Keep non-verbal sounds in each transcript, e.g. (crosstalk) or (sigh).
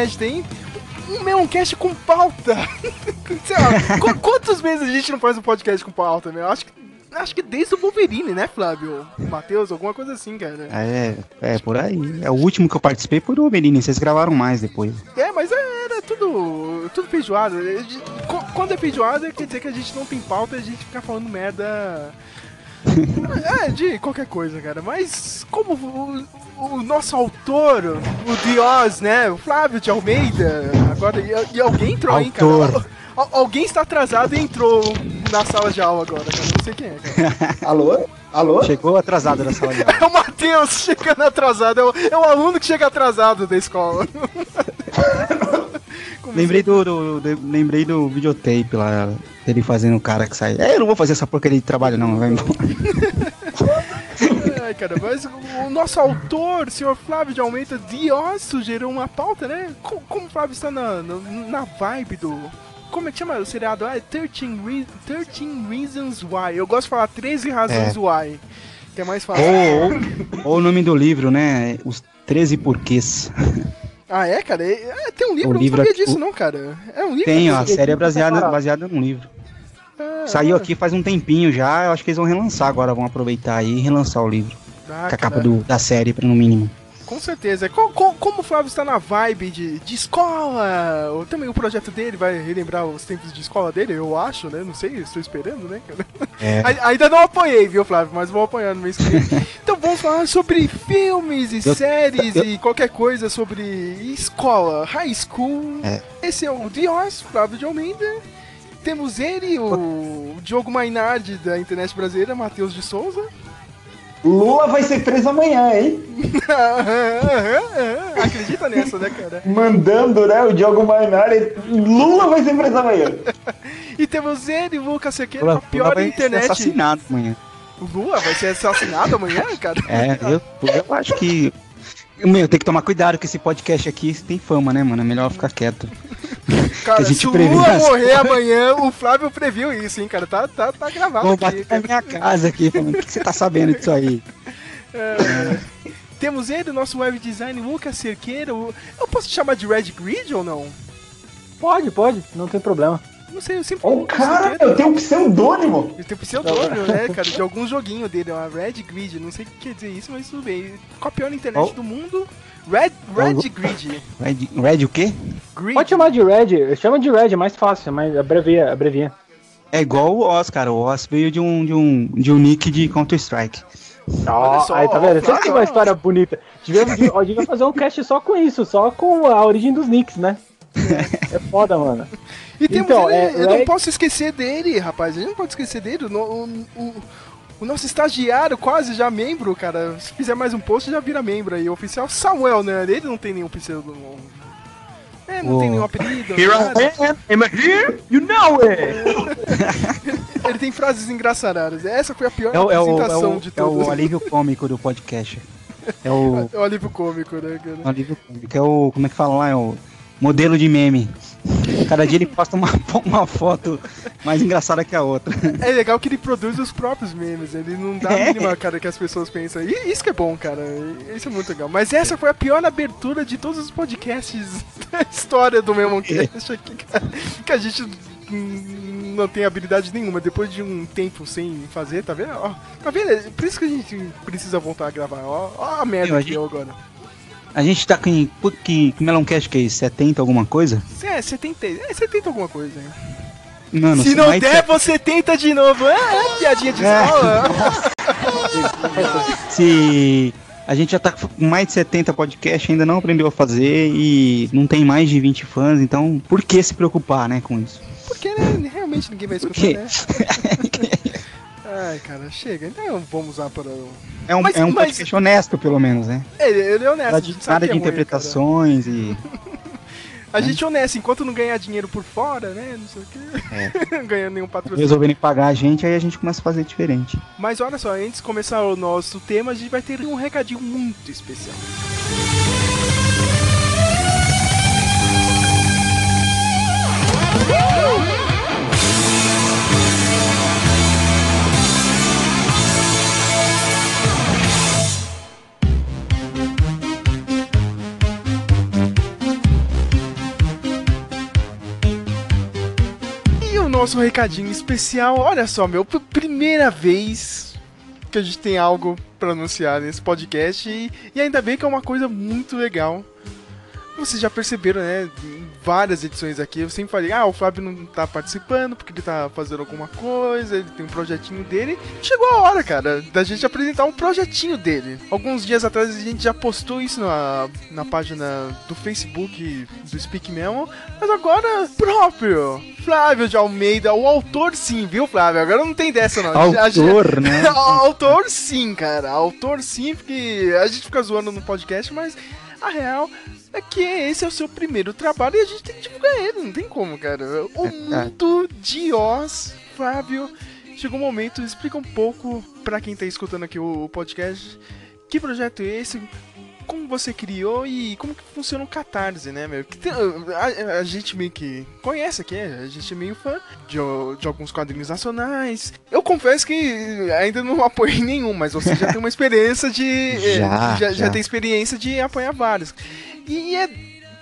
inédita, hein? Um Meloncast com pauta! (laughs) Sei lá, qu quantos meses a gente não faz um podcast com pauta, meu? Acho que, acho que desde o Wolverine, né, Flávio? Matheus, alguma coisa assim, cara. É, é, por aí. É o último que eu participei foi do Wolverine, vocês gravaram mais depois. É, mas era tudo, tudo feijoada. Quando é feijoada, quer dizer que a gente não tem pauta e a gente fica falando merda (laughs) é, de qualquer coisa, cara. Mas como o, o nosso autor, o Dios, né? O Flávio de Almeida, agora. E, e alguém entrou, autor. hein, cara? Al, alguém está atrasado e entrou na sala de aula agora, cara. Não sei quem é, cara. (laughs) Alô? Alô? Chegou atrasado na sala de aula. (laughs) É o Matheus chegando atrasado. É o, é o aluno que chega atrasado da escola. (laughs) lembrei do, do, do, lembrei do videotape lá, dele fazendo o cara que sai. É, eu não vou fazer essa porcaria de trabalho, não, vai embora. (laughs) Ai, cara, mas o nosso autor, o senhor Flávio de Almeida Dios, sugeriu uma pauta, né? Como, como o Flávio está na, na, na vibe do. Como é que chama o seriado? Ah, 13, Re 13 Reasons Why. Eu gosto de falar 13 razões é. why. Que é mais fácil. Ou, ou, ou o nome do livro, né? Os 13 porquês. (laughs) Ah, é, cara? É, tem um livro, o eu não sabia disso, não, cara. É um livro. Tem, ó, a série é baseada, baseada num livro. Ah, Saiu aqui faz um tempinho já, eu acho que eles vão relançar agora, vão aproveitar aí e relançar o livro. Ah, com a capa do, da série, no mínimo. Com certeza. como o Flávio está na vibe de, de escola, ou também o projeto dele vai relembrar os tempos de escola dele, eu acho, né? Não sei, estou esperando, né, é. (laughs) Ainda não apoiei, viu, Flávio? Mas vou apoiar no mês que vem. (laughs) Então vamos falar sobre filmes e eu, séries eu, e qualquer coisa sobre escola, high school. É. Esse é o Dios, Flávio de Almeida. Temos ele, o Diogo Mainardi da internet brasileira, Matheus de Souza. Lula vai ser preso amanhã, hein? (laughs) Acredita nessa, né, cara? Mandando, né, o Diogo Mainardi. Lula vai ser preso amanhã. e temos ele, Lucas Sequeira, com a pior Lula vai internet. Ser assassinado amanhã. O Lula vai ser assassinado amanhã, cara? É, eu, eu acho que. Meu, tem que tomar cuidado com esse podcast aqui tem fama, né, mano? É melhor ficar quieto. (laughs) Cara, se o Lula morrer amanhã, o Flávio previu isso, hein, cara? Tá, tá, tá gravado Vou aqui. bater na minha casa aqui, falando, o que você tá sabendo disso aí? É, temos ele, o nosso web design, Lucas Cerqueira. Eu posso te chamar de Red Grid ou não? Pode, pode, não tem problema. Não sei, eu sempre. Oh, cara, eu tenho um pseudônimo! Eu tenho um pseudônimo, né, cara? De algum joguinho dele, uma Red Grid. Não sei o que quer dizer isso, mas tudo bem. Copiou na internet oh. do mundo. Red, Red Grid. Red, Red o quê? Grid. Pode chamar de Red, chama de Red, é mais fácil, mas abrevia, abrevia. É igual o Oz, cara. O Oz veio de um, de um, de um nick de Counter-Strike. Oh, só, aí, tá vendo? Sempre tem uma história bonita. Devia, (laughs) devia fazer um cast só com isso, só com a origem dos nicks, né? É, é foda, mano. (laughs) E temos então, ele, é, eu não posso esquecer dele, rapaz. A gente não pode esquecer dele. O, o, o, o nosso estagiário, quase já membro, cara. Se fizer mais um post, já vira membro aí. Oficial Samuel, né? Ele não tem nenhum pseudônimo. É, não oh. tem nenhum apelido. Here I am, am I here? You know it! (laughs) Ele tem frases engraçadas. Essa foi a pior é o, apresentação é o, é o, de todas. É o alívio cômico do podcast. É o... (laughs) é o alívio cômico, né, cara? É o alívio cômico. É o. Como é que fala lá? É o modelo de meme. Cada dia ele posta uma, (laughs) uma foto mais engraçada que a outra. É legal que ele produz os próprios memes, ele não dá a mínima cara que as pessoas pensam. E isso que é bom, cara. Isso é muito legal. Mas essa foi a pior abertura de todos os podcasts (laughs) da história do Memoncast aqui, cara. Que a gente não tem habilidade nenhuma. Depois de um tempo sem fazer, tá vendo? Ó, tá vendo? Por isso que a gente precisa voltar a gravar. Ó, ó a merda Eu, que deu agora. A gente tá com. Que, que Meloncast que é isso? 70 alguma coisa? É, 70. É 70 alguma coisa. Não Se não der, você tenta de novo. É, é piadinha de é. escola. (laughs) Se. A gente já tá com mais de 70 podcasts, ainda não aprendeu a fazer e não tem mais de 20 fãs, então por que se preocupar, né, com isso? Porque né, realmente ninguém vai escutar, né? (laughs) Ai, cara, chega. Então vamos usar para. É um, mas, é um mas... podcast honesto, pelo menos, né? Ele, ele é honesto. Nada de, nada de é interpretações ruim, e. (laughs) A gente é honesto, enquanto não ganhar dinheiro por fora, né? Não sei o quê. É. (laughs) Ganhando nenhum patrocínio. Resolverem pagar a gente, aí a gente começa a fazer diferente. Mas olha só, antes de começar o nosso tema, a gente vai ter um recadinho muito especial. Nosso recadinho especial. Olha só, meu, primeira vez que a gente tem algo para anunciar nesse podcast e, e ainda bem que é uma coisa muito legal vocês já perceberam, né? Várias edições aqui, eu sempre falei, ah, o Fábio não tá participando porque ele tá fazendo alguma coisa, ele tem um projetinho dele. Chegou a hora, cara, da gente apresentar um projetinho dele. Alguns dias atrás a gente já postou isso na, na página do Facebook do Speak Memo, mas agora, próprio Flávio de Almeida, o autor sim, viu, Flávio? Agora não tem dessa, não. Autor, (laughs) né? autor sim, cara. Autor sim, porque a gente fica zoando no podcast, mas a real é que esse é o seu primeiro trabalho e a gente tem que divulgar ele, não tem como, cara. O é, é. mundo de Oz, Fábio. Chegou um momento, explica um pouco para quem tá escutando aqui o podcast. Que projeto é esse? Como você criou e como que funciona o Catarse, né, meu? Tem, a, a, gente meio que conhece aqui, a gente é meio fã de, de alguns quadrinhos nacionais. Eu confesso que ainda não apoiei (laughs) nenhum, mas você já tem uma experiência de. (laughs) já, já, já tem experiência de apoiar vários. E é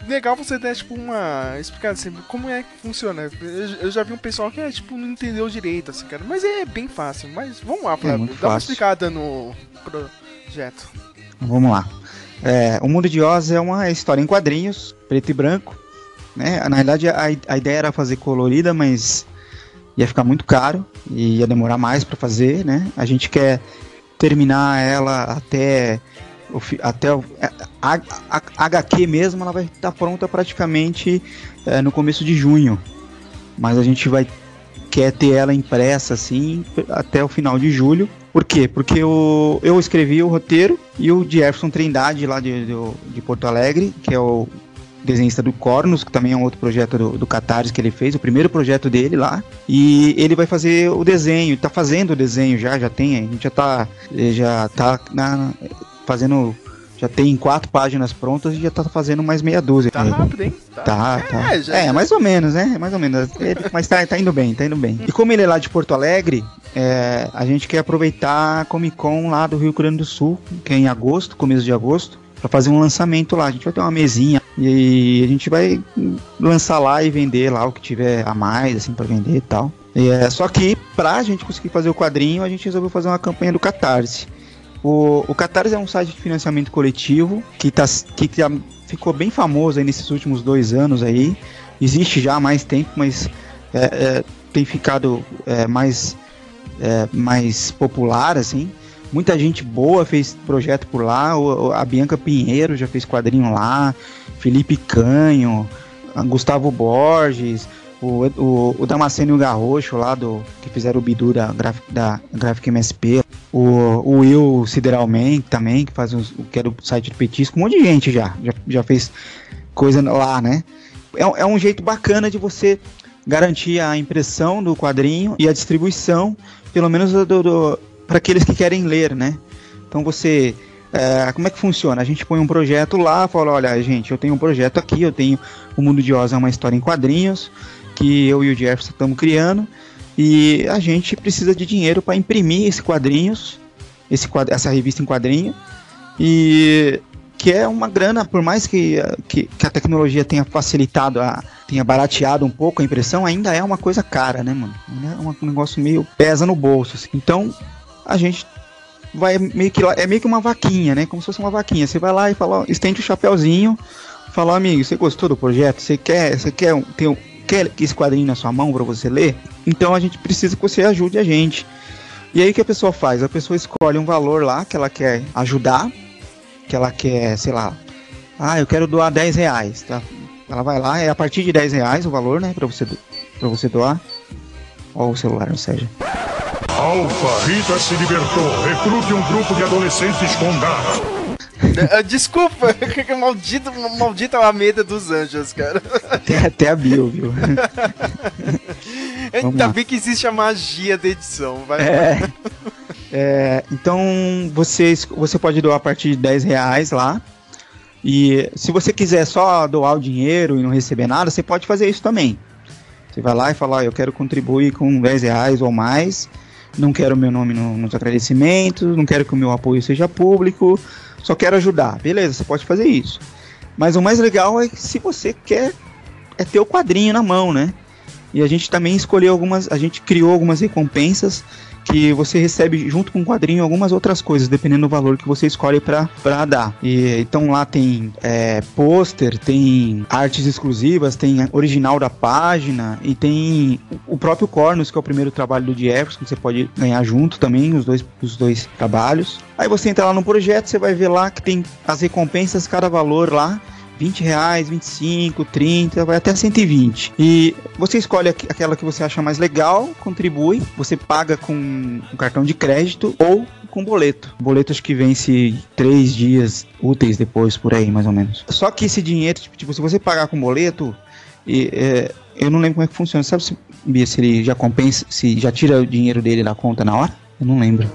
legal você dar, tipo, uma explicação assim, como é que funciona. Eu já vi um pessoal que, é, tipo, não entendeu direito, assim, cara. Mas é bem fácil. Mas vamos lá, Flávio. É dá fácil. uma explicada no projeto. Vamos lá. É, o Mundo de Oz é uma história em quadrinhos, preto e branco. Né? Na verdade, a, a ideia era fazer colorida, mas ia ficar muito caro e ia demorar mais para fazer, né? A gente quer terminar ela até o, até o, a, a, a, HQ mesmo, ela vai estar pronta praticamente é, no começo de junho. Mas a gente vai quer ter ela impressa assim até o final de julho. Por quê? Porque eu, eu escrevi o roteiro e o Jefferson Trindade, lá de, de, de Porto Alegre, que é o desenhista do Cornos, que também é um outro projeto do, do Catarse que ele fez, o primeiro projeto dele lá. E ele vai fazer o desenho, tá fazendo o desenho já, já tem, a gente já tá, já tá na, fazendo já tem quatro páginas prontas e já tá fazendo mais meia dúzia. Tá rápido, hein? Tá, tá. tá. É, já, é mais ou menos, né? Mais ou menos. mas tá, tá indo bem, tá indo bem. E como ele é lá de Porto Alegre, é, a gente quer aproveitar a Comic Con lá do Rio Grande do Sul, que é em agosto, começo de agosto, para fazer um lançamento lá. A gente vai ter uma mesinha e a gente vai lançar lá e vender lá o que tiver a mais, assim, para vender e tal. É, só que pra gente conseguir fazer o quadrinho, a gente resolveu fazer uma campanha do Catarse. O, o Catarse é um site de financiamento coletivo que, tá, que já ficou bem famoso nesses últimos dois anos aí. Existe já há mais tempo, mas é, é, tem ficado é, mais, é, mais popular, assim. Muita gente boa fez projeto por lá. O, a Bianca Pinheiro já fez quadrinho lá. Felipe Canho, Gustavo Borges, o, o, o Damasceno e o Garrocho lá do que fizeram o Bidu da, da Graphic MSP, o, o Will Sideralman também, que faz os, que o site do Petisco, um monte de gente já, já, já fez coisa lá, né? É, é um jeito bacana de você garantir a impressão do quadrinho e a distribuição, pelo menos para aqueles que querem ler, né? Então você é, como é que funciona? A gente põe um projeto lá, fala, olha, gente, eu tenho um projeto aqui, eu tenho o Mundo de Oz é uma história em quadrinhos, que eu e o Jefferson estamos criando e a gente precisa de dinheiro para imprimir esses quadrinhos, esse essa revista em quadrinho e que é uma grana, por mais que, que, que, a tecnologia tenha facilitado, a, tenha barateado um pouco a impressão, ainda é uma coisa cara, né, mano? É um negócio meio pesa no bolso. Assim. Então, a gente vai meio que é meio que uma vaquinha, né? Como se fosse uma vaquinha. Você vai lá e fala, estende o chapéuzinho, fala, amigo, você gostou do projeto? Você quer, você quer ter um, quer esse quadrinho na sua mão para você ler? Então a gente precisa que você ajude a gente. E aí o que a pessoa faz? A pessoa escolhe um valor lá que ela quer ajudar, que ela quer, sei lá, ah, eu quero doar 10 reais, tá? Ela vai lá, é a partir de 10 reais o valor, né, para você, pra você doar. Ó o celular, ou seja. Alfa, Rita se libertou. Recrute um grupo de adolescentes com. (laughs) (laughs) É, desculpa, maldito, maldita Alameda dos Anjos, cara. Tem até a Bill, viu? Ainda bem que existe a magia da edição, vai. É, é, então você, você pode doar a partir de 10 reais lá. E se você quiser só doar o dinheiro e não receber nada, você pode fazer isso também. Você vai lá e fala, eu quero contribuir com 10 reais ou mais, não quero meu nome no, nos agradecimentos, não quero que o meu apoio seja público, só quero ajudar. Beleza, você pode fazer isso. Mas o mais legal é que se você quer é ter o quadrinho na mão, né? E a gente também escolheu algumas, a gente criou algumas recompensas que você recebe junto com o quadrinho algumas outras coisas, dependendo do valor que você escolhe para dar. E, então lá tem é, pôster, tem artes exclusivas, tem original da página e tem o próprio Cornus, que é o primeiro trabalho do Jefferson, que você pode ganhar junto também, os dois, os dois trabalhos. Aí você entra lá no projeto, você vai ver lá que tem as recompensas, cada valor lá. 20 reais, 25, 30, vai até 120. E você escolhe aquela que você acha mais legal, contribui, você paga com um cartão de crédito ou com boleto. Boleto acho que vence três dias úteis depois, por aí, mais ou menos. Só que esse dinheiro, tipo, tipo se você pagar com boleto, e, é, eu não lembro como é que funciona. Sabe se, Bia, se ele já compensa, se já tira o dinheiro dele da conta na hora? Eu não lembro.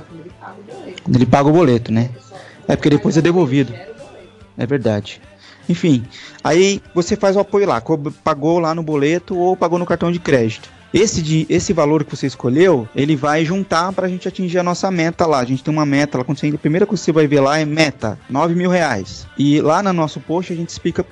Ele paga o boleto, né? É porque depois é devolvido. É verdade. Enfim, aí você faz o apoio lá, pagou lá no boleto ou pagou no cartão de crédito. Esse, de, esse valor que você escolheu, ele vai juntar para a gente atingir a nossa meta lá. A gente tem uma meta lá, a primeira coisa que você vai ver lá é meta, 9 mil reais. E lá no nosso post a gente explica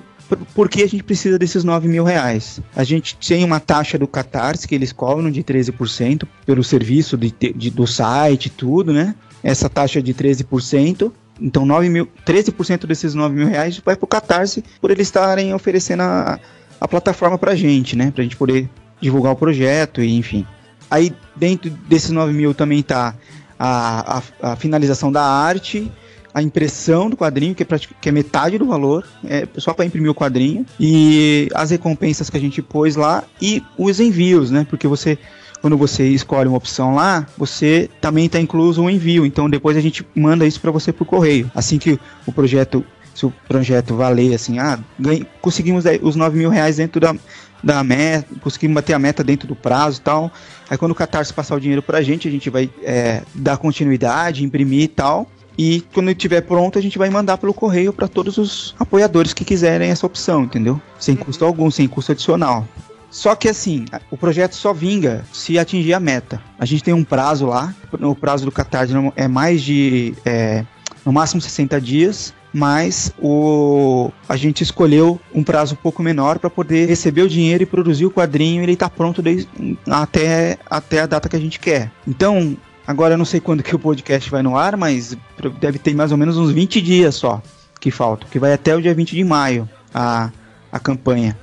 por que a gente precisa desses 9 mil reais. A gente tem uma taxa do Catarse que eles cobram de 13% pelo serviço de, de, do site tudo, né? Essa taxa de 13%. Então, 9 mil, 13% desses 9 mil reais vai para o Catarse por eles estarem oferecendo a, a plataforma para a gente, né? Para a gente poder divulgar o projeto e enfim. Aí, dentro desses 9 mil também está a, a, a, finalização da arte, a impressão do quadrinho, que é, que é metade do valor, é só para imprimir o quadrinho, e as recompensas que a gente pôs lá e os envios, né? Porque você quando você escolhe uma opção lá, você também está incluso o envio. Então depois a gente manda isso para você por correio. Assim que o projeto, se o projeto valer assim, ah, ganha, conseguimos os 9 mil reais dentro da, da meta, conseguimos bater a meta dentro do prazo e tal. Aí quando o Catarse passar o dinheiro para a gente, a gente vai é, dar continuidade, imprimir e tal. E quando estiver pronto, a gente vai mandar pelo correio para todos os apoiadores que quiserem essa opção, entendeu? Sem custo algum, sem custo adicional. Só que assim, o projeto só vinga se atingir a meta. A gente tem um prazo lá, o prazo do Catarse é mais de. É, no máximo 60 dias, mas o a gente escolheu um prazo um pouco menor para poder receber o dinheiro e produzir o quadrinho e ele está pronto desde, até, até a data que a gente quer. Então, agora eu não sei quando que o podcast vai no ar, mas deve ter mais ou menos uns 20 dias só que faltam, que vai até o dia 20 de maio a, a campanha.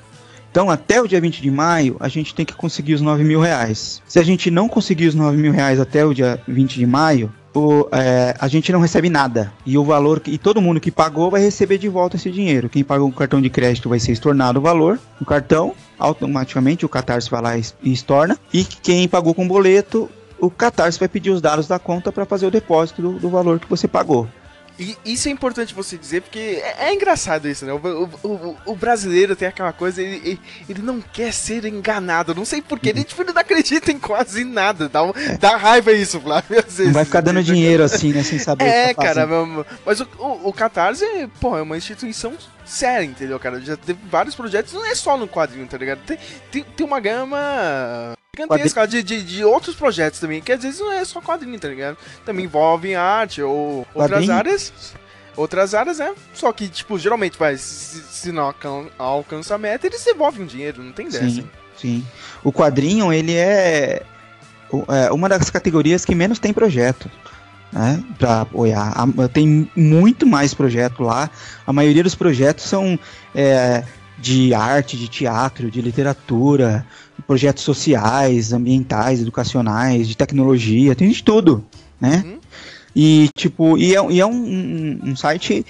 Então, até o dia 20 de maio, a gente tem que conseguir os 9 mil reais. Se a gente não conseguir os 9 mil reais até o dia 20 de maio, o, é, a gente não recebe nada. E o valor e todo mundo que pagou vai receber de volta esse dinheiro. Quem pagou com cartão de crédito vai ser estornado o valor no cartão, automaticamente o Catarse vai lá e, estorna. E quem pagou com boleto, o Catarse vai pedir os dados da conta para fazer o depósito do, do valor que você pagou. E isso é importante você dizer, porque é, é engraçado isso, né? O, o, o, brasileiro tem aquela coisa, ele, ele não quer ser enganado. Não sei porquê, ele, tipo, não acredita em quase nada. Dá, é. dá raiva isso, Flávio. Às vezes, vai ficar dando dinheiro assim, né? Sem saber É, tá cara, mas o, o, o Catarse, pô, é uma instituição séria, entendeu, cara? Já teve vários projetos, não é só no quadrinho, tá ligado? Tem, tem, tem uma gama gigantesca de, de, de, outros projetos também, que às vezes não é só quadrinho, tá ligado? Também envolvem arte ou outras áreas. Outras áreas, né? Só que, tipo, geralmente, vai, se, se não alcança a meta, eles devolvem o dinheiro, não tem dessa. Sim, sim. O quadrinho, ele é, é uma das categorias que menos tem projeto né, para apoiar. Tem muito mais projeto lá. A maioria dos projetos são é, de arte, de teatro, de literatura, projetos sociais, ambientais, educacionais, de tecnologia, tem de tudo, né? Uhum. E tipo, e é, e é um, um, um, site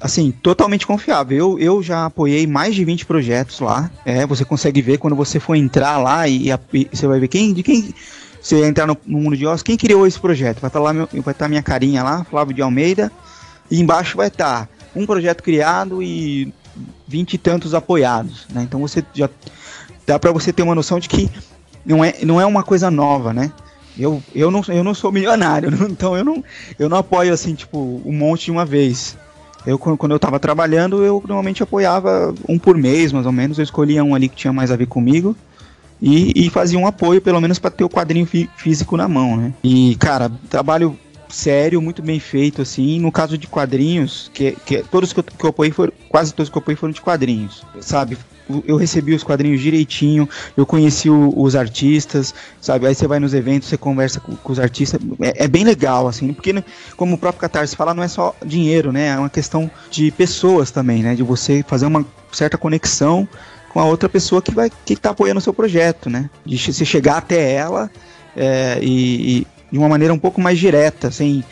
assim, totalmente confiável. Eu, eu já apoiei mais de 20 projetos lá. É, você consegue ver quando você for entrar lá e, e você vai ver quem de quem você entrar no, no mundo de Oz, quem criou esse projeto? Vai estar tá lá meu, vai estar tá minha carinha lá, Flávio de Almeida, e embaixo vai estar tá um projeto criado e vinte e tantos apoiados, né? Então você já dá para você ter uma noção de que não é, não é uma coisa nova, né? Eu, eu, não, eu não sou milionário, (laughs) então eu não, eu não apoio assim, tipo, um monte de uma vez. Eu, quando eu estava trabalhando, eu normalmente apoiava um por mês, mais ou menos. Eu escolhia um ali que tinha mais a ver comigo. E, e fazia um apoio, pelo menos, para ter o quadrinho fí físico na mão, né? E, cara, trabalho sério, muito bem feito, assim. No caso de quadrinhos, que, que todos que eu, que eu apoiei foram, quase todos que eu apoiei foram de quadrinhos, sabe? Eu recebi os quadrinhos direitinho, eu conheci o, os artistas, sabe? Aí você vai nos eventos, você conversa com, com os artistas, é, é, bem legal, assim, porque, né, como o próprio Catarse fala, não é só dinheiro, né? É uma questão de pessoas também, né? De você fazer uma certa conexão com a outra pessoa que vai que está apoiando o seu projeto, né? De você chegar até ela é, e, e, de uma maneira um pouco mais direta, sem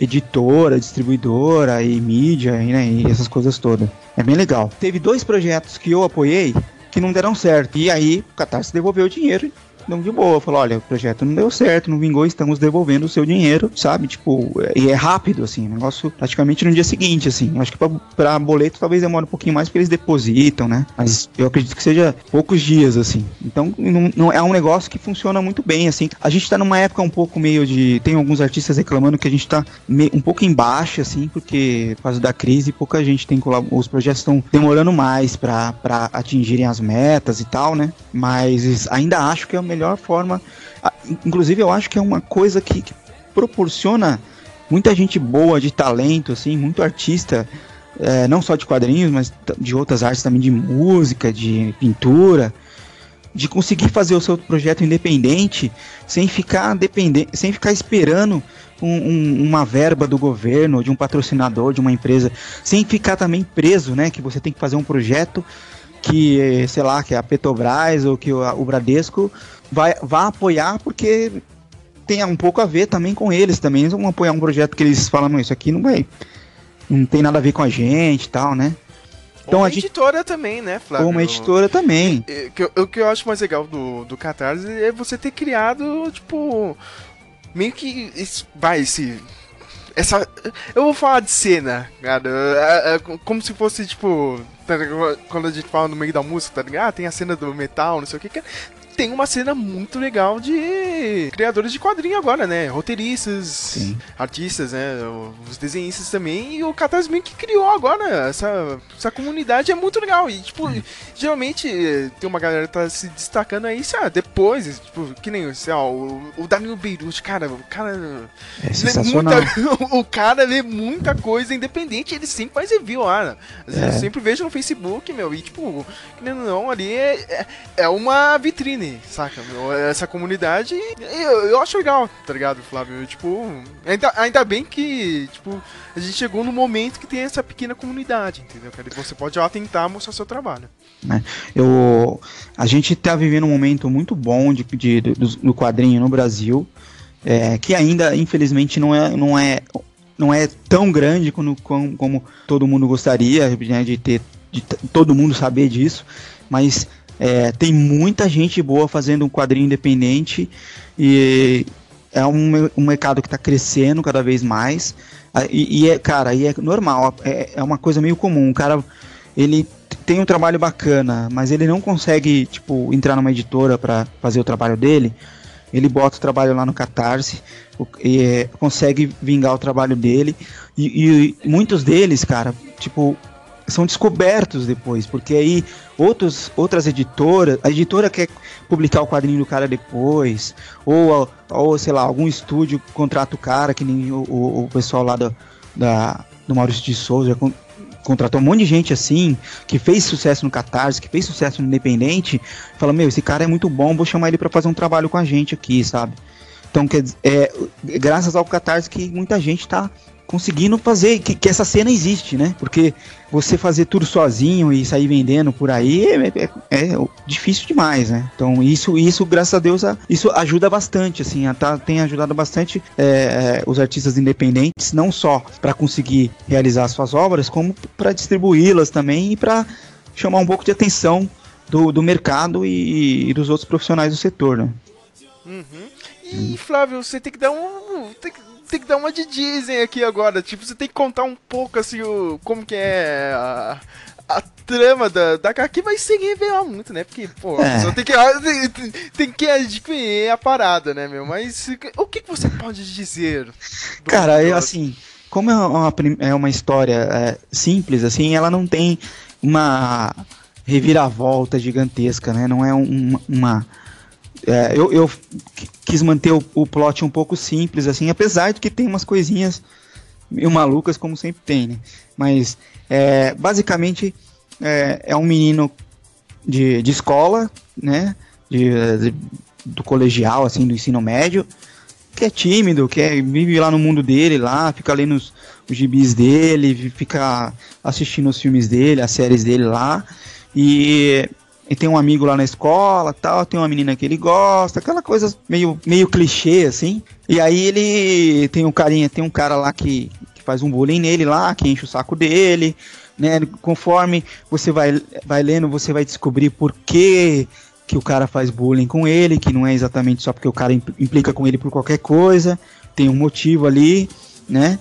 editora, distribuidora e mídia né, e essas coisas todas. É bem legal. Teve dois projetos que eu apoiei que não deram certo. E aí o Catarse devolveu o dinheiro não de boa. Falou, olha, o projeto não deu certo, não vingou, estamos devolvendo o seu dinheiro, sabe? Tipo, e é rápido, assim, negócio praticamente no dia seguinte, assim. Acho que pra, pra boleto talvez demore um pouquinho mais porque eles depositam, né? Mas eu acredito que seja poucos dias, assim. Então, não, não é um negócio que funciona muito bem, assim. A gente tá numa época um pouco meio de. Tem alguns artistas reclamando que a gente tá um pouco embaixo, assim, porque por causa da crise, pouca gente tem Os projetos estão demorando mais para atingirem as metas e tal, né? Mas ainda acho que é o melhor forma. Inclusive, eu acho que é uma coisa que, que proporciona muita gente boa de talento, assim, muito artista, é, não só de quadrinhos, mas de outras artes também, de música, de pintura, de conseguir fazer o seu projeto independente sem ficar dependente, sem ficar esperando um, um, uma verba do governo, de um patrocinador, de uma empresa, sem ficar também preso, né? Que você tem que fazer um projeto que, sei lá, que é a Petrobras ou que o, o Bradesco vai, vai apoiar porque tem um pouco a ver também com eles também. Eles vão apoiar um projeto que eles falam, isso aqui não vai. Não tem nada a ver com a gente e tal, né? Então uma a gente... editora também, né, Flávio? Uma editora também. O que eu acho mais legal do, do Catarse é você ter criado, tipo. Meio que. Vai, esse essa. Eu vou falar de cena, cara. É, é, como se fosse, tipo. Tá quando a gente fala no meio da música, tá ligado? Ah, tem a cena do metal, não sei o que. Tem uma cena muito legal de criadores de quadrinho agora, né? Roteiristas, Sim. artistas, né? Os desenhistas também. E o Catarse que criou agora. Essa, essa comunidade é muito legal. E, tipo, geralmente tem uma galera que tá se destacando aí, sabe? Depois, tipo, que nem assim, ó, o, o Danilo Beirute, cara, o cara. É sensacional. Muita, (laughs) o cara vê muita coisa independente, ele sempre faz review lá. É. Eu sempre vejo no Facebook, meu, e tipo, que nem não, ali é, é, é uma vitrine, saca? Meu? Essa comunidade, eu, eu acho legal, tá ligado, Flávio? Tipo, ainda, ainda bem que, tipo, a gente chegou no momento que tem essa pequena comunidade, entendeu? Que você pode lá tentar mostrar seu trabalho. Né? Eu, a gente está vivendo um momento muito bom de, de, do, do quadrinho no Brasil, é, que ainda, infelizmente, não é, não é, não é tão grande como, como, como todo mundo gostaria né, de ter, de todo mundo saber disso, mas é, tem muita gente boa fazendo um quadrinho independente e é um, um mercado que está crescendo cada vez mais. E, e, é, cara, e é normal, é, é uma coisa meio comum. O cara, ele tem um trabalho bacana, mas ele não consegue, tipo, entrar numa editora para fazer o trabalho dele, ele bota o trabalho lá no Catarse, e, é, consegue vingar o trabalho dele, e, e, muitos deles, cara, tipo, são descobertos depois, porque aí outros, outras editoras, a editora quer publicar o quadrinho do cara depois, ou, ou sei lá, algum estúdio contrata o cara, que nem o, o, o pessoal lá do, da, do Maurício de Souza contratou um monte de gente assim, que fez sucesso no Catarse, que fez sucesso no Independente, fala, meu, esse cara é muito bom, vou chamar ele para fazer um trabalho com a gente aqui, sabe? Então, quer dizer, é, graças ao Catarse que muita gente tá conseguindo fazer que, que, essa cena existe, né? Porque você fazer tudo sozinho e sair vendendo por aí é, é, é difícil demais, né? Então isso, isso graças a Deus, isso ajuda bastante, assim, a, tá, tem ajudado bastante é, é os artistas independentes, não só para conseguir realizar suas obras, como para distribuí-las também e para chamar um pouco de atenção do, do mercado e, e, dos outros profissionais do setor, né? Uhum. E Flávio, você tem que dar um. Tem que tem que dar uma de Disney aqui agora. Tipo, você tem que contar um pouco assim o como que é a, a trama da, da aqui vai sem revelar muito, né? Porque, pô, é. só tem que, tem, tem que adquirir a parada, né, meu? Mas o que, que você pode dizer? Cara, eu assim, como é uma, é uma história é, simples, assim, ela não tem uma reviravolta gigantesca, né? Não é um, uma é, eu, eu quis manter o, o plot um pouco simples, assim, apesar de que tem umas coisinhas meio malucas, como sempre tem, né? Mas, é, basicamente, é, é, um menino de, de escola, né? De, de, do colegial, assim, do ensino médio, que é tímido, que é, vive lá no mundo dele, lá, fica lendo os, os gibis dele, fica assistindo os filmes dele, as séries dele lá, e e tem um amigo lá na escola, tal, tem uma menina que ele gosta, aquela coisa meio, meio clichê, assim. E aí ele tem um carinha, tem um cara lá que, que faz um bullying nele lá, que enche o saco dele, né? Conforme você vai, vai lendo, você vai descobrir por que que o cara faz bullying com ele, que não é exatamente só porque o cara implica com ele por qualquer coisa, tem um motivo ali, né?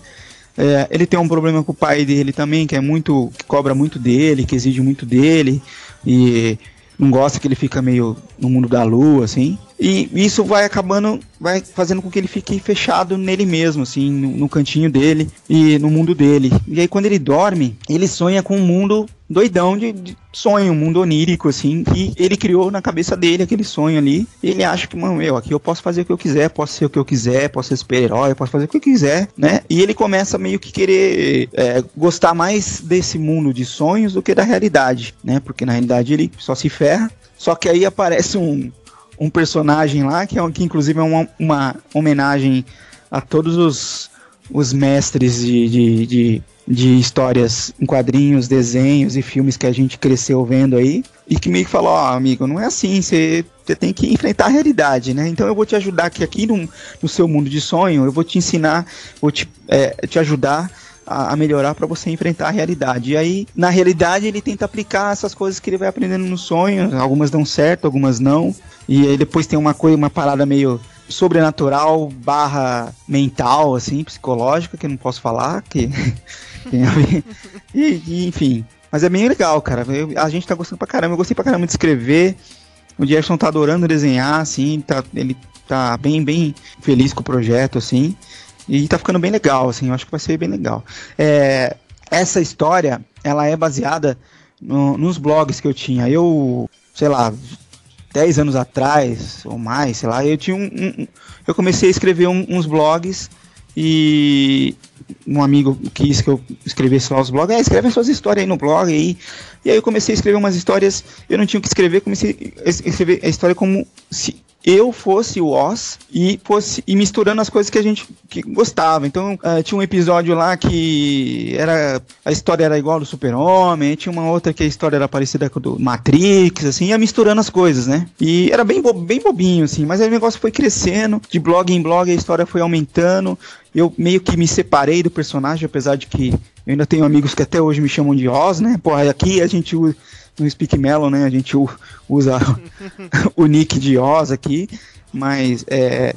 É, ele tem um problema com o pai dele também, que é muito. que cobra muito dele, que exige muito dele. E não gosta que ele fica meio no mundo da lua, assim. E isso vai acabando, vai fazendo com que ele fique fechado nele mesmo, assim, no, no, cantinho dele e no mundo dele. E aí quando ele dorme, ele sonha com um mundo doidão de, de sonho, um mundo onírico, assim, que ele criou na cabeça dele, aquele sonho ali. Ele acha que, mano, eu aqui eu posso fazer o que eu quiser, posso ser o que eu quiser, posso ser super-herói, posso fazer o que eu quiser, né? E ele começa meio que querer é, gostar mais desse mundo de sonhos do que da realidade, né? Porque na realidade ele só se ferra. Só que aí aparece um, um personagem lá, que, é, que inclusive é uma, uma homenagem a todos os, os mestres de, de, de, de, histórias em quadrinhos, desenhos e filmes que a gente cresceu vendo aí. E que meio que falou, ó, oh, amigo, não é assim, você tem que enfrentar a realidade, né? Então eu vou te ajudar aqui, aqui no, no seu mundo de sonho, eu vou te ensinar, vou te, é, te ajudar a, a melhorar para você enfrentar a realidade. E aí, na realidade, ele tenta aplicar essas coisas que ele vai aprendendo no sonho. Algumas dão certo, algumas não. E aí depois tem uma coisa, uma parada meio sobrenatural barra mental, assim, psicológica, que eu não posso falar, que (laughs) tem a ver. E, e, enfim. Mas é bem legal, cara. Eu, a gente tá gostando pra caramba. Eu gostei pra caramba de escrever. O Jefferson tá adorando desenhar, assim, tá, ele tá bem, bem feliz com o projeto, assim. E tá ficando bem legal, assim, eu acho que vai ser bem legal. É, essa história, ela é baseada no, nos blogs que eu tinha. Eu, sei lá, 10 anos atrás, ou mais, sei lá, eu tinha um. um eu comecei a escrever um, uns blogs e um amigo quis que eu escrevesse lá os blogs, ah, escreve as suas histórias aí no blog aí. E aí eu comecei a escrever umas histórias, eu não tinha o que escrever, comecei a escrever a história como se eu fosse o Oz e fosse e misturando as coisas que a gente que gostava. Então, uh, tinha um episódio lá que era a história era igual do Super-Homem, tinha uma outra que a história era parecida com do Matrix, assim, ia misturando as coisas, né? E era bem, bo bem bobinho, assim, mas aí o negócio foi crescendo, de blog em blog a história foi aumentando. Eu meio que me separei do personagem, apesar de que eu ainda tenho amigos que até hoje me chamam de Oz, né? Pô, aqui a gente usa no Speak Melon, né? A gente usa (laughs) o nick de Oz aqui, mas é,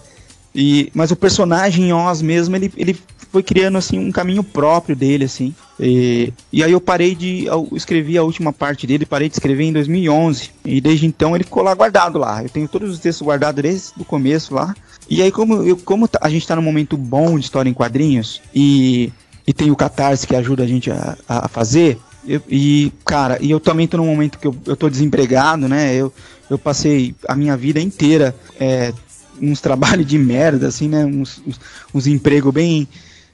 e, mas o personagem Oz mesmo, ele, ele foi criando assim um caminho próprio dele, assim. E, e aí eu parei de eu escrevi a última parte dele, parei de escrever em 2011 e desde então ele ficou lá guardado lá. Eu tenho todos os textos guardados desde o começo lá. E aí como eu, como a gente está num momento bom de história em quadrinhos e e tem o Catarse que ajuda a gente a, a fazer, eu, e, cara, e eu também tô num momento que eu, eu tô desempregado, né? Eu, eu passei a minha vida inteira é, uns trabalhos de merda, assim, né? Uns, uns, uns empregos bem,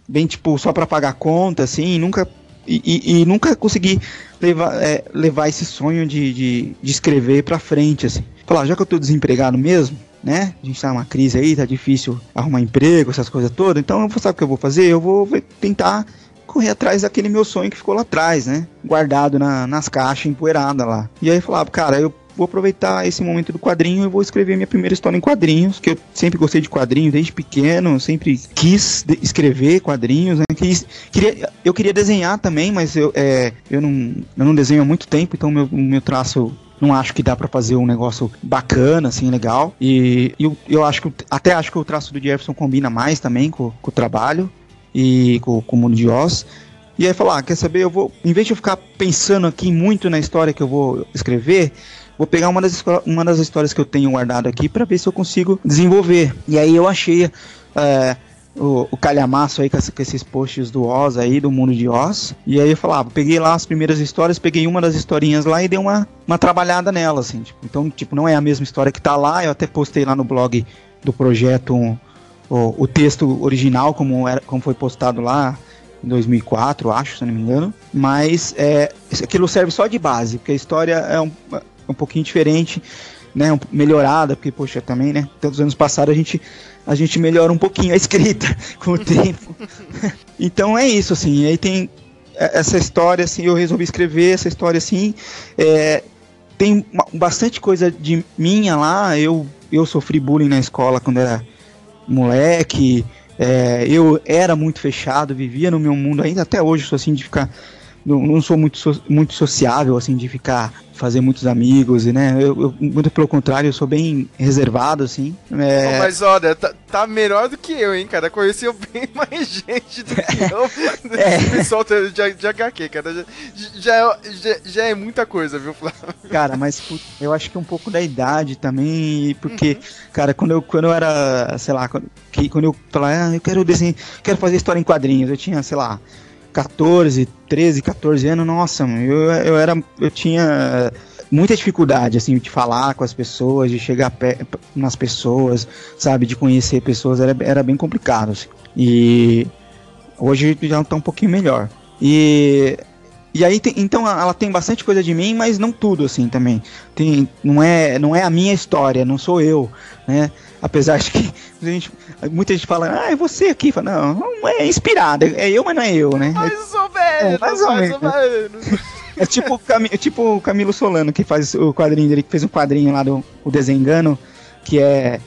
bem, tipo, só para pagar conta, assim, nunca. E, e, e nunca consegui levar, é, levar esse sonho de, de, de escrever pra frente, assim. Falar, já que eu tô desempregado mesmo, né? A gente tá numa crise aí, tá difícil arrumar emprego, essas coisas todas. Então, sabe o que eu vou fazer? Eu vou tentar correr atrás daquele meu sonho que ficou lá atrás, né? Guardado na, nas caixas, empoeirada lá. E aí eu falava, cara, eu vou aproveitar esse momento do quadrinho e vou escrever minha primeira história em quadrinhos, que eu sempre gostei de quadrinhos desde pequeno, sempre quis escrever quadrinhos, né? Quis, queria, eu queria desenhar também, mas eu, é, eu, não, eu não desenho há muito tempo, então meu, meu traço não acho que dá para fazer um negócio bacana, assim, legal. E eu, eu acho que até acho que o traço do Jefferson combina mais também com, com o trabalho e com, com o mundo de Oz. E aí falar, ah, quer saber, eu vou, em vez de eu ficar pensando aqui muito na história que eu vou escrever, vou pegar uma das, uma das histórias que eu tenho guardado aqui para ver se eu consigo desenvolver. E aí eu achei é, o, o calhamaço aí com, com, esses posts do Oz aí, do mundo de Oz. E aí eu falava, ah, peguei lá as primeiras histórias, peguei uma das historinhas lá e dei uma, uma trabalhada nela, assim. Tipo, então, tipo, não é a mesma história que tá lá, eu até postei lá no blog do projeto um, o, o texto original, como, era, como foi postado lá em 2004, acho, se não me engano. Mas é, aquilo serve só de base, porque a história é um, é um pouquinho diferente, né, um, melhorada, porque, poxa, também, né, tantos anos passados a gente, a gente melhora um pouquinho a escrita (laughs) com o tempo. (laughs) então é isso, assim, aí tem essa história, assim, eu resolvi escrever essa história, assim, é, tem uma, bastante coisa de minha lá, eu, eu sofri bullying na escola quando era moleque, é, eu era muito fechado, vivia no meu mundo, ainda até hoje sou assim de ficar. Não, não sou muito, so, muito sociável, assim, de ficar, fazer muitos amigos, e né? Eu, eu, muito pelo contrário, eu sou bem reservado, assim. É... mas olha, tá, tá, melhor do que eu, hein, cara? Conheceu (laughs) bem mais gente do que (laughs) eu é. pessoal de, de HQ, cara. Já, já, já, já, é muita coisa, viu, Flávio? Cara, mas eu acho que um pouco da idade também, porque, uhum. cara, quando eu, quando eu era, sei lá, quando, que, quando eu falava, ah, eu quero desenhar, quero fazer história em quadrinhos, eu tinha, sei lá, 14, 13, 14 anos, nossa, eu, eu era. Eu tinha muita dificuldade, assim, de falar com as pessoas, de chegar nas pessoas, sabe, de conhecer pessoas, era, era bem complicado, assim. E hoje já está um pouquinho melhor. E e aí, tem, então ela tem bastante coisa de mim, mas não tudo assim também. Tem, não é, não é a minha história, não sou eu, né? Apesar de que gente, muita gente fala, ah, é você aqui. Fala, não, não é inspirado, é eu, mas não é eu, né? Mais ou menos, é, mais, ou, mais ou menos. É tipo, é tipo o Camilo Solano, que faz o quadrinho dele, que fez um quadrinho lá do o Desengano, que é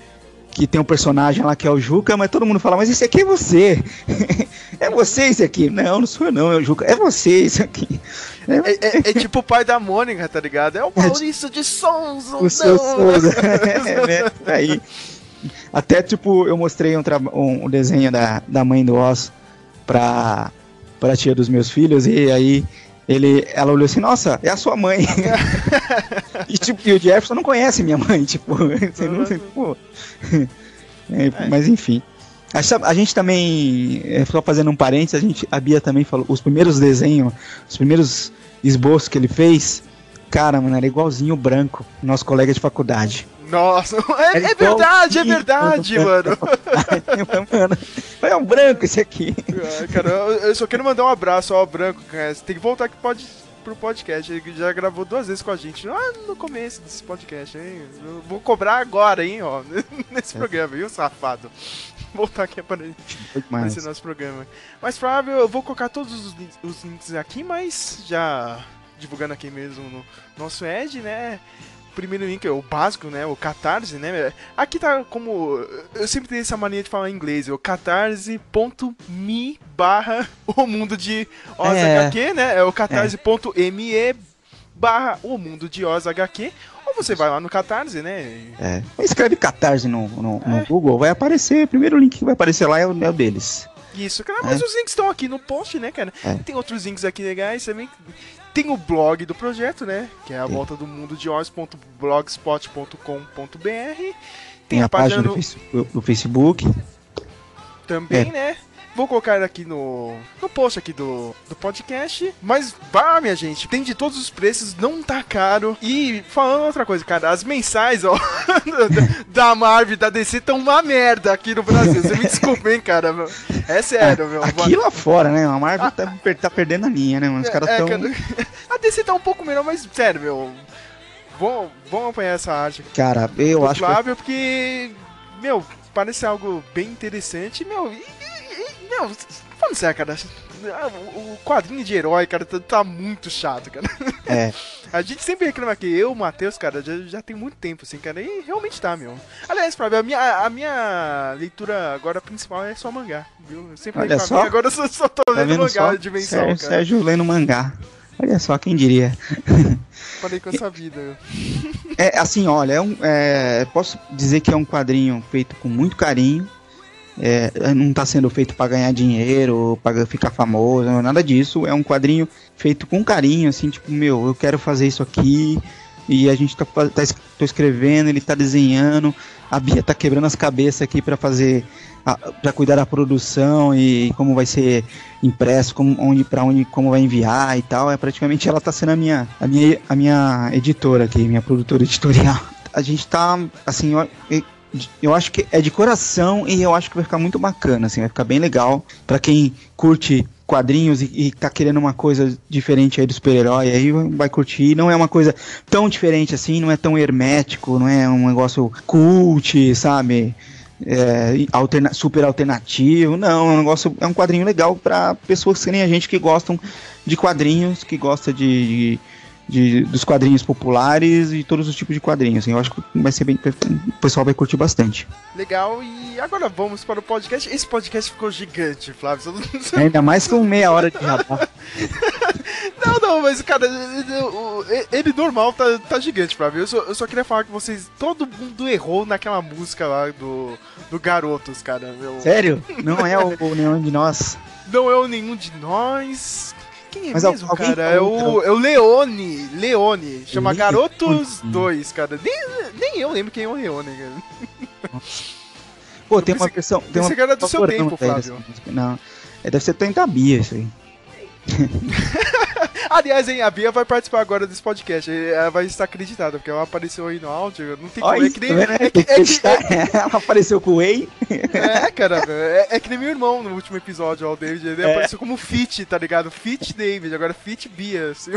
que tem um personagem lá que é o Juca, mas todo mundo fala, mas esse aqui é você. (laughs) é você esse aqui. Não, não sou eu não, é o Juca. É você esse aqui. É, é, é, é tipo o pai da Mônica, tá ligado? É o Maurício de Souza. O seu Souza. (laughs) é, né? Aí. Até, tipo, eu mostrei um, um, um, desenho da, da mãe do Oz pra, pra tia dos meus filhos, e aí ele, ela olhou assim, nossa, é a sua mãe. (laughs) e, tipo, e o Jefferson não conhece minha mãe, (laughs) tipo, você não, tipo, (laughs) é, mas enfim. A, a gente também, é, só fazendo um parênteses, a, gente, a Bia também falou, os primeiros desenhos, os primeiros esboços que ele fez, cara, mano, era igualzinho o branco, nosso colega de faculdade. Nossa, (laughs) é, é verdade, é verdade, (laughs) mano. mano. É um branco esse aqui. cara, eu só quero mandar um abraço ao branco, cara. Você tem que voltar que pode pro podcast. Ele já gravou duas vezes com a gente lá no começo desse podcast, hein? Eu vou cobrar agora, hein, ó, (laughs) nesse é. programa, viu, safado? Voltar aqui para esse nosso programa. Mas, Flávio, eu vou colocar todos os, os links aqui, mas já divulgando aqui mesmo no nosso Ed, né? Primeiro link, o básico, né? O Catarse, né? Aqui tá como. Eu sempre tenho essa mania de falar em inglês, o catarse.me (laughs) barra o mundo de OzHQ, é. né? É o catarse.me barra o mundo de OzHQ. Ou você vai lá no Catarse, né? É. Escreve Catarse no, no, é. no Google, vai aparecer. O primeiro link que vai aparecer lá é o, é o deles. Isso, cara, mas é. os links estão aqui no post, né, cara? É. Tem outros links aqui legais também. Tem o blog do projeto, né? Que é a volta do mundo de oz.blogspot.com.br. Tem, Tem, a, página, página do, do, Facebook. Também, é. né? Vou colocar aqui no, no post aqui do, do podcast. Mas vá, minha gente, tem de todos os preços, não tá caro. E falando outra coisa, cara, as mensais, ó, (laughs) da Marvel da DC estão uma merda aqui no Brasil. Você me desculpa, hein, cara. Meu. É sério, meu. Aqui lá fora, né? A Marvel tá, tá perdendo a linha, né, mano? Os caras tão. É, cara, (laughs) a DC tá um pouco melhor, mas sério, meu. Vamos, vamos apanhar essa arte. Cara, eu acho que... porque, meu, parece algo bem interessante, meu. E, não, falando sério, cara. O quadrinho de herói, cara, tá, tá muito chato, cara. É. (laughs) A gente sempre reclama que eu, o Matheus, cara, já, já tem muito tempo, assim, cara, e realmente tá, meu. Aliás, Flávio, a minha, a minha leitura agora principal é só mangá, viu? Eu sempre Olha só. Mim, agora eu só, só tô tá lendo mangá só? de dimensão, Sérgio, cara. Sérgio lendo mangá. Olha só, quem diria. (laughs) Falei com essa vida. É, assim, olha, é um, é, posso dizer que é um quadrinho feito com muito carinho, é, não está sendo feito para ganhar dinheiro, para ficar famoso, nada disso. É um quadrinho feito com carinho, assim, tipo, meu, eu quero fazer isso aqui. E a gente tá, tá escrevendo, ele tá desenhando. A Bia tá quebrando as cabeças aqui para fazer para cuidar da produção e como vai ser impresso, como, onde para onde como vai enviar e tal. É praticamente ela tá sendo a minha a minha a minha editora aqui, minha produtora editorial. A gente tá assim, eu, acho que é de coração e eu acho que vai ficar muito bacana, assim, vai ficar bem legal para quem curte quadrinhos e, e tá querendo uma coisa diferente aí do super-herói, aí vai curtir. Não é uma coisa tão diferente assim, não é tão hermético, não é um negócio cult, sabe? É, alterna super alternativo, não, é um negócio, é um quadrinho legal para pessoas que nem a gente que gostam de quadrinhos, que gosta de, de de, dos quadrinhos populares e todos os tipos de quadrinhos. Assim, eu acho que vai ser bem. O pessoal vai curtir bastante. Legal, e agora vamos para o podcast. Esse podcast ficou gigante, Flávio. Ainda mais com meia hora de rapaz. (laughs) não, não, mas cara, ele normal tá, tá gigante, Flávio. Eu só, eu só queria falar que vocês. Todo mundo errou naquela música lá do, do Garotos, cara. Meu... Sério? Não é o, o (laughs) Nenhum de Nós? Não é o Nenhum de Nós. Quem é Mas mesmo, cara? É o, é o Leone. Leone. Chama Leone. Garotos 2, cara. Nem, nem eu lembro quem é o Leone, cara. (laughs) Pô, tem uma versão. Tem uma... cara do seu tempo, Flávio. Não. É, deve ser Tenta Bia isso aí. Aliás, hein, a Bia vai participar agora desse podcast. Ela vai estar acreditada, porque ela apareceu aí no áudio. Não tem como. é que nem. Né? É que, é que, é... (laughs) ela apareceu com o Whey. É, cara, é, é, que nem meu irmão no último episódio, ó, o David. Ele apareceu como Fit, tá ligado? Fit David, agora Fit Bia, assim,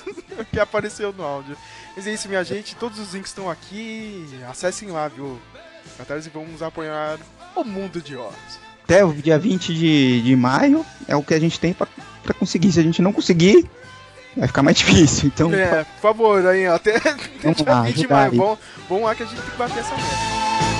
(laughs) que apareceu no áudio. Mas é isso, minha gente. Todos os links estão aqui. Acessem lá, viu? Catarse e vamos apoiar o mundo de Oz. Até o dia 20 de, de maio é o que a gente tem pra conseguir. Se a gente não conseguir, vai ficar mais (laughs) difícil. Então, é, por favor, aí, até (laughs) vamos lá, 20 de maio. Vamos, vamos lá que a gente tem que bater essa meta.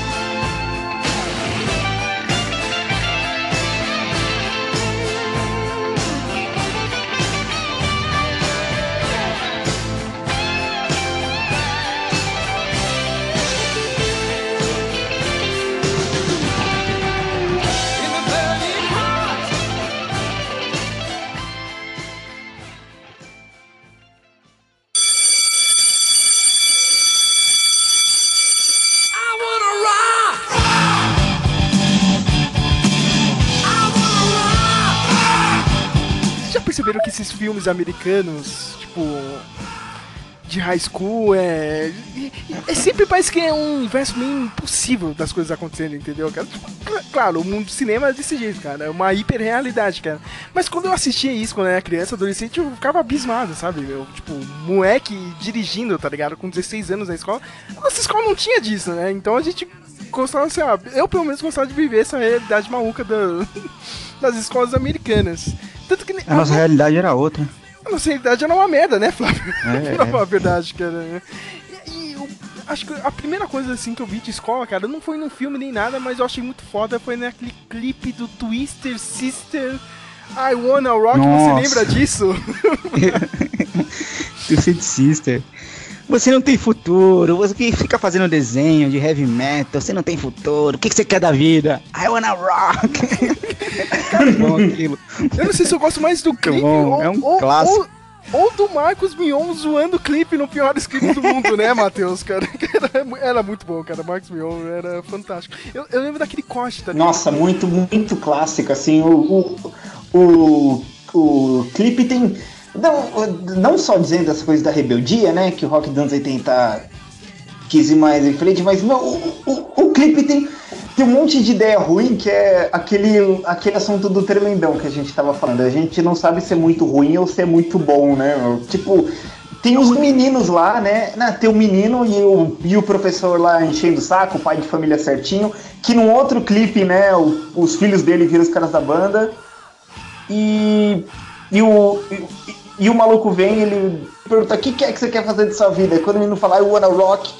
Filmes americanos, tipo, de high school, é. É sempre parece que é um universo meio impossível das coisas acontecendo, entendeu? Tipo, claro, o mundo do cinema é desse jeito, cara. É uma hiperrealidade, cara. Mas quando eu assistia isso, quando eu era criança, adolescente, eu ficava abismado, sabe? Meu, tipo, moleque dirigindo, tá ligado? Com 16 anos na escola. Nossa escola não tinha disso, né? Então a gente gostava, ó, eu pelo menos gostava de viver essa realidade maluca da, (laughs) das escolas americanas. Tanto que, a, a nossa realidade era outra. A nossa realidade era uma merda, né, Flávio? É, (laughs) pra falar a verdade, cara. E, e eu acho que a primeira coisa assim que eu vi de escola, cara, não foi num filme nem nada, mas eu achei muito foda, foi naquele clipe do Twister Sister. I Wanna Rock, Nossa. você lembra disso? (laughs) Twisted Sister. Você não tem futuro, você que fica fazendo desenho de heavy metal, você não tem futuro, o que, que você quer da vida? I wanna rock! (laughs) Cara, bom aquilo. Eu não sei se eu gosto mais do clipe ou, é um ou, clássico. Ou, ou, do Marcos Mion zoando o clipe no pior clipe do mundo, né, Matheus? Cara, (laughs) era, era, muito bom, cara. Marcos Mion era fantástico. Eu, eu lembro daquele corte, tá Nossa, muito, muito clássico, assim. O, o, o, o clipe tem não, não só dizendo essa coisa da rebeldia, né? Que o Rock dos anos 80 quis ir mais em frente, mas meu, o, o, o clipe tem, tem um monte de ideia ruim, que é aquele, aquele assunto do tremendão que a gente tava falando. A gente não sabe se é muito ruim ou se é muito bom, né? Tipo, tem os meninos lá, né? né tem o menino e o, e o professor lá enchendo o saco, o pai de família certinho, que num outro clipe, né, o, os filhos dele viram os caras da banda. E, e o. E, e o maluco vem ele pergunta: o que, que é que você quer fazer de sua vida? E quando ele não falar, I wanna rock,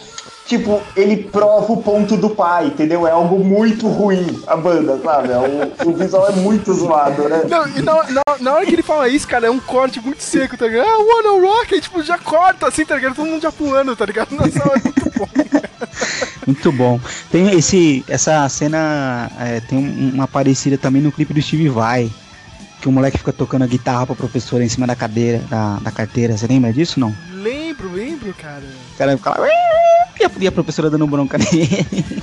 tipo, ele prova o ponto do pai, entendeu? É algo muito ruim a banda, sabe? É o, o visual é muito zoado, né? Não, e na, na, na, hora que ele fala isso, cara, é um corte muito seco, tá ligado? Ah, wanna rock, aí, tipo, já corta assim, tá ligado? Todo mundo já pulando, tá ligado? Nossa, é muito bom. (laughs) muito bom. Tem esse, essa cena, é, tem uma parecida também no clipe do Steve Vai que o moleque fica tocando a guitarra pra professora em cima da cadeira, da, da carteira. Você lembra disso não? Lembro, lembro, cara. cara ficava. E a professora dando bronca nele. (laughs)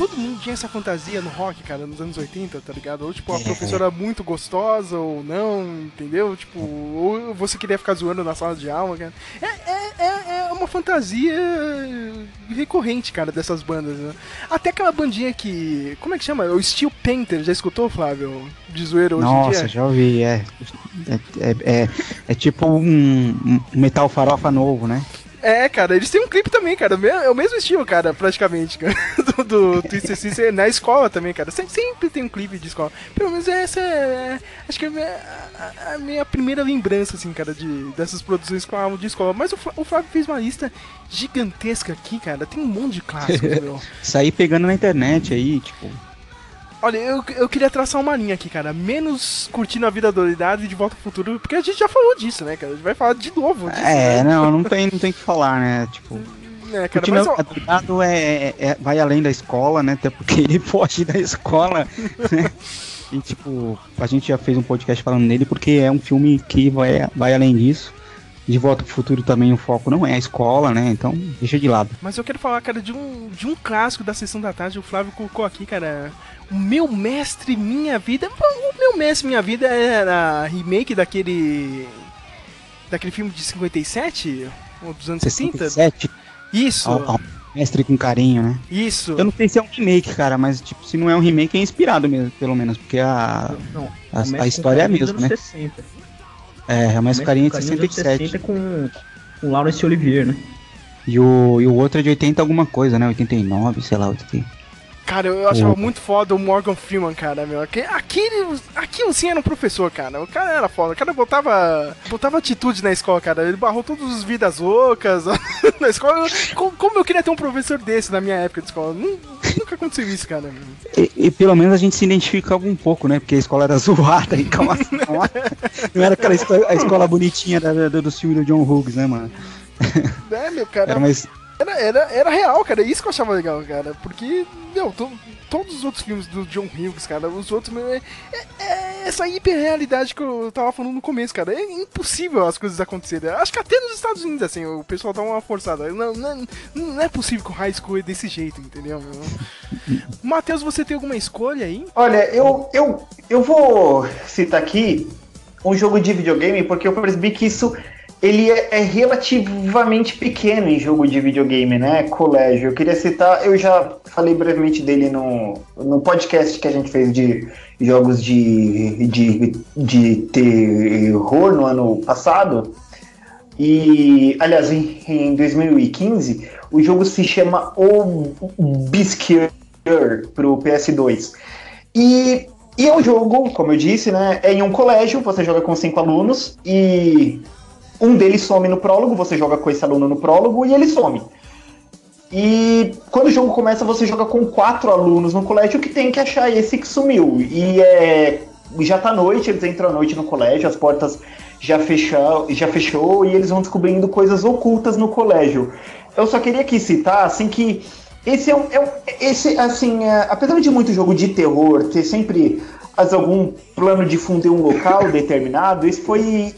Todo, mundo tinha essa fantasia no rock, cara, nos anos 80, tá ligado? Ou tipo, a é. professora muito gostosa ou não, entendeu? Tipo, ou você queria ficar zoando na sala de aula, cara. É, é, é, é uma fantasia recorrente, cara, dessas bandas, né? Até aquela bandinha que. Como é que chama? O Steel Painter, já escutou, Flávio? De zoeira hoje Nossa, em dia? Nossa, já ouvi, é. É, é, é, é tipo um, um metal farofa novo, né? É, cara, eles têm um clipe também, cara. É o mesmo estilo, cara, praticamente, cara, (laughs) do, do Twisted Sister na escola também, cara. Sempre tem um clipe de escola. Pelo menos essa é. Acho que é a, a minha primeira lembrança, assim, cara, de, dessas produções com álbum de escola. Mas o, o Flávio fez uma lista gigantesca aqui, cara. Tem um monte de clássicos, (laughs) meu. Sair pegando na internet aí, tipo. Olha, eu, eu queria traçar uma linha aqui, cara. Menos curtindo a vida doidada e de volta ao futuro, porque a gente já falou disso, né, cara? A gente vai falar de novo disso. É, né? não, não (laughs) tem, não tem que falar, né? Tipo. É, cara, mas, ó... doidado é, é, é, vai além da escola, né? Até porque ele (laughs) foge da escola, né? E tipo, a gente já fez um podcast falando nele porque é um filme que vai, vai além disso. De Volta pro Futuro também o foco não é a escola, né? Então deixa de lado. Mas eu quero falar, cara, de um, de um clássico da sessão da tarde. O Flávio colocou aqui, cara. O Meu Mestre Minha Vida. O Meu Mestre Minha Vida era remake daquele. Daquele filme de 57? Ou dos anos 67? 70? Isso. Ao, ao mestre com carinho, né? Isso. Eu não sei se é um remake, cara, mas tipo, se não é um remake, é inspirado mesmo, pelo menos, porque a, não, a, a história é a mesma, né? 60. É, é mais carinha de 67. 60 com, com Lawrence Olivier, né? E o, e o outro é de 80 alguma coisa, né? 89, sei lá, 80. Cara, eu achava muito foda o Morgan Freeman, cara, meu. Aquele, aquilo sim era um professor, cara. O cara era foda. O cara botava, botava atitude na escola, cara. Ele barrou todos os vidas loucas (laughs) na escola. Como, eu queria ter um professor desse na minha época de escola? Nunca aconteceu isso, cara. E, e, pelo menos a gente se identificava um pouco, né? Porque a escola era (laughs) zoada e calma, Não era aquela escola, a escola bonitinha da, da, do filme do John Hughes, né, mano? É, meu, cara. Era mais era, era, era real, cara. É isso que eu achava legal, cara. Porque, meu, to, todos os outros filmes do John Hughes, cara, os outros, é, é, é essa hiperrealidade que eu tava falando no começo, cara. É impossível as coisas acontecerem. Acho que até nos Estados Unidos, assim, o pessoal dá uma forçada. Não, não, não é possível que o high school é desse jeito, entendeu? (laughs) Matheus, você tem alguma escolha aí? Olha, eu, eu, eu vou citar aqui um jogo de videogame porque eu percebi que isso ele é, é, relativamente pequeno em jogo de videogame, né? Colégio. Eu queria citar, eu já falei brevemente dele no, no podcast que a gente fez de jogos de, de, de terror no ano passado. E, aliás, em, em 2015, o jogo se chama Obscure pro PS2. E, e é um jogo, como eu disse, né? É em um colégio, você joga com cinco alunos e um deles some no prólogo, você joga com esse aluno no prólogo e ele some. E quando o jogo começa, você joga com quatro alunos no colégio que tem que achar esse que sumiu. E é, já tá noite, eles entram à noite no colégio, as portas já fechou, já fechou e eles vão descobrindo coisas ocultas no colégio. Eu só queria aqui citar assim que esse é um, é um esse assim, é, apesar de muito jogo de terror ter sempre algum plano de fundir um local (laughs) determinado, isso foi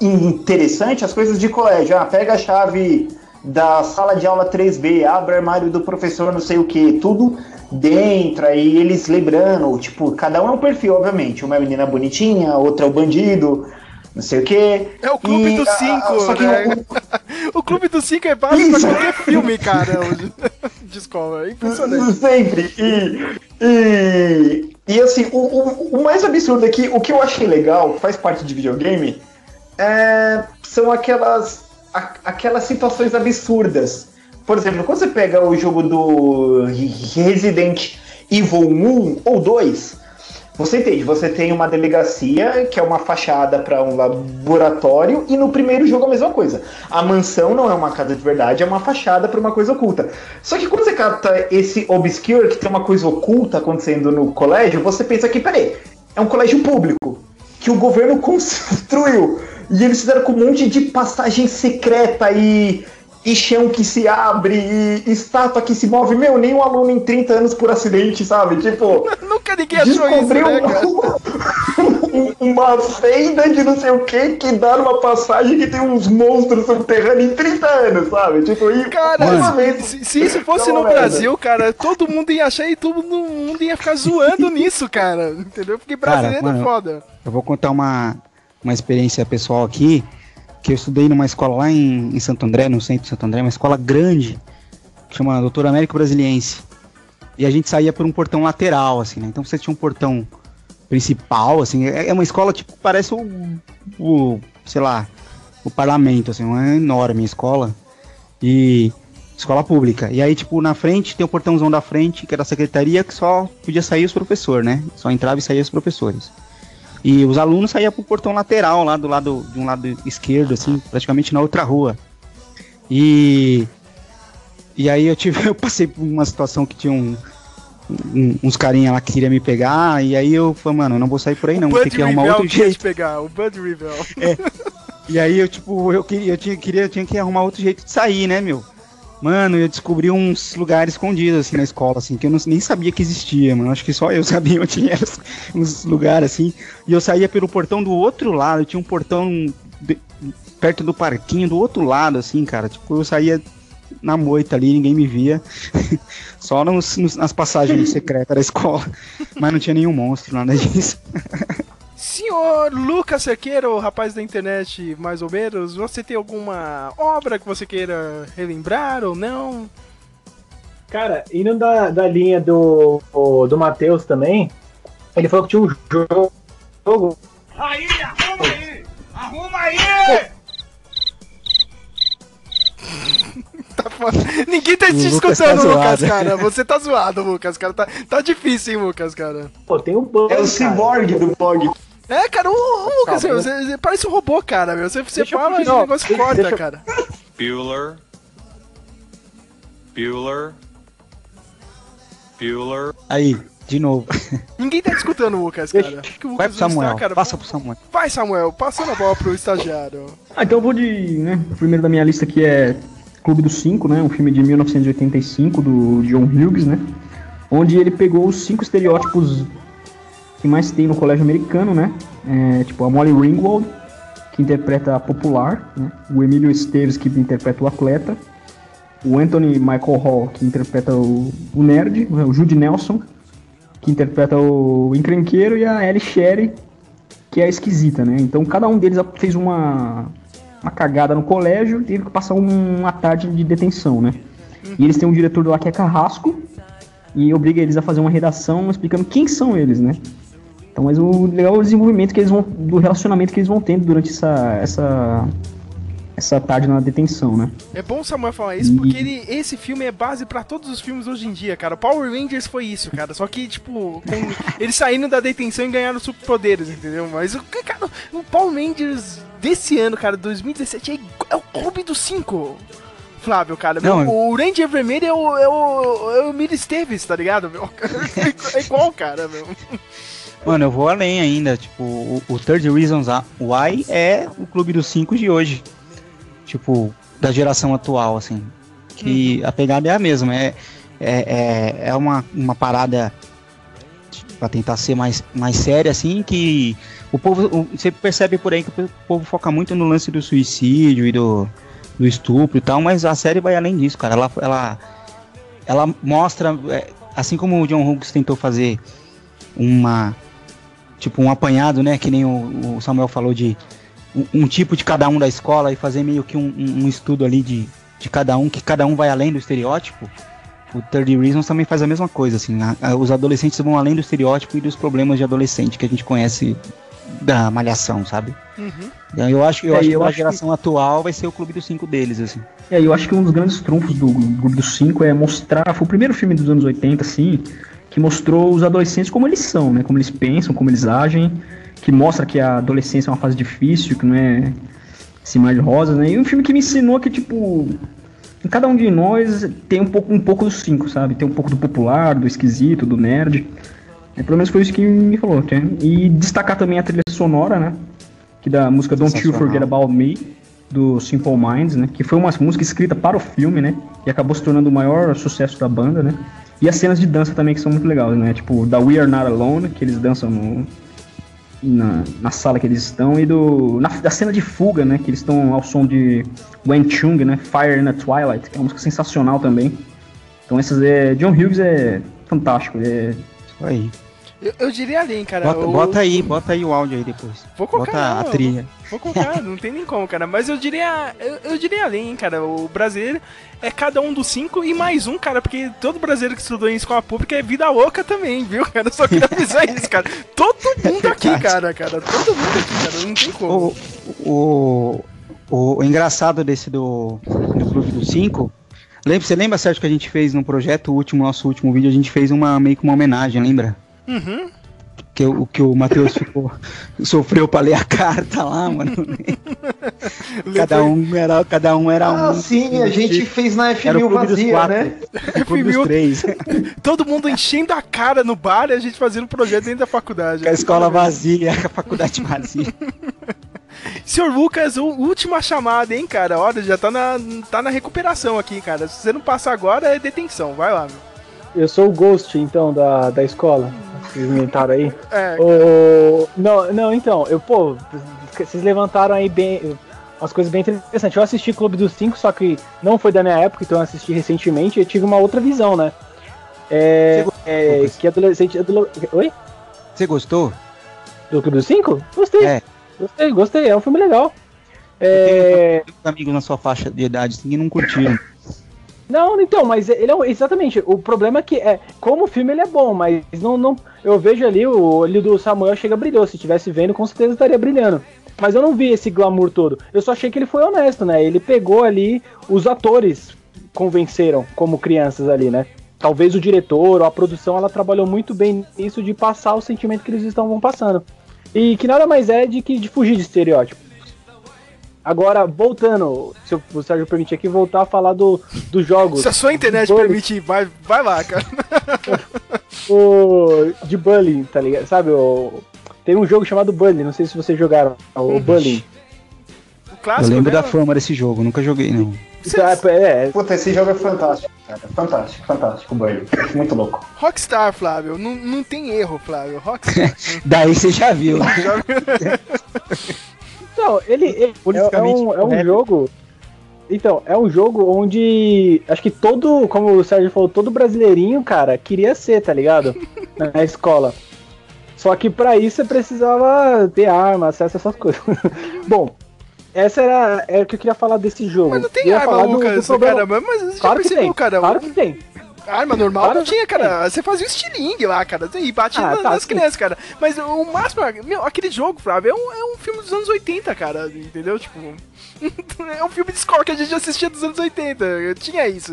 interessante as coisas de colégio. Ah, pega a chave da sala de aula 3B, abre o armário do professor, não sei o que, tudo dentro, aí eles lembrando, tipo, cada um é um perfil, obviamente. Uma é menina bonitinha, outra é o bandido, não sei o que. É o Clube dos Cinco, né? O... (laughs) o... Clube dos Cinco é básico pra qualquer filme, cara, (laughs) hoje. de escola, é impressionante. (laughs) Sempre, e... e... E assim, o, o, o mais absurdo aqui, o que eu achei legal, faz parte de videogame, é, são aquelas, a, aquelas situações absurdas. Por exemplo, quando você pega o jogo do Resident Evil 1 ou 2, você entende, você tem uma delegacia que é uma fachada para um laboratório e no primeiro jogo a mesma coisa. A mansão não é uma casa de verdade, é uma fachada para uma coisa oculta. Só que quando você capta esse obscure, que tem uma coisa oculta acontecendo no colégio, você pensa que, peraí, é um colégio público que o governo (laughs) construiu. E eles fizeram com um monte de passagem secreta e, e chão que se abre e estátua que se move. Meu, nenhum aluno em 30 anos por acidente, sabe? Tipo. (laughs) Nunca ninguém achou isso, né, um, um, (laughs) uma fenda de não sei o que que dá numa passagem que tem uns monstros subterrâneos em 30 anos, sabe? Tipo, e cara, uma. Se, se, isso fosse no Brasil, cara, todo mundo ia achar e todo mundo ia ficar zoando (laughs) nisso, cara. Entendeu? Porque brasileiro cara, é mano, é foda. Eu vou contar uma, uma experiência pessoal aqui, que eu estudei numa escola lá em, em Santo André, no centro de Santo André, uma escola grande, que chama Doutor Américo Brasiliense. E a gente saía por um portão lateral, assim, né? Então você tinha um portão principal, assim, é, é uma escola, tipo, parece o, o sei lá, o parlamento, assim, uma enorme escola. E escola pública. E aí, tipo, na frente tem o portãozão da frente, que era a secretaria, que só podia sair os professores, né? Só entrava e saía os professores. E os alunos saíam pro portão lateral, lá do lado, de um lado esquerdo, assim, praticamente na outra rua. E. E aí eu tive, (laughs) eu passei por uma situação que tinha um, um, uns carinha lá que queria me pegar, e aí eu falei, mano, eu não vou sair por aí não, vou ter que arrumar outro jeito. pegar, o Bud Rivel. É. E aí eu, tipo, eu queria, eu tinha, queria, eu tinha que arrumar outro jeito de sair, né, meu? Mano, eu descobri uns lugares escondidos, assim, na escola, assim, que eu não, nem sabia que existia, mano. Acho que só eu (laughs) sabia onde eram uns lugares, assim. E eu saía pelo portão do outro lado, tinha um portão de, perto do parquinho do outro lado, assim, cara. Tipo, eu saía na moita ali, ninguém me via. (laughs) só nos, nos, nas passagens secretas da escola. Mas não tinha nenhum monstro, nada disso. (laughs) Senhor Lucas Cerqueira, o rapaz da internet, mais ou menos, você tem alguma obra que você queira relembrar ou não? Cara, indo da, da linha do, do Matheus também, ele falou que tinha um jogo. Aí, arruma aí! Arruma aí! (laughs) tá Ninguém tá te escutando, tá Lucas, cara. Você tá zoado, Lucas, cara. Tá, tá difícil, hein, Lucas, cara. Pô, tem um bug, É o cyborg do blog. É, cara, o, o Lucas, você, você, parece um robô, cara, meu. Você, você fala e o negócio corta, deixa... cara. Bueller. Bueller. Bueller. Aí, de novo. Ninguém tá escutando o Lucas, cara. Que o Lucas Vai pro Samuel, está, cara. passa pro Samuel. Vai, Samuel, passando a bola pro estagiário. Ah, então eu vou de, né, o primeiro da minha lista aqui é Clube dos Cinco, né, um filme de 1985 do John Hughes, né, onde ele pegou os cinco estereótipos que mais tem no colégio americano, né? É, tipo a Molly Ringwald, que interpreta a popular, né? o Emílio Esteves, que interpreta o atleta, o Anthony Michael Hall, que interpreta o, o nerd, o Jude Nelson, que interpreta o encrenqueiro, e a Ellie Sherry, que é a esquisita, né? Então cada um deles fez uma, uma cagada no colégio e teve que passar uma tarde de detenção, né? E eles têm um diretor lá que é Carrasco, e obriga eles a fazer uma redação explicando quem são eles, né? Então, mas o legal é o desenvolvimento que eles vão. do relacionamento que eles vão tendo durante essa. essa essa tarde na detenção, né? É bom o Samuel falar isso, porque ele, esse filme é base para todos os filmes hoje em dia, cara. Power Rangers foi isso, cara. Só que, tipo, com (laughs) eles saindo da detenção e ganharam superpoderes, entendeu? Mas o cara, o Power Rangers desse ano, cara, 2017, é, é o clube dos cinco. Flávio, cara. Não, meu, o Ranger Vermelho é o, é o, é o Miro Esteves, tá ligado? Meu? (laughs) É igual, cara, meu. Mano, eu vou além ainda. Tipo, o, o Third Reasons Why é o clube dos cinco de hoje. Tipo, da geração atual, assim. Que hum. a pegada é a mesma. É, é, é, é uma, uma parada tipo, para tentar ser mais, mais séria, assim, que o povo. Você percebe por aí que o povo foca muito no lance do suicídio e do, do estupro e tal, mas a série vai além disso, cara. Ela, ela, ela mostra. É, assim como o John Hughes tentou fazer uma tipo um apanhado, né? Que nem o, o Samuel falou de um, um, tipo de cada um da escola e fazer meio que um, um, estudo ali de, de cada um, que cada um vai além do estereótipo. O 30 Reasons também faz a mesma coisa, assim. A, a, os adolescentes vão além do estereótipo e dos problemas de adolescente que a gente conhece da malhação, sabe? Uhum. Eu acho, eu é, acho eu que a geração que... atual vai ser o Clube dos Cinco deles, assim. É, eu acho que um dos grandes trunfos do Clube dos Cinco é mostrar. Foi o primeiro filme dos anos 80, assim, que mostrou os adolescentes como eles são, né? Como eles pensam, como eles agem, que mostra que a adolescência é uma fase difícil, que não é esse mar de rosas, né? E um filme que me ensinou que, tipo, em cada um de nós tem um pouco, um pouco dos cinco, sabe? Tem um pouco do popular, do esquisito, do nerd. É, pelo menos foi isso que me falou. Né? E destacar também a trilha sonora, né? Que da música Don't You Forget About Me, do Simple Minds, né? Que foi uma música escrita para o filme, né? E acabou se tornando o maior sucesso da banda, né? E as cenas de dança também que são muito legais, né? Tipo, da We Are Not Alone, que eles dançam no, na, na sala que eles estão e do na, da cena de fuga, né? Que eles estão ao som de Wen Chung, né? Fire in the Twilight, que é uma música sensacional também. Então essas é John Hughes é fantástico, é aí. Eu, eu diria além, cara. Bota, o- bota aí, bota aí o áudio aí depois. Vou colocar, Bota a não, trilha. Vou colocar, (laughs) não tem nem como, cara. Mas eu diria. Eu, eu diria além, hein, cara. O brasileiro é cada um dos cinco e mais um, cara. Porque todo brasileiro que estudou em escola pública é vida louca também, viu, cara? Eu só queria (laughs) avisar isso, cara. Todo mundo aqui, cara, cara. Todo mundo aqui, cara. Não tem como. O, o, o, o engraçado desse do, do Clube dos Cinco. Lembra, você lembra, Sérgio, que a gente fez no projeto, o último, nosso último vídeo, a gente fez uma meio que uma homenagem, lembra? Uhum. Que o que o Matheus ficou (laughs) sofreu pra ler a carta lá, mano. (laughs) cada um era cada um era Ah, um. sim, a gente fez na era o F1000 clube dos vazia, quatro, né? o clube dos F1000. três. (laughs) Todo mundo enchendo a cara no bar e a gente fazendo um projeto dentro da faculdade. Com a escola vazia, com a faculdade vazia. Senhor Lucas, o última chamada, hein, cara? Olha, já tá na, tá na recuperação aqui, cara. Se você não passar agora, é detenção. Vai lá, meu. Eu sou o Ghost, então, da, da escola. Vocês inventaram aí. É, O... Não, não, então, eu, pô, vocês levantaram aí bem umas coisas bem interessantes. Eu assisti Clube dos Cinco, só que não foi da minha época, então eu assisti recentemente e eu tive uma outra visão, né? É, é, que adolescente. adolo- Oi? Você gostou? Do Clube dos Cinco? Gostei. É. Gostei, gostei. É um filme legal. É, Tem uns amigos na sua faixa de idade assim, que não curtiram. Não, então, mas ele é exatamente. O problema é que é como o filme ele é bom, mas não, não eu vejo ali o olho do Samuel chega brilhou. Se estivesse vendo, com certeza estaria brilhando. Mas eu não vi esse glamour todo. Eu só achei que ele foi honesto, né? Ele pegou ali os atores convenceram como crianças ali, né? Talvez o diretor ou a produção ela trabalhou muito bem nisso de passar o sentimento que eles estavam passando. E que nada mais é de que de fugir de estereótipo. Agora, voltando, se eu- o Sérgio permitir aqui, voltar a falar do, dos jogos. se a sua internet Bully. permitir, vai, vai lá, cara. (laughs) o de bullying, tá ligado? Sabe, o, tem um jogo chamado Bully, não sei se vocês jogaram, o Bullying. O Eu clássico, lembro né? da fama desse jogo, nunca joguei não. Então, é, é, Puta, esse jogo é fantástico, cara. Fantástico, fantástico, Burley. Muito louco. Rockstar, Flávio. Não, não tem erro, Flávio. Rockstar. (laughs) Daí você já viu. né? (laughs) Então, ele, ele- (laughs) é, é um, é um jogo. Então, é um jogo onde. Acho que todo, como o Sérgio falou, todo brasileirinho, cara, queria ser, tá ligado? (laughs) Na escola. Só que pra isso você precisava ter arma, acesso a essas coisas. (laughs) Bom, essa era, era o que eu queria falar desse jogo. Mas não tem arma, falar do- do Lucas, problema- caramba. Mas você já Claro que percebeu, tem, cara? claro que tem. Arma normal não tinha, cara. Você fazia o estilingue lá, cara. E batia Ah, nas, tá, nas sim. crianças, cara. Mas o máximo. Meu, aquele jogo, Flávio, é um, é um filme dos anos 80, cara. Entendeu? Tipo. (laughs) é um filme de escola que a gente assistia dos anos 80. Tinha isso.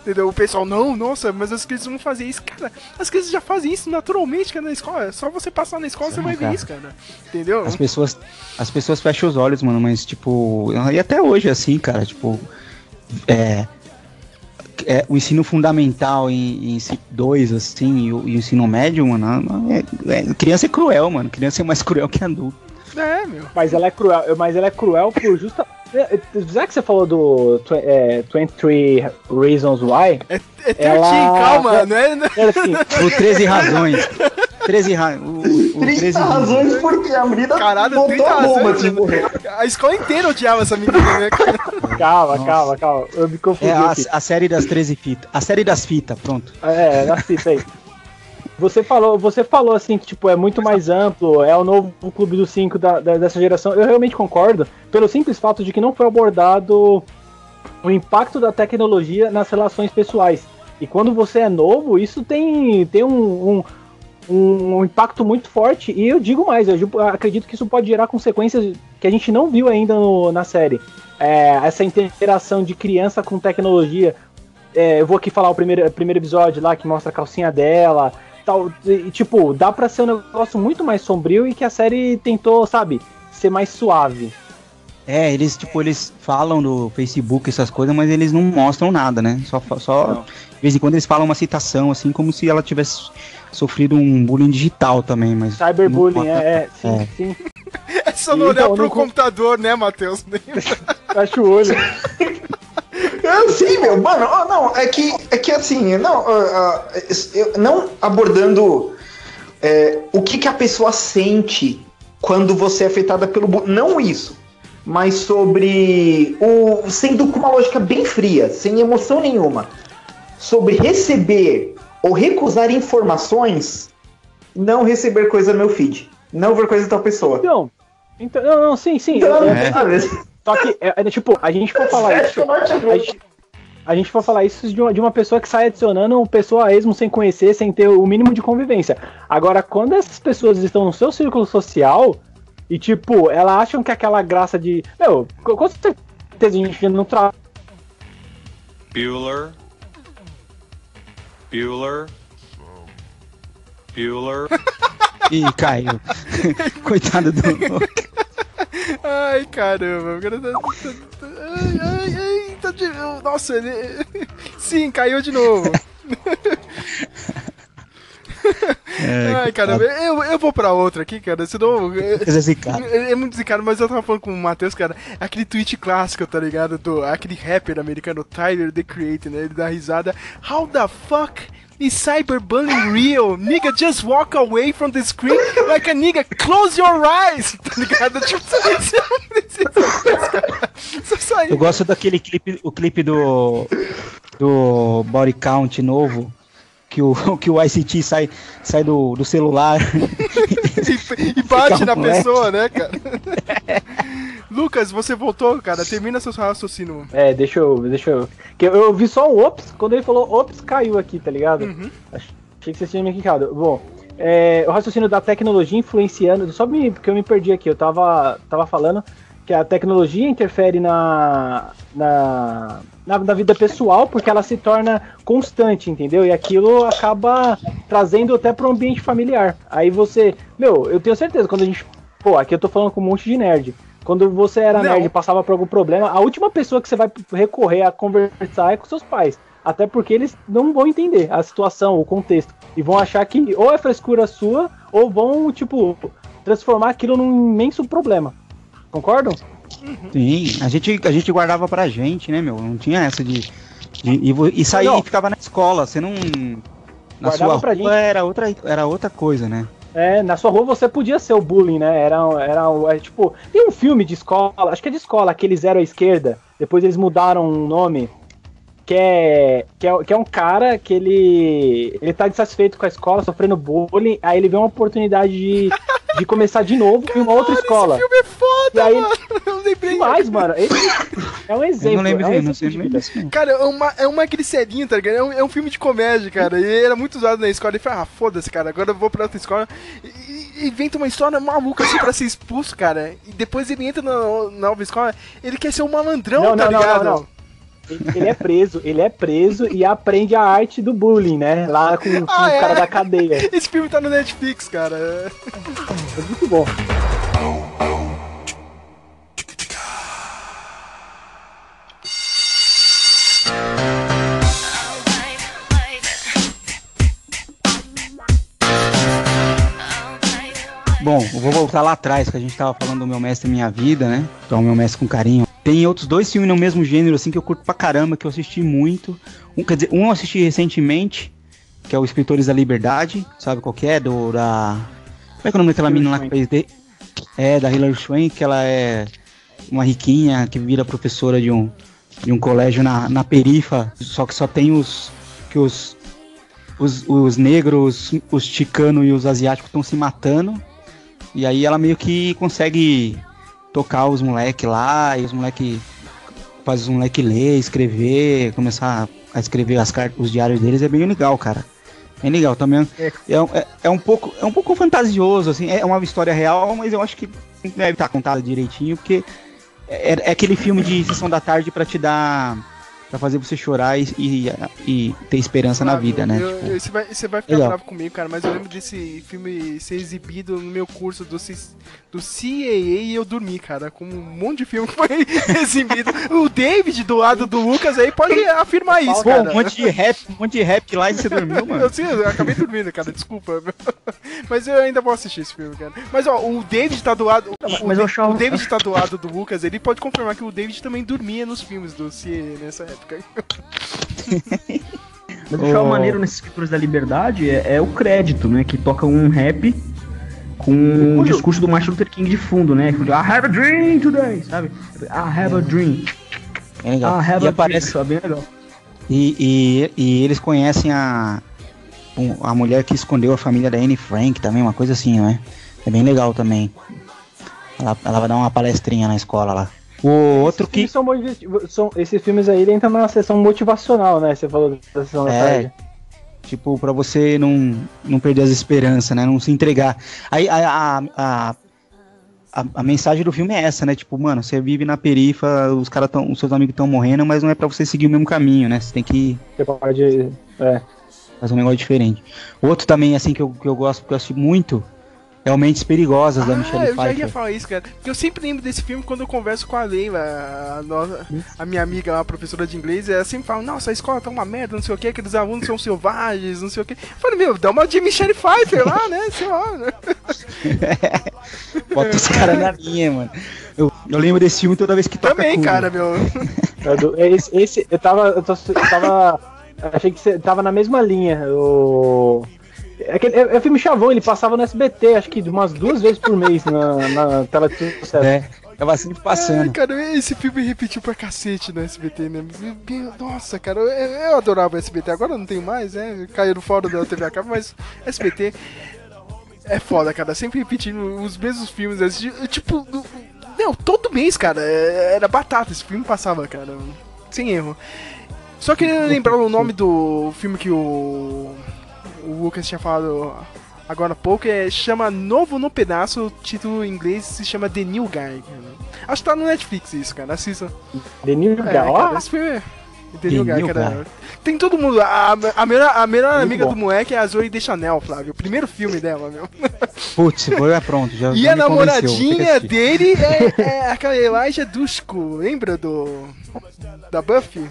Entendeu? O pessoal, não, nossa, mas as crianças não faziam isso. Cara, as crianças já fazem isso naturalmente, cara, na escola. É só você passar na escola, você vai ver isso, cara. Entendeu? As pessoas, as pessoas fecham os olhos, mano, mas tipo, e até hoje é assim, cara, tipo, é, é o ensino fundamental em, em 2, assim, e o, e o ensino médio, mano, é, é- criança é cruel, mano, criança é mais (laughs) cruel que adulto. É, meu. Mas ela é cruel, mas ela é cruel por justa. Já que você falou do é, 23 Reasons Why, É, é 13, Ela- calma, não é? não é- era assim, (laughs) O 13 razões. 13 razões. O, o 30 13 razões porque a menina Caralho, botou 30 a bomba de morrer. A escola inteira odiava essa menina, né, calma, calma, calma. Eu me confundi É a, aqui. a série das 13 fitas. A série das fitas, pronto. É, assista aí. Você falou, você falou assim que tipo, é muito mais amplo, é o novo clube dos cinco da, da- dessa geração. Eu realmente concordo, pelo simples fato de que não foi abordado o impacto da tecnologia nas relações pessoais. E quando você é novo, isso tem, tem um, um, um- um impacto muito forte. E eu digo mais, eu acredito que isso pode gerar consequências que a gente não viu ainda no- na série. É, essa interação de criança com tecnologia. É, eu vou aqui falar o primeiro, primeiro episódio lá que mostra a calcinha dela. Tal, e, tipo, dá pra ser um negócio muito mais sombrio e que a série tentou, sabe, ser mais suave. É, eles, tipo, eles falam do Facebook, essas coisas, mas eles não mostram nada, né? Só, só Não. De vez em quando eles falam uma citação, assim, como se ela tivesse sofrido um bullying digital também, mas. Cyberbullying, é, é, sim, É. sim. É só não olhar Então, pro não- computador, né, Matheus? (laughs) Fecha o olho. Eu sei, meu, mano, ó, não, é que, é que assim, não, ah, eu- não abordando é, o que, que a pessoa sente quando você é afetada pelo bullying. Não isso, mas sobre o. sendo com uma lógica bem fria, sem emoção nenhuma. Sobre receber ou recusar informações, não receber coisa no meu feed. Não ver coisa de tal pessoa. Então, então não, não, sim, sim. Então, eu- eu- É. Só que, é, é, tipo, a gente for falar isso. A gente, a gente for falar isso de uma, de uma pessoa que sai adicionando uma pessoa a esmo sem conhecer, sem ter o mínimo de convivência. Agora, quando essas pessoas estão no seu círculo social e, tipo, elas acham que aquela graça de. Meu, com certeza a gente não tra... Bueller. Bueller. Bueller. Ih, caiu. (laughs) Coitado do. Ai, caramba. tá- tá- tá- Ai, ai, ai. Tá de... Nossa, ele. (laughs) Sim, caiu de novo. Ai, caramba. Eu, eu vou pra outra aqui, cara. Senão. (laughs) Cara. É é muito zicado, mas eu tava falando com o Matheus, cara. Aquele tweet clássico, tá ligado? Do, aquele rapper americano, Tyler The Creator, né? Ele dá risada. How the fuck is cyberbullying real? Nigga, just walk away from the screen like a nigga, close your eyes! (laughs) Tá ligado? Tipo, você você não precisa disso, cara. Só sair. Eu gosto daquele clipe, o clipe do do Body Count novo, que o (laughs) que o ICT sai sai do, do celular. (laughs) e, e bate Fica na moleque. pessoa, né, cara? (laughs) Lucas, você voltou, cara. Termina seu raciocínio. É, deixa eu. Deixa eu. Que eu, eu vi só o ops, quando ele falou ops, caiu aqui, tá ligado? Uhum. Achei que vocês tinham me clicado. Bom, é, o raciocínio da tecnologia influenciando. Só me, porque eu me perdi aqui, eu tava, tava falando que a tecnologia interfere na, na, na, na vida pessoal porque ela se torna constante, entendeu? E aquilo acaba trazendo até pro ambiente familiar. Aí você. Meu, eu tenho certeza, quando a gente. Pô, aqui eu tô falando com um monte de nerd. Quando você era Não. nerd e passava por algum problema, a última pessoa que você vai recorrer a conversar é com seus pais. Até porque eles não vão entender a situação, o contexto. E vão achar que ou é frescura sua, ou vão, tipo, transformar aquilo num imenso problema. Concordam? Sim, a gente, a gente guardava pra gente, né, meu? Não tinha essa de. de e, e sair Não. e ficava na escola. Você não. Na Guardava sua pra rua gente. era outra, era outra coisa, né? É, na sua rua você podia ser o bullying, né? Era, era é, tipo. Tem um filme de escola, acho que é de escola, aquele Zero à Esquerda. Depois eles mudaram o nome. Que é, que é. Que é um cara que ele. Ele tá insatisfeito com a escola, sofrendo bullying. Aí ele vê uma oportunidade de, de começar de novo em uma outra escola. Esse filme é foda, E aí- mano. Eu lembrei. Demais, mano. Ele é um exemplo. eu não lembro é um não sei de não não. Cara, é uma, é uma glicerinha, tá ligado? É um, é um filme de comédia, cara. E era muito usado na escola. Ele falou, ah, foda-se, cara, agora eu vou pra outra escola. E, inventa uma história maluca assim pra ser expulso, cara. E depois ele entra na, na nova escola, ele quer ser um malandrão, Não, tá não, não, ligado? não, não. Ele ele é preso, ele é preso e aprende a arte do bullying, né? Lá com, com Ah, o cara é? da cadeia. Esse filme tá no Netflix, cara. É muito bom. Bom, eu vou voltar lá atrás, que a gente tava falando do meu mestre Minha Vida, né? Então, meu mestre com carinho. Tem outros dois filmes no mesmo gênero, assim, que eu curto pra caramba, que eu assisti muito. Um, quer dizer, um eu assisti recentemente, que é o Escritores da Liberdade, sabe qual que é? Do, da... Como é que é o nome daquela menina lá que fez... De... É, da Hilary Swank, que ela é uma riquinha que vira professora de um, de um colégio na, na perifa, só que só tem os... que os... Os, os negros, os chicanos e os asiáticos estão se matando. E aí ela meio que consegue tocar os moleque lá, e os moleque faz os moleque ler, escrever, começar a escrever as cartas, os diários deles, é bem legal, cara. Bem legal também. É, é, é um pouco é um pouco fantasioso assim, é uma história real, mas eu acho que deve estar contada direitinho, porque é, é aquele filme de sessão da tarde pra te dar Pra fazer você chorar e, e, e ter esperança na Mano, vida, né? eu- Tipo, você, vai, você vai ficar legal. bravo comigo, cara, mas eu lembro desse filme ser exibido no meu curso do, C- do CAA e eu dormi, cara, com um monte de filme que foi (laughs) exibido. O David do lado do Lucas aí pode afirmar isso, Pô, cara. um monte de rap, um monte de rap lá e você dormiu, (laughs) mano. Eu, sim, eu acabei dormindo, cara, desculpa. (laughs) Mas eu ainda vou assistir esse filme, cara. Mas ó, o David tá do lado. O, mas eu achava- o David tá do lado do Lucas, ele pode confirmar que o David também dormia nos filmes do CAA nessa época. Mas o que Oh. maneiro nesses escritores da liberdade é, é o crédito, né? Que toca um rap com o discurso do Martin Luther King de fundo, né? I have a dream today, sabe? I have a dream. É legal. I have e a aparece, dream. Bem legal. E, e, e eles conhecem a, um- a mulher que escondeu a família da Anne Frank também, uma coisa assim, né? É bem legal também. Ela, ela vai dar uma palestrinha na escola lá. O outro que. Esses filmes são são- esses filmes aí entram na sessão motivacional, né? Você falou da sessão da É, tarde. Tipo, pra você não, não perder as esperanças, né? Não se entregar. Aí a, a, a, a, a mensagem do filme é essa, né? Tipo, mano, você vive na perifa, os caras tão, os seus amigos estão morrendo, mas não é pra você seguir o mesmo caminho, né? Você tem que Você pode. É. fazer um negócio diferente. Outro também, assim, que eu, que eu gosto, porque eu assisti muito, é Mentes Perigosas, da Ah, Michelle eu já ia Pfeiffer. falar isso, cara. Porque eu sempre lembro desse filme quando eu converso com a Leila, a, nossa, a minha amiga lá, a professora de inglês, ela sempre fala, nossa, a escola tá uma merda, não sei o que, aqueles alunos são selvagens, não sei o que. Eu falei, meu, dá uma de Michelle Pfeiffer lá, né? Sei lá, né? (laughs) Bota os caras na linha, mano. Eu, eu lembro desse filme toda vez que toca Também, cara, meu. É do- Esse, esse- eu tava. Eu, tô- eu tava. Achei que você tava na mesma linha. O. É, aquele- é, é filme chavão, ele passava no SBT, acho que umas duas vezes por mês na, na tela de sucesso. É, tava sempre passando. cara, esse filme repetiu pra cacete no SBT, né? Nossa, cara, eu, eu adorava o SBT. Agora não tenho mais, né? Caiu fora da TV a cabo, mas SBT é foda, cara. Sempre repetindo os mesmos filmes. assim, Tipo, no- não, todo mês, cara. é- Era batata. Esse filme passava, cara. Sem erro. Só queria lembrar o nome do filme que o, o Lucas tinha falado agora há pouco. É, chama Novo no Pedaço. O título em inglês se chama The New Guy. cara. Acho que tá no Netflix isso, cara. Assista. The New É, Guy, cara, ó. esse filme é. The The New Guy, New cara. Guy. Tem todo mundo. A, a melhor, a melhor Muito amiga bom. do moleque é a Zoe Deschanel, Flávio. O primeiro filme dela, meu. Putz, foi é pronto, já (laughs) E já a namoradinha dele é, é aquela Elijah Dushku. Lembra do. Da Buffy?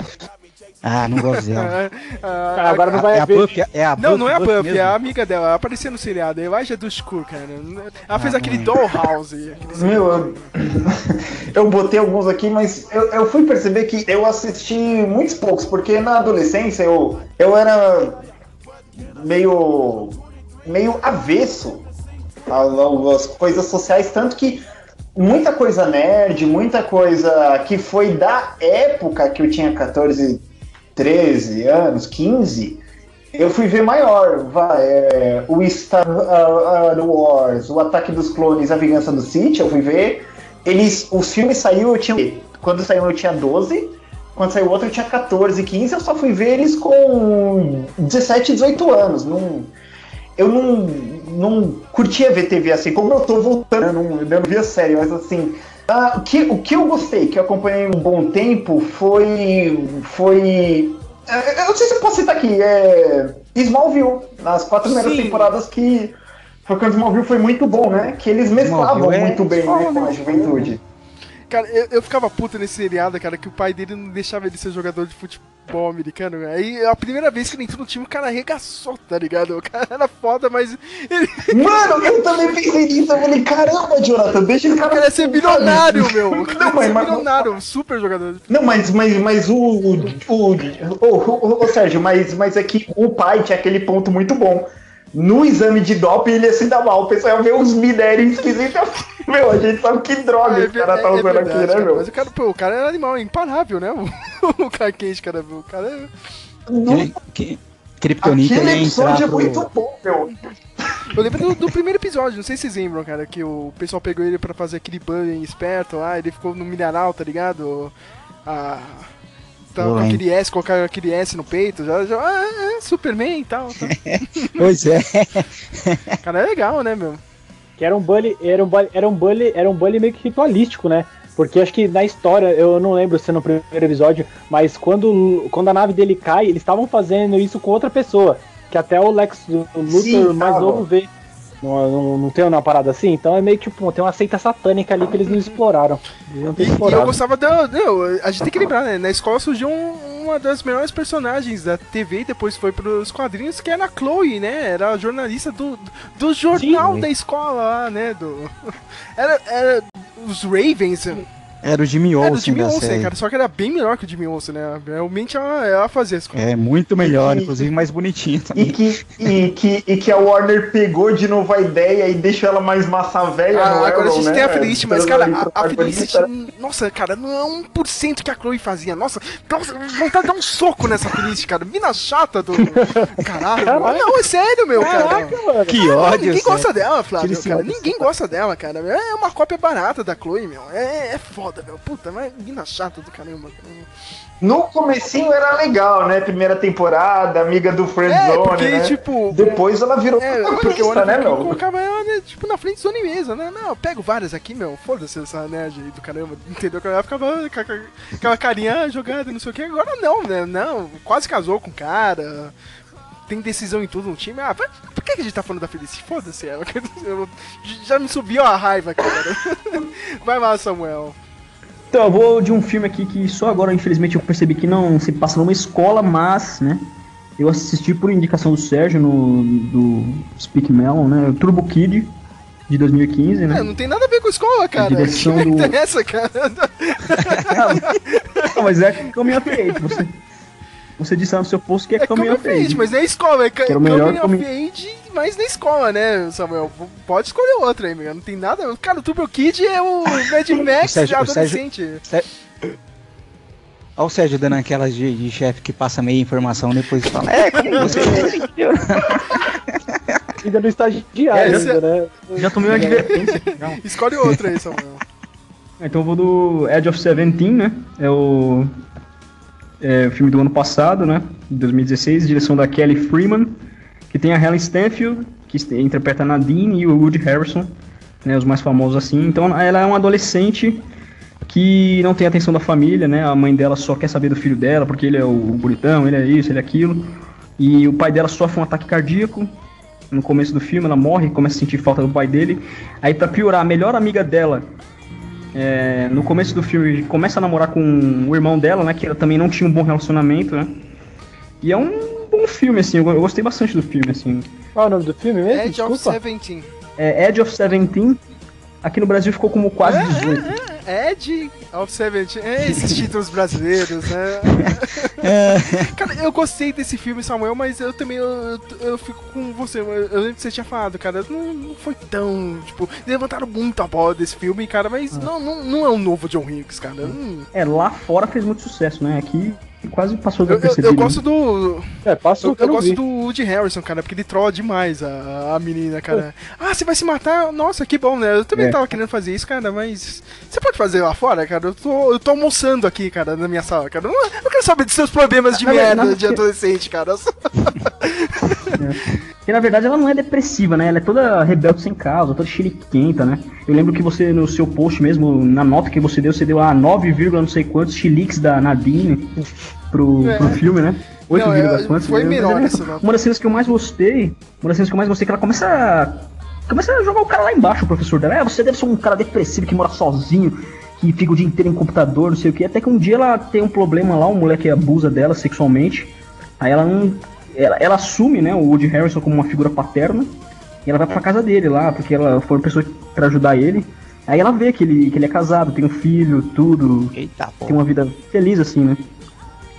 Ah, não gosto dela. A- (laughs) a- Ah, agora não vai é a ver. Buffy, é a Não, não é a Buffy, mesmo? é a amiga dela. Ela aparecia no seriado. é Elijah Dushku, cara. Ela fez Ah, aquele não Dollhouse. aquele Meu, eu, (laughs) eu botei alguns aqui, mas eu, eu fui perceber que eu assisti muitos poucos, porque na adolescência eu, eu era meio, meio avesso a- às coisas sociais, tanto que muita coisa nerd, muita coisa que foi da época que eu tinha 14, 13 anos, 15, eu fui ver maior. É, o Star uh, uh, Wars, o Ataque dos Clones, a Vingança do Sith, eu fui ver. Eles, os filmes saiu, eu tinha. Quando saiu eu tinha 12. Quando saiu outro eu tinha 14, 15. Eu só fui ver eles com 17, 18 anos. Não, eu não, não curtia ver TV assim, como eu tô voltando, eu não, eu não via série, mas assim. O, que, o que eu gostei, que eu acompanhei um bom tempo, foi. Foi. é, Eu não sei se eu posso citar aqui, é. Smallville, nas quatro primeiras Sim. temporadas que. Foi quando Smallville foi muito bom, né? Que eles mesclavam Smallville é muito bem né, com a né? juventude. Cara, eu, eu ficava puta nesse seriado, cara, que o pai dele não deixava ele ser jogador de futebol americano. né? Aí a primeira vez que ele entrou no time, o cara arregaçou, tá ligado? O cara era foda, mas ele (laughs) Mano, eu também pensei nisso. Eu falei, caramba, Jonathan, deixa esse cara. queria ser milionário, meu. O cara (laughs) Não, queria ser mas- mas- super jogador. Não, mas, mas, mas o. O, o, o, o- o Sérgio, mas, mas é que o pai tinha aquele ponto muito bom. No exame de doping ele ia se dar mal. O pessoal vê uns minérios esquisitos. (laughs) Meu, a gente sabe que droga É, esse cara tá é- é usando verdade, aqui, né, cara, meu? Mas o cara, pô, o cara era animal, é imparável, né? O, (laughs) o cara o cara é... Aquele, que, Kryptonita Aquele entrar episódio é pro... muito bom, meu. Eu lembro do, do primeiro episódio, não sei se vocês lembram, cara, que o pessoal pegou ele pra fazer aquele bullying esperto lá, ele ficou no mineral, tá ligado? A... Tá, com aquele S, colocar aquele S no peito, já, já ah, é, Superman e tal. tá. (laughs) Pois é. (laughs) Cara, é legal, né, meu? Que era um bully, era um bully, era um bully, era um bully meio que ritualístico, né? Porque acho que na história, eu não lembro se é no primeiro episódio, mas quando, quando a nave dele cai, eles estavam fazendo isso com outra pessoa. Que até o Lex Luthor Sim, mais novo vê. Não, não, não tem uma parada assim? Então é meio que tipo, tem uma seita satânica ali que eles não exploraram. Não E, eu gostava da. Não, a gente tem que lembrar, né? Na escola surgiu um- uma das melhores personagens da TV e depois foi pros quadrinhos, que era a Chloe, né? Era a jornalista do, do jornal Sim. da escola lá, né? Do, (laughs) era, era os Ravens. Era o Jimmy Olsen Era o Jimmy da Olsen, série. cara, só que era bem melhor que o Jimmy Olsen, né? Realmente ela, ela fazia as coisas. É, muito melhor, E- inclusive mais bonitinho E também. que, e, que, e que a Warner pegou de novo a ideia e deixou ela mais massa velha Ah, no agora a Arrow, gente né? tem a Felicity, mas, cara, a, a Felicity, nossa, cara, não é 1% que a Chloe fazia. Nossa, nossa, vontade de dar um soco nessa Felicity, cara. Mina chata do. Caralho, não, é sério, meu, cara. Caraca, mano. Que Ah, ódio, ninguém gosta dela, Flávio, cara. Ninguém gosta dela, cara. É uma cópia barata da Chloe, meu. É, é foda, meu. Puta, mas mina chata do caramba. cara. No comecinho era legal, né? Primeira temporada, amiga do É, Friendzone, porque, né? tipo. Depois ela virou É, porque o né, meu? colocava ela, né, tipo, na frente zone mesa, né? Não, eu pego várias aqui, meu. Foda-se essa nerd aí do caramba, entendeu? Ela ficava com aquela carinha jogada, não sei o que. Agora não, né? Não, quase casou com o cara. Tem decisão em tudo no time. Ah, por que a gente tá falando da Felicity? Foda-se ela. (laughs) Já me subiu a raiva, cara. (laughs) Vai lá, Samuel. Então, eu vou de um filme aqui que só agora, infelizmente, eu percebi que não se passa numa escola, mas, né? Eu assisti por indicação do Sérgio no do Speak Melon, né? Turbo Kid de 2015, né? É, não tem nada a ver com escola, cara. direção (laughs) que do- interessa, cara? (laughs) Não, mas é Coming of Age. Você, você disse lá no seu post que é, É Coming of Age, Age. mas é escola, é ca- era o melhor Coming of Age, mas na escola, né, Samuel? Pode escolher outra aí, meu. Não tem nada. Cara, o Turbo Kid é o Mad (laughs) Max Sérgio- o adolescente. Olha o Sérgio dando aquelas de, de chefe que passa meia informação depois fala. É, como você. (laughs) Ainda no estagiário, é- ainda, né? Já tomei uma advertência. Escolhe outra aí, Samuel. (laughs) Então eu vou do Edge of Seventeen, né? É o, é filme do ano passado, né? De 2016, direção da Kelly Freeman, que tem a Helen Stanfield, que interpreta a Nadine, e o Woody Harrison, né? Os mais famosos assim. Então ela é uma adolescente que não tem atenção da família, né? A mãe dela só quer saber do filho dela, porque ele é o bonitão, ele é isso, ele é aquilo. E o pai dela sofre um ataque cardíaco. No começo do filme, ela morre, começa a sentir falta do pai dele. Aí, pra piorar, a melhor amiga dela, é, no começo do filme, começa a namorar com o irmão dela, né? Que ela também não tinha um bom relacionamento, né? E é um bom filme, assim. Eu, eu gostei bastante do filme, assim. Qual é o nome do filme mesmo? Edge of Desculpa. Seventeen. É Edge of Seventeen. Aqui no Brasil ficou como quase 18. Edge of Seventeen. É esses títulos brasileiros, né? (laughs) Cara, eu gostei desse filme, Samuel, mas eu também eu, eu, eu fico com você. Eu, lembro que você tinha falado, cara, não, não foi tão. Tipo, levantaram muito a bola desse filme, cara, mas não, não, não é um novo John Hughes, cara. Hum. É, lá fora fez muito sucesso, né? Aqui quase passou Eu, eu, eu gosto do. É, passa Eu, eu gosto vi. do Woody Harrison, cara, porque ele trola demais a, a menina, cara. Ah, você vai se matar? Nossa, que bom, né? Eu também É. tava querendo fazer isso, cara, mas. Você pode fazer lá fora, cara? Eu tô, eu tô almoçando aqui, cara, na minha sala, cara. Eu não, eu quero saber dos seus problemas de Na merda verdade- de adolescente, cara. Porque na verdade ela não é depressiva, né? Ela é toda rebelde sem causa, toda chiliquenta, né? Eu lembro que você, no seu post mesmo, na nota que você deu, você deu a 9, vírgula não sei quantos chiliques da Nadine pro, É. pro filme, né? 8, Não, vírgula é, quantos. foi né? é- essa nota. Uma das cenas que eu mais gostei, uma das cenas que eu mais gostei é que ela começa a, começa a jogar o cara lá embaixo, o professor dela. É, você deve ser um cara depressivo que mora sozinho, que fica o dia inteiro em computador, não sei o que. Até que um dia ela tem um problema lá, um moleque abusa dela sexualmente. Aí ela não. Ela, ela assume, né, o Woody Harrison como uma figura paterna. E ela vai pra casa dele lá, porque ela foi uma pessoa pra ajudar ele. Aí ela vê que ele, que ele é casado, tem um filho, tudo. Eita, pô. Tem uma vida feliz, assim, né?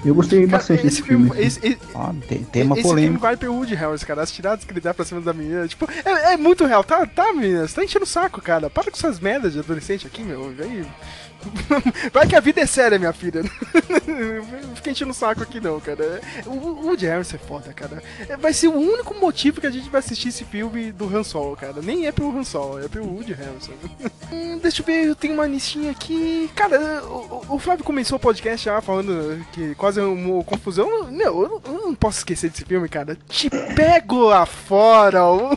Eu gostei Cara, bastante esse desse filme. filme. assim. Esse, esse, Ó, tem tema esse filme vai pro Woody Harrison, cara. As tiradas que ele dá pra cima da menina. Tipo, é, é muito real. Tá, tá, menina? Você tá enchendo o saco, cara. Para com essas merdas de adolescente aqui, meu. Vem. (laughs) Vai que a vida é séria, minha filha. Não (laughs) fica enchendo o saco aqui, não, cara. O o Woody Harrison é foda, cara. É, Vai ser o único motivo que a gente vai assistir esse filme do Han Solo, cara. Nem é pelo Han Solo, é pelo Woody Harrison. (laughs) Hum, deixa eu ver, eu tenho uma listinha aqui. Cara, o, o Flávio começou o podcast já falando que quase uma confusão. Meu, eu não, eu não posso esquecer desse filme, cara. Te pego lá fora. Um,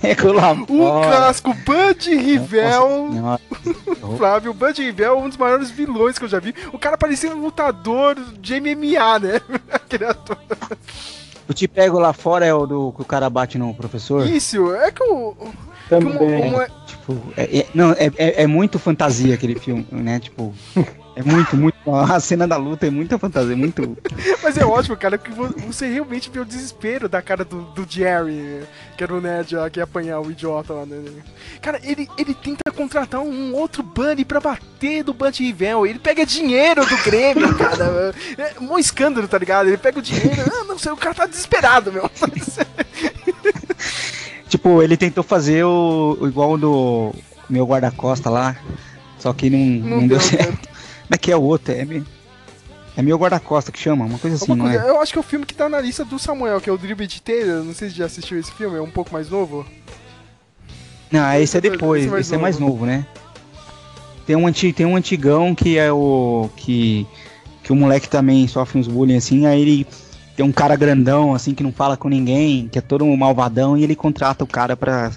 Pego lá fora. clássico Bud Rivel. Nossa, (laughs) Flávio, o Bud Rivel é um dos maiores vilões que eu já vi. O cara parecia um lutador de MMA, né? (laughs) Aquele ator. O te pego lá fora é o do que o cara bate no professor? Isso, é que o. Que o, Também. o- Tipo, é, é- não, é, é, é muito fantasia aquele filme, né? Tipo, é, É muito, muito. A (laughs) cena da luta é muita fantasia, muito. (laughs) Mas é ótimo, cara, que você realmente vê o desespero da cara do, do Jerry, que era o Ned ó, que ia apanhar o idiota lá, né? Cara, ele, ele tenta contratar um outro Bunny pra bater do Bunny Rivel. Ele pega dinheiro do Grêmio, (laughs) cara. É um escândalo, tá ligado? Ele pega o dinheiro. Ah, não sei, o cara tá desesperado, meu. tipo, ele tentou fazer o, o igual do meu guarda-costa lá. Só que não, não, não deu, deu certo. Como é que é o outro? É, é meu guarda-costa que chama, uma coisa assim, não é? Eu acho que é o filme que tá na lista do Samuel, que é o Dribble de Taylor. Não sei se já assistiu esse filme, é um pouco mais novo. Não, esse é depois, esse, é mais, esse novo. é mais novo, né? Tem um, antigo, tem um antigão que é o. que. que o moleque também sofre uns bullying assim, aí ele tem um cara grandão, assim, que não fala com ninguém, que é todo um malvadão, e ele contrata o cara pra,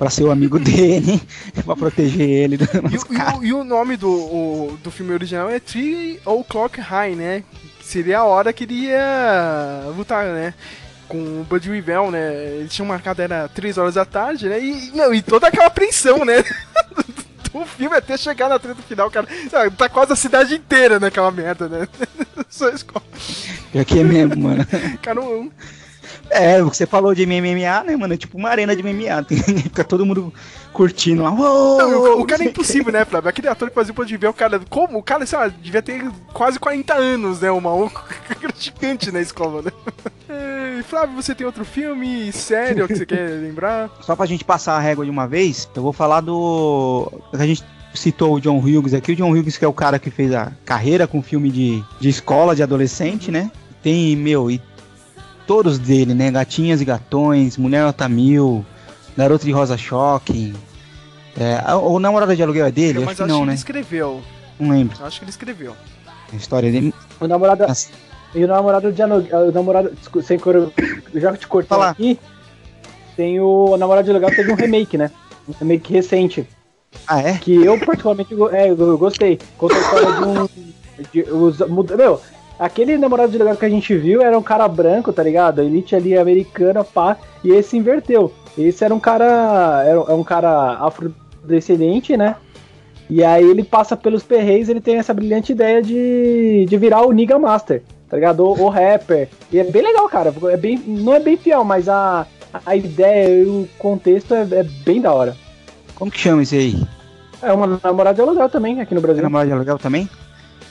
para ser o amigo (laughs) dele, para proteger ele. E, e, o, e, o, nome do, o, do filme original é Three O'Clock High, né? Seria a hora que ele ia lutar, né? Com o Bud Rivell, né? Eles tinham marcado, era 3 horas da tarde, né? E, não, e toda aquela apreensão, né? (laughs) o filme até chegar na treta final, cara. Tá quase a cidade inteira naquela merda, né? (laughs) Só escola. Aqui é mesmo, mano. Cara, um, é, você falou de MMA, né, mano? É tipo uma arena de MMA. Tem, (laughs) fica todo mundo curtindo lá. Não, o, o, cara é (laughs) impossível, né, Flávio? Aquele ator que fazia o Pode Ver, o cara. Como? O cara, sei lá, devia ter quase 40 anos, né? O maluco. (laughs) gigante na escola, né? E, Flávio, você tem outro filme sério que você quer lembrar? Só pra gente passar a régua de uma vez, eu vou falar do. A gente citou o John Hughes aqui. O John Hughes, que é o cara que fez a carreira com filme de, de escola, de adolescente, né? Tem, meu, e todos dele, né? Gatinhas e Gatões, Mulher Nota Mil, Garoto de Rosa Choque. É, o Namorado de Aluguel é dele? Mas acho, acho não, que né? ele escreveu. Não lembro. Acho que ele escreveu. A história dele. O namorado. Nossa. E o namorado de aluguel. O namorado. Sem cor... (coughs) Já te cortei aqui. Tem o, o namorado de aluguel teve um remake, né? Um remake recente. Ah, é? Que eu particularmente é, eu gostei. Conta a história de um. De, os, meu, Aquele namorado de legal que a gente viu era um cara branco, tá ligado? A elite ali americana, pá, e esse inverteu. Esse era um cara. Era é um cara afrodescendente, né? E aí ele passa pelos perreios ele tem essa brilhante ideia de, de virar o Niga Master, tá ligado? O, o rapper. E é bem legal, cara. É bem, não é bem fiel, mas a, a ideia e o contexto é, é bem da hora. Como que chama esse aí? É uma namorada de aluguel também, aqui no Brasil. É namorada de aluguel também?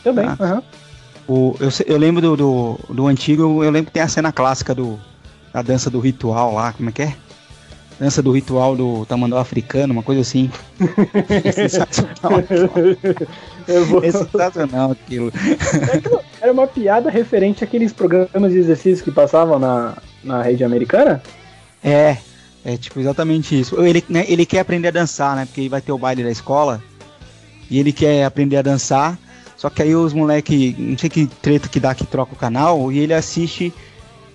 Também, ah. aham. Uhum. O, eu, eu lembro do, do, do, antigo, eu lembro que tem a cena clássica do, da dança do ritual lá, como é que é? Dança do ritual do tamanduá africano, uma coisa assim. (laughs) é sensacional. é sensacional aquilo. Era uma piada referente àqueles programas de exercícios que passavam na, na rede americana? É, é tipo exatamente isso. Ele, né, ele quer aprender a dançar, né? Porque vai ter o baile da escola. E ele quer aprender a dançar. Só que aí os moleque, não sei que treta que dá que troca o canal, e ele assiste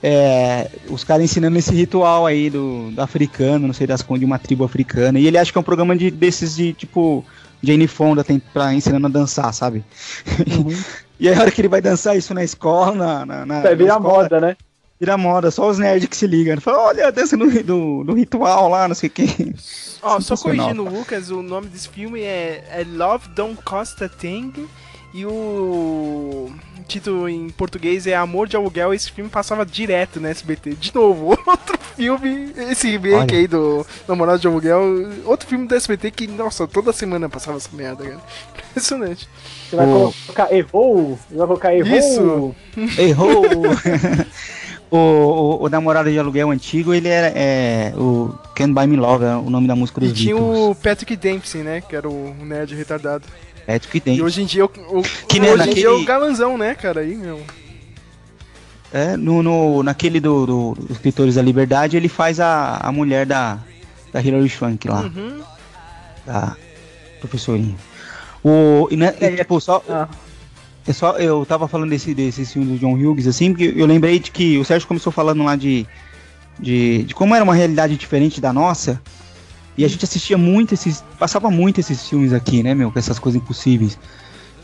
é, os caras ensinando esse ritual aí do, do, africano, não sei das contas, de uma tribo africana. E ele acha que é um programa de, desses de tipo Jane Fonda tem pra ensinando a dançar, sabe? Uhum. (laughs) e aí a hora que ele vai dançar isso na escola, na. na, na é, vira moda, né? Vira moda, só os nerds que se ligam. Fala, olha a dança do, do, do ritual lá, não sei o que. Ó, oh, só corrigindo o Lucas, o nome desse filme é, é Love Don't Cost a Thing. E o título em português é Amor de Aluguel. Esse filme passava direto na SBT. De novo, (laughs) outro filme, esse remake Olha. aí do Namorado de Aluguel. Outro filme da SBT que, nossa, toda semana passava essa merda, cara. Impressionante. Você vai colocar errou? Você vai colocar errou? Isso! Errou! (laughs) o, o, o, namorado de aluguel antigo, ele era é, o Can't Buy Me Love, é o nome da música dos E tinha o Patrick Dempsey, né? Que era o nerd retardado. Patrick Dempsey. E hoje em dia, o, o, que hoje naquele... em dia é o galanzão, né, cara? Aí, meu. É, no, no, naquele do, do, do Escritores da Liberdade, ele faz a, a mulher da, da Hilary Swank lá. Uhum. Da professorinha. O, e, né, é, tipo, só, ah. é só, eu tava falando desse, desse filme do John Hughes, assim, porque eu lembrei de que o Sérgio começou falando lá de, de, de como era uma realidade diferente da nossa. E a gente assistia muito esses. Passava muito esses filmes aqui, né, meu? Com essas coisas impossíveis.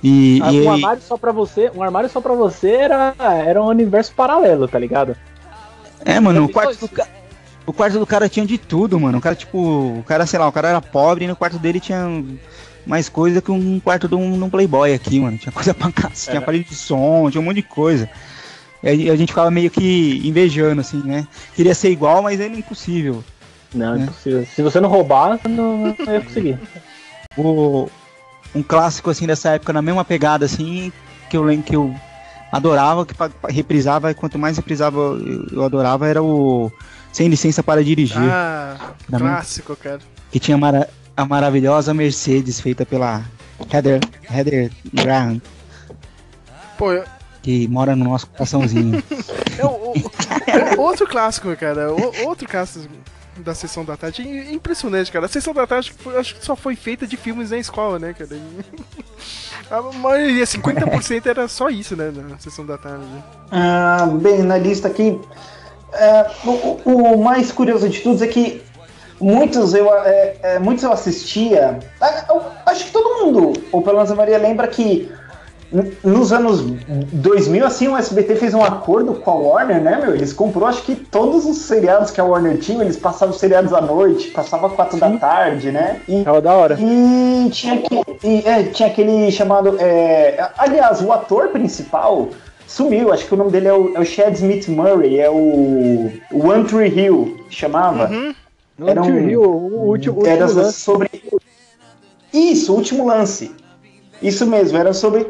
E, ah, e um armário só pra você. Um armário só pra você era, era um universo paralelo, tá ligado? É, mano, o quarto do cara. O quarto do cara tinha de tudo, mano. O cara, tipo, o cara, sei lá, o cara era pobre e no quarto dele tinha mais coisa que um quarto de um, de um Playboy aqui, mano. Tinha coisa pra cá, tinha aparelho de som, tinha um monte de coisa. E a gente ficava meio que invejando, assim, né? Queria ser igual, mas era impossível. Não, né? impossível. Se você não roubar, não, não ia conseguir. O, um clássico, assim, dessa época, na mesma pegada, assim, que eu lembro que eu adorava, que reprisava, e quanto mais reprisava eu, eu adorava, era o Sem Licença para Dirigir. Ah, clássico, cara. Que tinha mara a maravilhosa Mercedes feita pela Heather, Heather Graham. Pô, eu... Que mora no nosso coraçãozinho. (laughs) é, o, o, outro clássico, cara. O, outro clássico da Sessão da Tarde. Impressionante, cara. A Sessão da Tarde acho que só foi feita de filmes na escola, né, cara? (laughs) A maioria, 50% era só isso, né, na Sessão da Tarde. Ah, bem, na lista aqui, é, o, o, mais curioso de tudo é que muitos eu, é, é, muitos eu assistia. É, eu, acho que todo mundo, ou pelo menos a Maria, lembra que nos anos 2000, assim, o SBT fez um acordo com a Warner, né, meu? Eles comprou, acho que todos os seriados que a Warner tinha, eles passavam os seriados à noite, passava quatro Sim. da tarde, né? E, Tava da hora. E tinha, que, e, é, tinha aquele chamado... É, aliás, o ator principal sumiu, acho que o nome dele é o, é o Chad Smith Murray, é o, o One Tree Hill, chamava. Uhum. Era um, Hill, o último, era último lance. sobre... Isso, o último lance. Isso mesmo, era sobre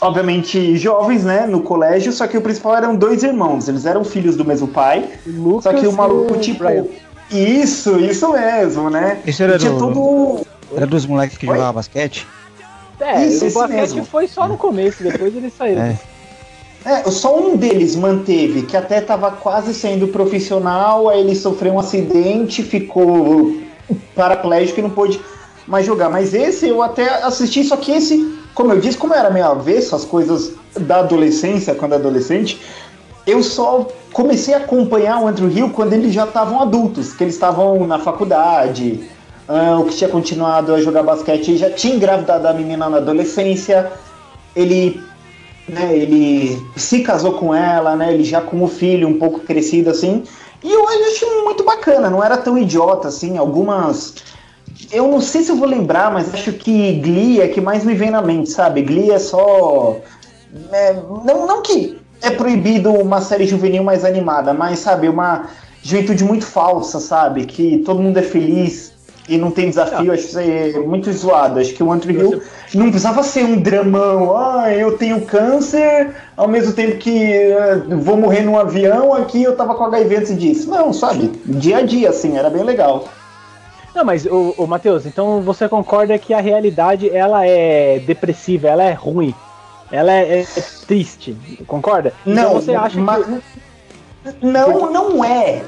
obviamente jovens, né, no colégio, só que o principal eram dois irmãos, eles eram filhos do mesmo pai, Lucas só que o maluco, tipo, Brian. isso, isso mesmo, né? Isso era, do, todo... era dos moleques que jogavam basquete? É, isso, o basquete mesmo. foi só no começo, depois eles saíram. É. É, só um deles manteve, que até estava quase sendo profissional, aí ele sofreu um acidente, ficou paraplégico e não pôde mais jogar. Mas esse eu até assisti, só que esse como eu disse, como era meio avesso as coisas da adolescência, quando adolescente, eu só comecei a acompanhar o Andrew Hill quando eles já estavam adultos, que eles estavam na faculdade, uh, o que tinha continuado a jogar basquete já tinha engravidado a menina na adolescência, ele, né, ele se casou com ela, né, ele já com o filho um pouco crescido assim, e eu achei muito bacana, não era tão idiota assim, algumas eu não sei se eu vou lembrar, mas acho que Glee é que mais me vem na mente, sabe? Glee é só. É, não, não que é proibido uma série juvenil mais animada, mas, sabe, uma juventude muito falsa, sabe? Que todo mundo é feliz e não tem desafio, não. acho que é muito zoado. Acho que o One Hill não precisava ser um dramão. Ah, eu tenho câncer, ao mesmo tempo que uh, vou morrer num avião, aqui eu tava com HIV antes disso. Não, sabe? Dia a dia, assim, era bem legal. Não, mas o, o Matheus, então você concorda que a realidade ela é depressiva, ela é ruim, ela é, é triste, concorda? Então não, você acha mas... que não, não é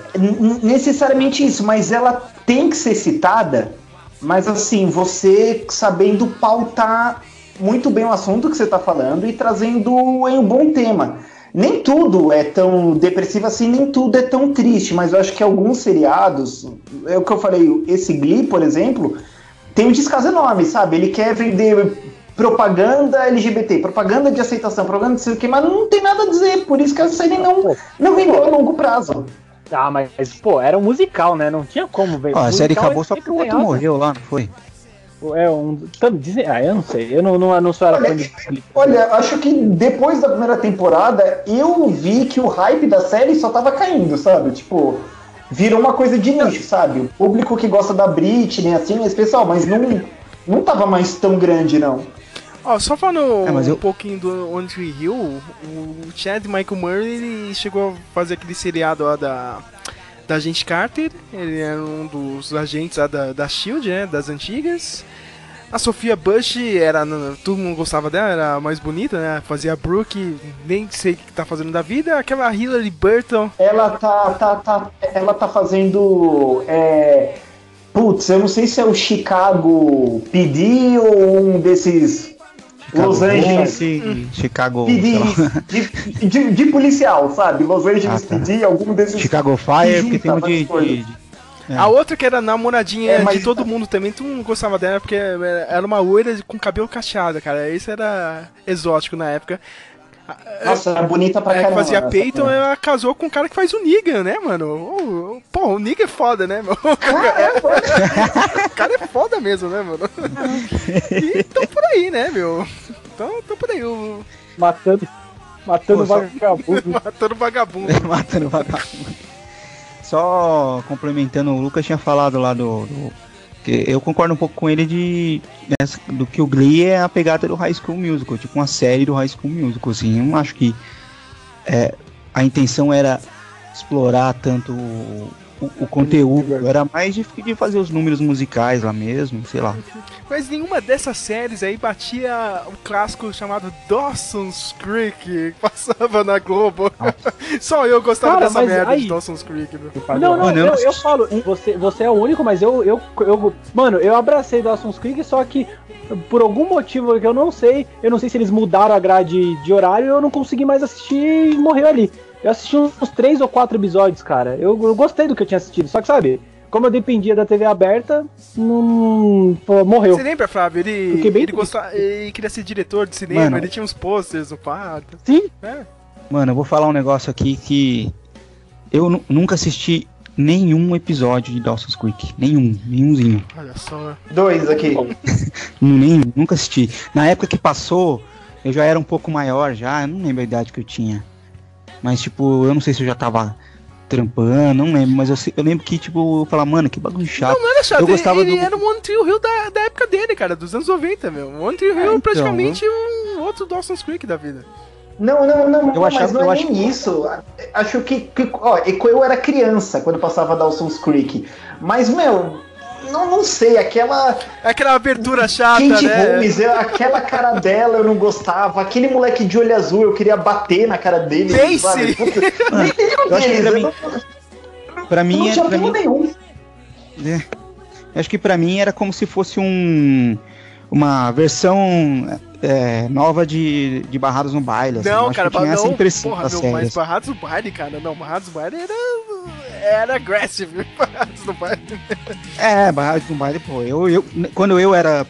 necessariamente isso, mas ela tem que ser citada. Mas assim, você sabendo pautar muito bem o assunto que você está falando e trazendo em um bom tema nem tudo é tão depressivo assim, nem tudo é tão triste, mas eu acho que alguns seriados, é o que eu falei, esse Glee, por exemplo, tem um descaso enorme, sabe? Ele quer vender propaganda LGBT, propaganda de aceitação, propaganda de sei o que, mas não tem nada a dizer, por isso que a série não, não vendeu a longo prazo. Ah, mas, pô, era um musical, né? Não tinha como ver. Ah, a série acabou é só porque o outro morreu lá, não foi? É um. Dizem, ah, eu não sei. Eu não, não, não sou era olha, fã de Olha, acho que depois da primeira temporada, eu vi que o hype da série só tava caindo, sabe? Tipo, virou uma coisa de nicho, sabe? O público que gosta da Britney, assim, é especial, mas não, não tava mais tão grande, não. Ó, só falando é, eu... um pouquinho do On Tree Hill, o Chad Michael Murray ele chegou a fazer aquele seriado lá da da agente Carter, ele era um dos agentes da, da Shield, né, das antigas. A Sofia Bush era. Todo mundo gostava dela, era a mais bonita, né? Fazia Brooke, nem sei o que tá fazendo da vida. Aquela Hillary Burton. Ela tá. tá, tá ela tá fazendo. É, putz, eu não sei se é o Chicago PD ou um desses Chicago Los Angeles. Hum. Chicago. PD, de, de, de, policial, sabe? Los Angeles ah, tá. PD, algum desses. Chicago Fire, porque tem um de. de é. A outra que era namoradinha é, de todo mundo também, tu não gostava dela porque era uma loira com cabelo cacheado, cara. Isso era exótico na época. Nossa, era bonita pra É, que caramba. fazia Peyton, ela casou com um cara que faz o Negan, né, mano? Pô, o Negan é foda, né, meu? (laughs) O cara é foda mesmo, né, mano? E tão por aí, né, meu? Então, tão por aí, o... Matando, matando Pô, só- vagabundo. (laughs) matando vagabundo. (laughs) Matando vagabundo. Só complementando, o Lucas tinha falado lá do. do- eu concordo um pouco com ele de. nessa- do que o Glee é a pegada do High School Musical, tipo uma série do High School Musical, assim. Eu não acho que é, a intenção era explorar tanto o, conteúdo, era mais de, de fazer os números musicais lá mesmo, sei lá. Mas nenhuma dessas séries aí batia o clássico chamado Dawson's Creek, que passava na Globo. (laughs) Só eu gostava Cara, dessa mas merda aí- de Dawson's Creek. Não, não, eu eu, falo, você, você é o único, mas eu, eu, eu. Mano, eu abracei Dawson's Creek, só que por algum motivo que eu não sei, eu não sei se eles mudaram a grade de horário, eu não consegui mais assistir e morreu ali. Eu assisti uns, três ou quatro episódios, cara. Eu, eu gostei do que eu tinha assistido, só que sabe, como eu dependia da TV aberta, não. pô, morreu. Você lembra, Flávio? Ele, Fiquei bem ele, gostava, ele queria ser diretor de cinema, Mano. ele tinha uns posters no quarto. Sim, É. Mano, eu vou falar um negócio aqui que eu nu- nunca assisti nenhum episódio de Dawson's Creek. Nenhum, nenhumzinho. Olha só. Dois aqui. (laughs) Nem, nunca assisti. Na época que passou, eu já era um pouco maior já, eu não lembro a idade que eu tinha. Mas, tipo, eu não sei se eu já tava trampando, não lembro, mas eu, eu lembro que, tipo, eu falava, mano, que bagulho chato. Não era chato, Eu gostava ele, ele do- era um One Tree Hill da, da época dele, cara, dos anos 90, meu. O One Tree Hill é então, praticamente um outro Dawson's Creek da vida. Não, não, não, Eu mas achava- não é eu nem acho- isso. Acho que, que ó, é eu era criança quando passava Dawson's Creek. Mas, meu, não, não sei, aquela É aquela abertura chata, Kate né? Holmes, eu- aquela cara dela eu não gostava, aquele moleque de olho azul eu queria bater na cara dele. Sabe? (laughs) Puta, nem eu pra mim- não, Pra eu mim, não é, tinha pra mim nenhum. acho que pra mim era como se fosse um uma versão é, nova de, de Barrados no Baile. assim. Não, cara, que tinha não, essa impressão porra, meu, mas. Barrados do Baile, cara, não, Barrados do Baile era, era aggressive, (laughs) Barrados do Baile. É, Barrados no Baile, pô. Eu, eu, quando eu era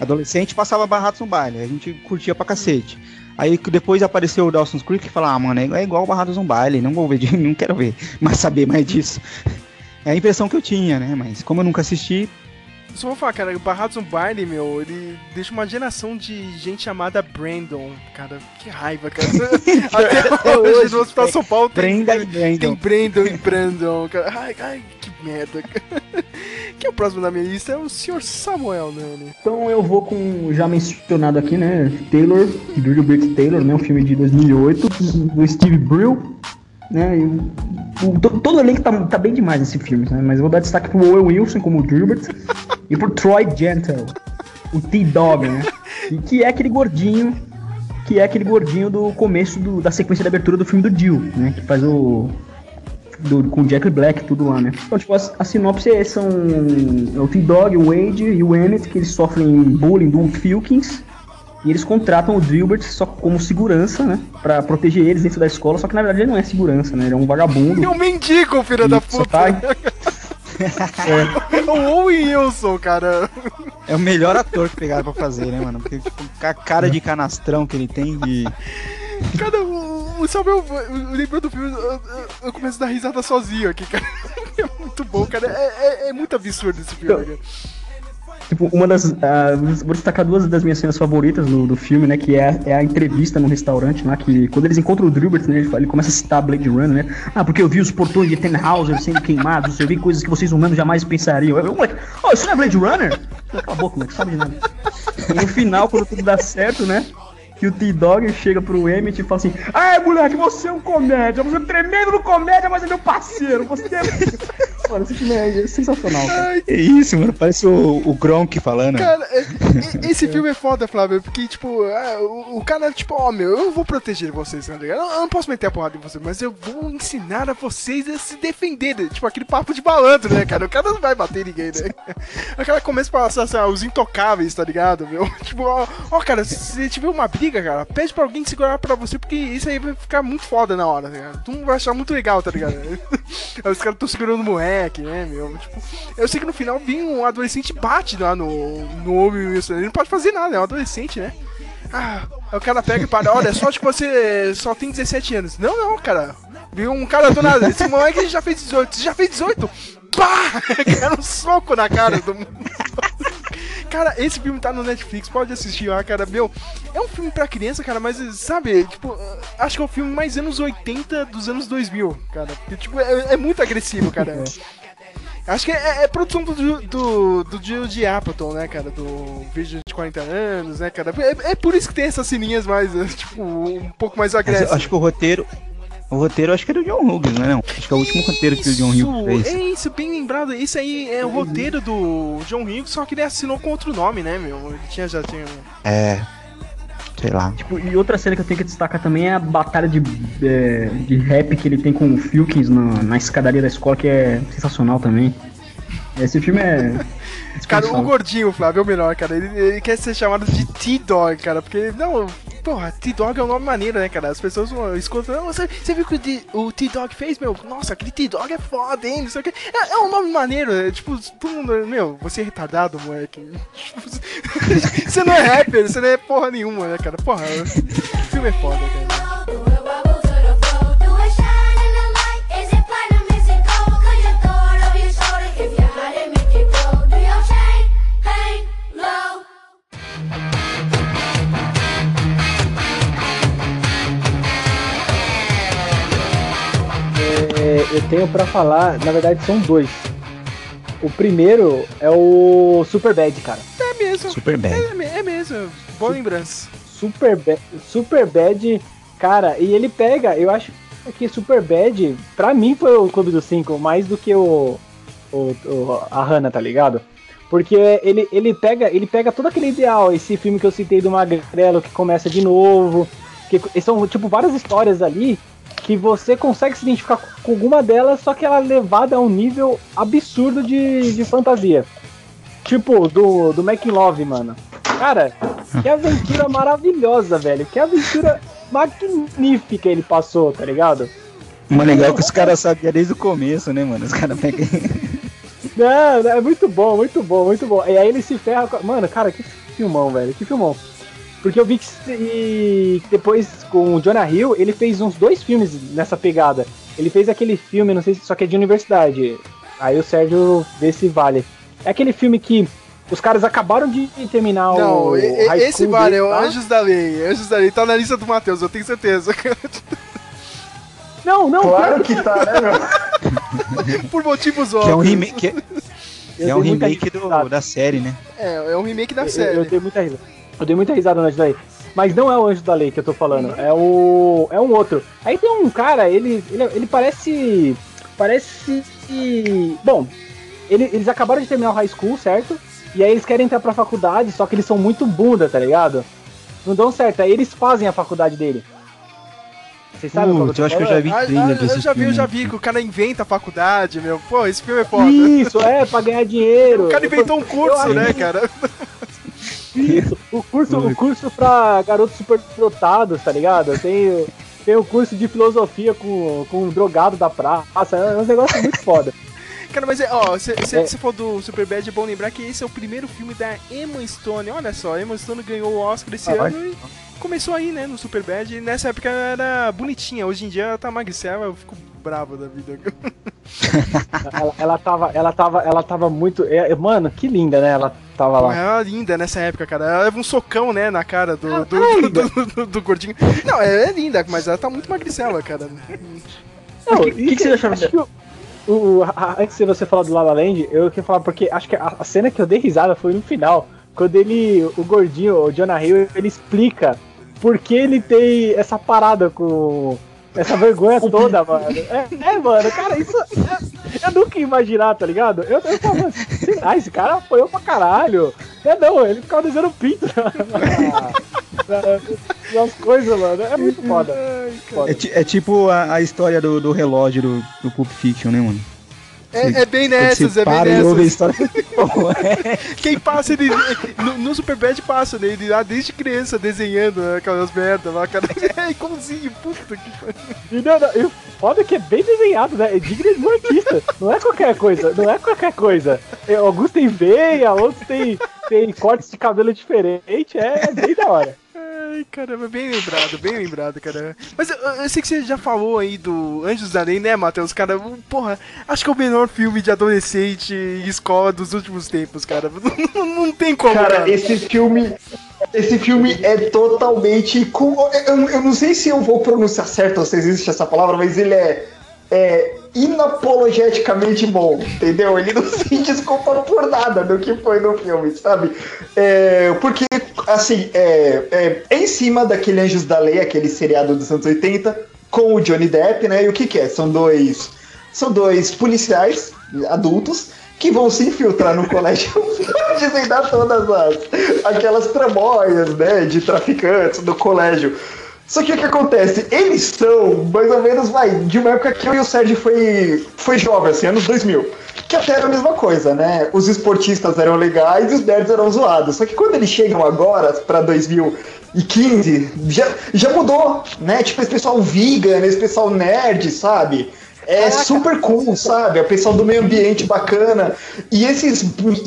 adolescente, passava Barrados no Baile. A gente curtia pra cacete. Aí depois apareceu o Dawson's Creek e falava, ah, mano, é igual Barrados no Baile, não vou ver, de- (laughs) não quero ver, mas saber mais disso. É a impressão que eu tinha, né? Mas como eu nunca assisti, Só vou falar, cara, o Barrados no Baile, meu, ele deixa uma geração de gente chamada Brandon, cara, que raiva, cara. (laughs) Até hoje, hoje, no Hospital São Paulo tem, Brenda e tem Brandon. Brandon e Brandon, cara. Ai, ai, que merda, cara. (laughs) Quem é o próximo da minha lista? É o Sr. Samuel Nani. Então eu vou com o já mencionado aqui, né? Taylor, Drew Briggs Taylor, né? Um filme de 2008 do Steve Brill, né? E o, o- to- todo o elenco tá, tá bem demais nesse filme, né? Mas eu vou dar destaque pro Owen Wilson como o Gilbert e pro Troy Gentle, o T-Dog, né? E que é aquele gordinho, que é aquele gordinho do começo do- da sequência de abertura do filme do Jill, né? Que faz o do, com Jack Black tudo lá, né? Então, tipo, a, a sinopse é, são é o T-Dog, o Wade e o Emmett, que eles sofrem bullying do Filkins. E eles contratam o Gilbert só como segurança, né? Pra proteger eles dentro da escola, só que na verdade ele não é segurança, né? Ele é um vagabundo. É um mendigo, filho da Só puta. tá- (laughs) o Owen Wilson, cara. É o melhor ator que pegaram pra fazer, né, mano? Porque tipo, com a cara de canastrão que ele tem de. Cara, o, o Samuel, lembrando do filme, eu, eu- eu começo a dar risada sozinho aqui, cara. (laughs) É muito bom, cara. É, é- é muito absurdo esse filme, cara. Tipo, uma das. ah, vou destacar duas das minhas cenas favoritas do, filme, né? Que é, é a entrevista no restaurante lá, que quando eles encontram o Drubert, né? Ele, ele começa a citar Blade Runner, né? Ah, porque eu vi os portões de Tannhauser sendo queimados, eu vi coisas que vocês humanos jamais pensariam. Eu, moleque, oh, isso não é Blade Runner? Cala a boca, moleque, sabe de nada. E no final, quando tudo dá certo, né? Que o T-Dog chega pro Emmett e fala assim: Ah, moleque, você é um comédia, você é tremendo no comédia, mas é meu parceiro, você é. Mano, esse filme é sensacional, cara. É isso, mano. Parece o, o Gronk falando. Cara, é- esse filme é foda, Flávio, porque, tipo, é, o, o cara, tipo, ó, meu, eu vou proteger vocês, tá ligado? Eu, não posso meter a porrada em vocês, mas eu vou ensinar a vocês a se defender. Tipo, aquele papo de balanço, né, cara? O cara não vai bater ninguém, né? (laughs) O cara começa a passar assim, ó, os intocáveis, tá ligado, meu? (laughs) Tipo, ó, ó, cara, se tiver uma briga, cara, pede pra alguém segurar pra você, porque isso aí vai ficar muito foda na hora, tá ligado? Tu não vai achar muito legal, tá ligado? Aí (laughs) os caras tão segurando o moleque, né, meu? Tipo, eu sei que no final vem um adolescente bate lá no, no homem Wilson. Ele não pode fazer nada, é um adolescente, né? Ah, o cara pega e para, olha, de que você só tem 17 anos. Não, não, cara. Viu um cara do nada, esse moleque já fez 18. Você já fez 18? Pá! (laughs) Cara, um soco na cara do mundo. Cara, esse filme tá no Netflix, pode assistir lá, cara. Meu, é um filme pra criança, cara, mas sabe, tipo, acho que é o filme mais anos 80 dos anos 2000, cara. Porque, tipo, é, é muito agressivo, cara. Acho que é, é produção do, do, do Gil de Appleton, né, cara? Do vídeo de 40 anos, né, cara? É, é por isso que tem essas sininhas mais, (laughs) tipo, um pouco mais agressivas. Acho que o roteiro, o roteiro acho que era do John Hughes, não é não? Acho que é o último roteiro que o John Hughes fez. É isso, bem lembrado. Isso aí é o roteiro do John Hughes, só que ele assinou com outro nome, né, meu? Ele tinha, já tinha... É, sei lá. Tipo, e outra cena que eu tenho que destacar também é a batalha de, é, de rap que ele tem com o Filkins na, na escadaria da escola, que é sensacional também. Esse filme é. Cara, o gordinho, Flávio, é o melhor, cara. Ele, ele quer ser chamado de T-Dog, cara. Porque, não, porra, T-Dog é um nome maneiro, né, cara? As pessoas escutam, você, você viu o que o T-Dog fez, meu? Nossa, aquele T-Dog é foda, hein? Não sei o que. É, é um nome maneiro, é, tipo, todo mundo, meu, você é retardado, moleque. (laughs) você não é rapper, você não é porra nenhuma, né, cara? Porra, o filme é foda, cara. Eu tenho para falar, na verdade são dois. O primeiro é o Super Bad, cara. É mesmo. Super Bad. É, é mesmo. Boa lembrança. Super Bad, Super Bad, cara, e ele pega, eu acho que Super Bad, pra mim foi o Clube dos Cinco, mais do que o, o, o a Hannah, tá ligado? Porque ele, ele, pega, ele pega todo aquele ideal, esse filme que eu citei do Magrelo que começa de novo, que são tipo várias histórias ali que você consegue se identificar com alguma delas, só que ela é levada a um nível absurdo de, de fantasia. Tipo, do, do Making Love, mano. Cara, que aventura (laughs) maravilhosa, velho. Que aventura magnífica ele passou, tá ligado? Mas legal que os caras sabiam desde o começo, né, mano? Os caras pegam. (laughs) Não, é muito bom, muito bom, muito bom. E aí ele se ferra. Mano, cara, que filmão, velho. Que filmão. Porque eu vi que depois com o Jonah Hill, ele fez uns dois filmes nessa pegada. Ele fez aquele filme, não sei se só que é de universidade. Aí o Sérgio vê se vale. É aquele filme que os caras acabaram de terminar não, o. Não, esse vale, é o tá? Anjos da Lei. Anjos da Lei tá na lista do Matheus, eu tenho certeza. Não, não, claro que tá, né, meu? (laughs) Por motivos óbvios. Que é um remake, que é, é um remake do, da série, né? É, é um remake da série. Eu, eu dei muita risada. Eu dei muita risada no Anjo da Lei. Mas não é o Anjo da Lei que eu tô falando, é o. É um outro. Aí tem um cara, ele, ele, ele parece. Parece. Bom, ele, eles acabaram de terminar o high school, certo? E aí eles querem entrar pra faculdade, só que eles são muito bunda, tá ligado? Não dão certo, aí eles fazem a faculdade dele. Vocês sabem uh, eu, eu acho que eu já vi ah, trailer ah, Eu já vi, eu já vi que o cara inventa a faculdade, meu. Pô, esse filme é foda. Isso, é, pra ganhar dinheiro. O cara inventou um curso, né, cara? (laughs) Isso, o curso, o curso pra garotos superdotados, tá ligado? Tem, tem o curso de filosofia com, com um drogado da praça, é um negócio muito foda. (laughs) Cara, mas é, ó, você é. falou do Superbad, é bom lembrar que esse é o primeiro filme da Emma Stone. Olha só, Emma Stone ganhou o Oscar esse ah, ano e começou aí, né, no Superbad. E nessa época ela era bonitinha, hoje em dia ela tá magricela, eu fico bravo da vida. (laughs) ela, ela, tava, ela tava, ela tava muito. É, mano, que linda, né? Ela tava lá. Ela era linda nessa época, cara. Ela leva um socão, né, na cara do, do, é do, do, do, gordinho. Não, ela é linda, mas ela tá muito magricela, cara. Não, o que, que, que, você achou? dela? o, a, antes de você falar do Lala Land, eu queria falar porque acho que a, a, cena que eu dei risada foi no final. Quando ele, o gordinho, o Jonah Hill, ele explica por que ele tem essa parada com (laughs) essa vergonha toda, mano. É, é, mano, cara, isso. É, eu nunca ia imaginar, tá ligado? Eu, eu falo, sei lá, esse cara apoiou pra caralho. É não, ele ficava desenhando pinto (laughs) nas coisas, mano. É muito foda. foda. É, é, tipo a, a história do, do relógio do, do Pulp Fiction, né, mano? É, é, bem nessas, é bem nessas. (laughs) Quem passa ele. No, no Superbad passa, né? Ele lá desde criança desenhando aquelas merdas lá, cara. (laughs) É igualzinho, puta que e, não, não, e foda que é bem desenhado, né? É digno de um artista. Não é qualquer coisa, não é qualquer coisa. É, alguns tem veia, outros tem, tem cortes de cabelo diferente, é, é bem da hora. Ai, caramba, bem lembrado, bem lembrado, cara. Mas eu, eu sei que você já falou aí do Anjos da Lei, né, Matheus? Cara, porra, acho que é o melhor filme de adolescente em escola dos últimos tempos, cara. (laughs) Não, não tem como, Cara, cara. esse filme. Esse filme é totalmente. Eu, eu não sei se eu vou pronunciar certo ou se existe essa palavra, mas ele é. É inapologeticamente bom, entendeu? Ele não (laughs) se desculpa por nada do que foi no filme, sabe? É, porque, assim, é, é, é em cima daquele Anjos da Lei, aquele seriado dos anos 80, com o Johnny Depp, né? E o que que é? São dois, são dois policiais adultos que vão se infiltrar no colégio (laughs) para desvendar todas as aquelas tramóias, né, de traficantes do colégio. Só que o que acontece? Eles são, mais ou menos, vai, de uma época que eu e o Sérgio foi, foi jovem, assim, anos 2000. Que até era a mesma coisa, né? Os esportistas eram legais e os nerds eram zoados. Só que quando eles chegam agora, pra 2015, já, já mudou, né? Tipo, esse pessoal vegan, esse pessoal nerd, sabe? É super cool, sabe? É o pessoal do meio ambiente bacana. E esses.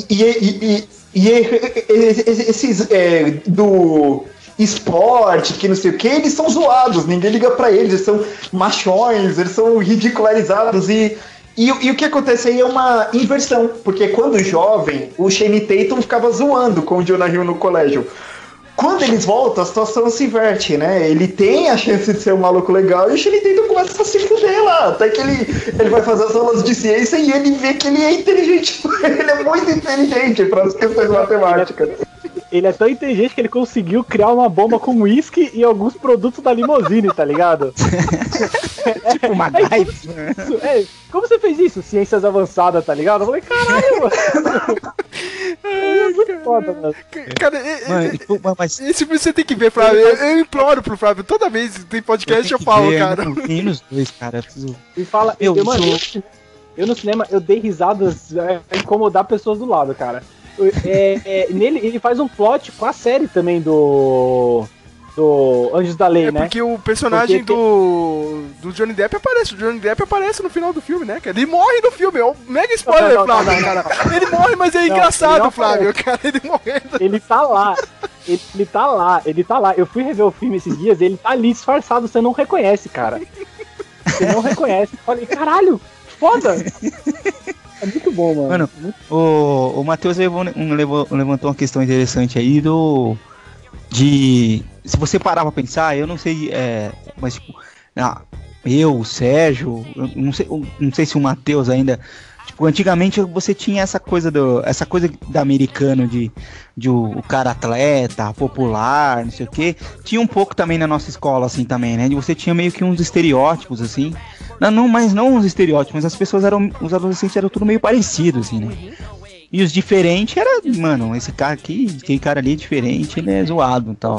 E, e, e, e- e- esses é, do esporte, que não sei o que, eles são zoados, ninguém liga pra eles, eles são machões, eles são ridicularizados e. E, e o que acontece aí é uma inversão, porque quando jovem, o Shane Tatum ficava zoando com o Jonah Hill no colégio. Quando eles voltam, a situação se inverte, né? Ele tem a chance de ser um maluco legal e o Shane Tatum começa a se fuder lá. Até que ele, ele vai fazer as aulas de ciência e ele vê que ele é inteligente. (laughs) Ele é muito inteligente para as questões matemáticas. Ele é tão inteligente que ele conseguiu criar uma bomba com uísque e alguns produtos da limousine, tá ligado? (laughs) Tipo uma (laughs) gaiva. Isso, é, como você fez isso? Ciências avançadas, tá ligado? Eu falei, caralho, mano. É muito foda, mano. Cara, é- é- Mano, tipo, mas esse você tem que ver, Flávio. Eu, eu imploro pro Flávio. Toda vez que tem podcast eu, que falo, ver, cara. Tem nos dois, cara. eu preciso- E fala, Meu, eu, mano, eu, eu no cinema, eu dei risadas é, pra incomodar pessoas do lado, cara. Eu- é, é, nele, ele faz um plot com a série também do. Do Anjos da Lei, É né? porque o personagem Porque do, do Johnny Depp aparece. O Johnny Depp aparece no final do filme, né? Ele morre no filme. É um mega spoiler, Não, não, não, Flávio, cara. Ele morre, mas é engraçado, não Flávio, cara. Ele morrendo. Ele tá lá. Ele, ele tá lá, ele tá lá. Eu fui rever o filme esses dias, ele tá ali disfarçado, você não reconhece, cara. Você não reconhece. Falei, caralho, foda! É muito bom, mano. Mano, O, o Matheus levou, levou- levantou uma questão interessante aí do. De. Se você parar pra pensar, eu não sei. É, mas, tipo, ah, eu, o Sérgio, eu não sei, não sei se o Matheus ainda. Tipo, antigamente você tinha essa coisa do. Essa coisa da americano de, de o, o cara atleta, popular, não sei o quê. Tinha um pouco também na nossa escola, assim, também, né? De você tinha meio que uns estereótipos, assim. Não, não, mas não uns estereótipos, as pessoas eram. Os adolescentes eram tudo meio parecido, assim, né? E os diferentes era, mano, esse cara aqui, aquele cara ali é diferente, ele é zoado e tal.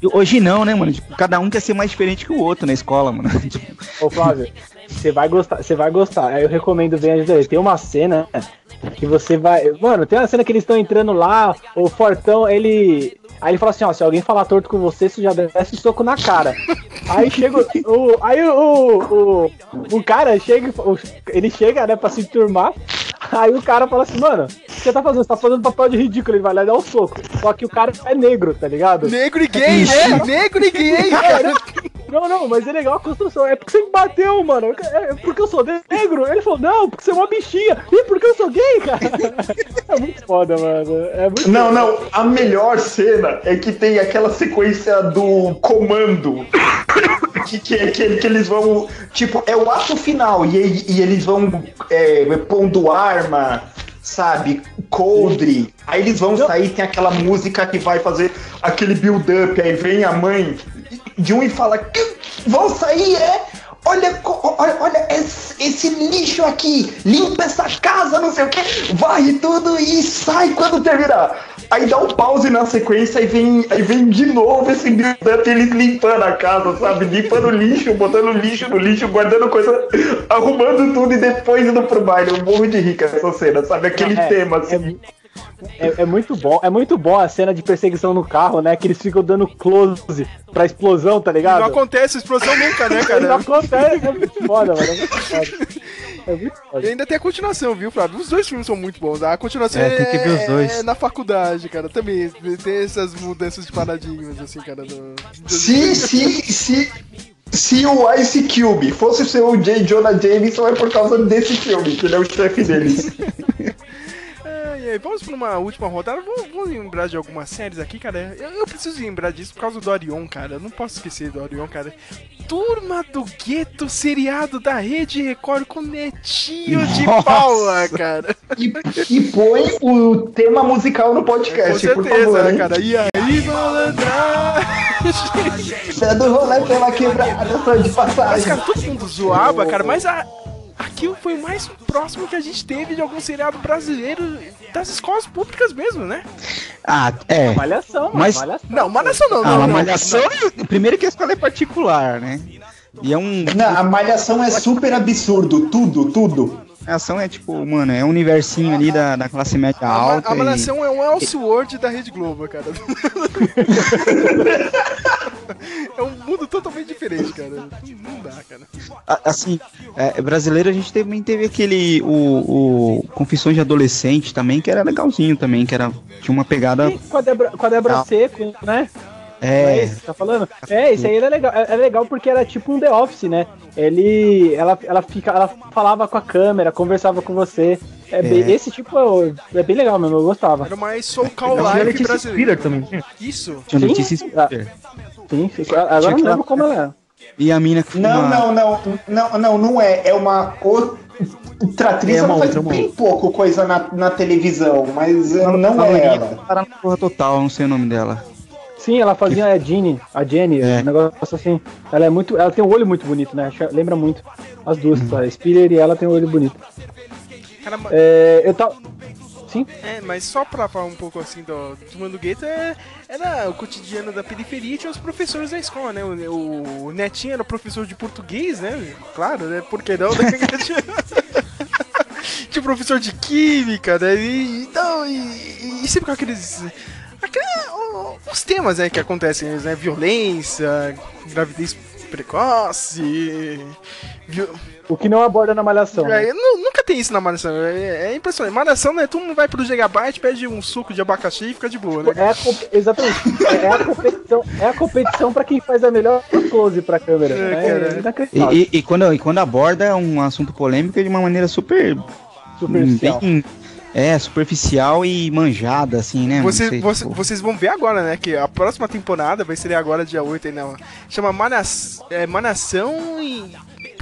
E hoje não, né, mano? Tipo, cada um quer ser mais diferente que o outro na escola, mano. Ô, Flávio, (laughs) você vai gostar, você vai gostar. Eu recomendo ver Anjos da Lei. Tem uma cena que você vai. Mano, tem uma cena que eles estão entrando lá, o Fortão, ele. Aí ele fala assim, ó, se alguém falar torto com você, você já desce um soco na cara. Aí chega o. Aí o. O, o cara chega. o- Ele chega, né, pra se turmar. Aí o cara fala assim, mano, o que você tá fazendo? Você tá fazendo papel de ridículo, ele vai lá e dá um soco. Só que o cara é negro, tá ligado? Negro e gay, né? Negro e gay, cara. Não, não, mas é legal a construção. É porque você me bateu, mano. É porque eu sou negro. Ele falou, não, porque você é uma bichinha. E porque eu sou gay, cara. (laughs) É muito foda, mano. É muito Não, não, a melhor cena é que tem aquela sequência do comando. Que, que, que, que eles vão. Tipo, é o ato final. E, e eles vão é, pondo arma, sabe? Coldre. Aí eles vão sair, tem aquela música que vai fazer aquele build-up. Aí vem a mãe de um e fala: Vão sair, é? Olha, olha, olha esse, esse lixo aqui, limpa essa casa, não sei o que, varre tudo e sai quando terminar. Aí dá um pause na sequência e vem, aí vem de novo esse build-up, eles limpando a casa, sabe? Limpando lixo, botando lixo no lixo, guardando coisa, arrumando tudo e depois indo pro baile. Eu morro de rica essa cena, sabe? Aquele É, tema, assim. É, é muito bom, é muito bom a cena de perseguição no carro, né? Que eles ficam dando close pra explosão, tá ligado? Não acontece explosão nunca, né, (laughs) Não cara? acontece, é muito foda, mano. É muito foda. É muito E ainda tem a continuação, viu, Flávio? Os dois filmes são muito bons. A continuação É, tem que ver os dois. é na faculdade, cara. Também tem essas mudanças de paradigmas, assim, cara. Do... Se, se, se, se o Ice Cube fosse o seu J. Jonah Jameson, é por causa desse filme, que ele é o chefe deles. (laughs) Ai, ai, vamos pra uma última rodada. Vamos, vamos lembrar de algumas séries aqui, cara. Eu, eu preciso lembrar disso por causa do Orion, cara. Eu não posso esquecer do Orion, cara. Turma do Gueto, seriado da Rede Record com Netinho de Nossa. Paula, cara. E, e põe o tema musical no Com podcast, por certeza, favor. né, cara. E aí, malandragem? Dando rolê pela quebrada, só de Mas, passagem. cara, todo mundo zoava, cara, mas a, aquilo foi o mais próximo que a gente teve de algum seriado brasileiro das escolas públicas mesmo, né? Ah, é. Malhação. Mas- malhação. Não, Malhação não, Ah, não, não. malhação. Primeiro que a escola é particular, né? E é um. (laughs) Não, a malhação é super absurdo, tudo, tudo. A ação é tipo, mano, é um universinho ali da, da classe média A, alta. a e- Malhação é um (laughs) Elseworld da Rede Globo, cara. (laughs) é um mundo totalmente diferente, cara. Não dá, cara. a- assim, é, brasileiro a gente também teve aquele. O, o Confissões de Adolescente também, que era legalzinho também, que era. Tinha uma pegada. Com a Débora, com a Débora Não. Seco, né? É É. isso que tá falando? É, isso aí era legal. É é legal porque era tipo um The Office, né? Ele. Ela, ela, fica, ela falava com a câmera, conversava com você. É bem- É. esse tipo é, é bem legal mesmo, eu gostava. Era mais Soul Call Tinha a Life Letícia brasileiro. Também. Isso. Tinha Sim? Letícia Spiller. Sim. Agora Tinha não lembro como ela é. E a mina que Não, uma- não, não, não, não, não é. É uma outra atriz, É uma faz outra, uma bem pouco coisa na, na televisão, mas não a é ela. Para na porra total, não sei o nome dela. Sim, ela fazia a Jenny, a Jenny, É. um negócio assim. Ela é muito. Ela tem um olho muito bonito, né? Lembra muito. As duas, Uhum. a Spiller e ela tem um olho bonito. Cara, É, eu tava. Sim? É, mas só pra falar um pouco assim do Turma do Gueto, é, era o cotidiano da periferia e tinha os professores da escola, né? O, o Netinho era professor de português, né? Claro, né? Por que não? né? (laughs) tinha professor de química, né? E, então, e, e sempre com aqueles. Aquele- o- os temas né, que acontecem, né? Violência, gravidez precoce. viol- O que não aborda na malhação. né? é, nu- nunca tem isso na Malhação. É, é impressionante. Malhação, né? Todo mundo vai pro Gigabyte, pede um suco de abacaxi e fica de boa, né? É a comp- exatamente. É a competição, é a competição pra quem faz a melhor close pra câmera. É, É, cara. E, e- e quando, e quando aborda um assunto polêmico é de uma maneira super. Superficial. bem- é, superficial e manjada, assim, né? Você, sei, você- tipo, vocês vão ver agora, né? Que a próxima temporada vai ser agora, dia 8 aí, não. Chama Manas, é, Manação e.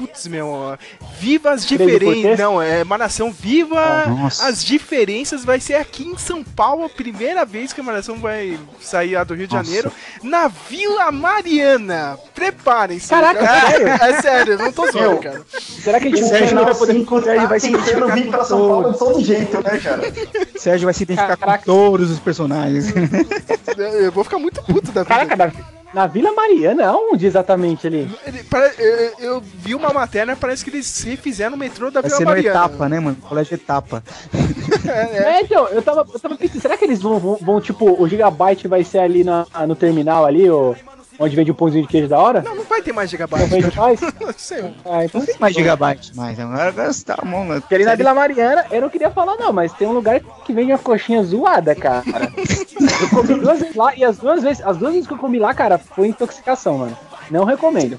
Putz, meu. ó, Viva as diferenças. Não, é Manação Viva Ah, as diferenças. Vai ser aqui em São Paulo, a primeira vez que a Malhação vai sair lá do Rio de Nossa. Janeiro, na Vila Mariana. Preparem-se. Caraca, cara. (laughs) sério? É sério, não tô zoando, cara. Será que a gente Sérgio vai poder 5 Sérgio tá vai se identificar com pra São Paulo todos. de todo jeito, né, cara? Sérgio vai se identificar Caraca. com todos os personagens. (laughs) Eu vou ficar muito puto da vida. Caraca, na, na Vila Mariana, onde exatamente ali? Ele- eu, eu vi uma matéria, parece que eles refizeram o metrô da Vai Vila ser no Mariana. etapa, né, mano? Colégio etapa. (laughs) É, então, eu tava, eu tava pensando, será que eles vão, vão, vão, tipo, o Gigabyte vai ser ali na, no terminal ali, o, onde vende o pãozinho de queijo da hora? Não, não vai ter mais Não gigabyte. vende mais? (laughs) Não sei. Ah, então Não tem mais gigabyte mais. Agora você tá bom, né? Porque ali na Vila Mariana, eu não queria falar não, mas tem um lugar que vende uma coxinha zoada, cara. Eu comi duas vezes lá e as duas vezes, as duas vezes que eu comi lá, cara, foi intoxicação, mano. Não recomendo.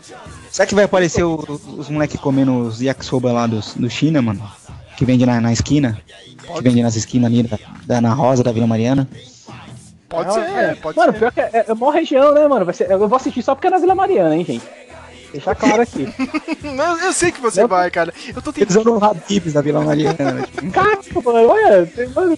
Será que vai aparecer o- os moleques comendo os yakisoba lá do, do China, mano? Que vende na, na esquina? Que vende nas esquinas ali, da, da- na Rosa da Vila Mariana? Pode Não, ser, é. pode mano, ser. pior que é, é uma região, né, mano? Vai ser, eu vou assistir só porque é na Vila Mariana, hein, gente. Deixar claro aqui. (laughs) Não, eu sei que você Não. vai, cara. Eu tô Eles tentando. usam Habibs da Vila Mariana. (laughs) tipo, Caraca, mano, olha. tem- mano,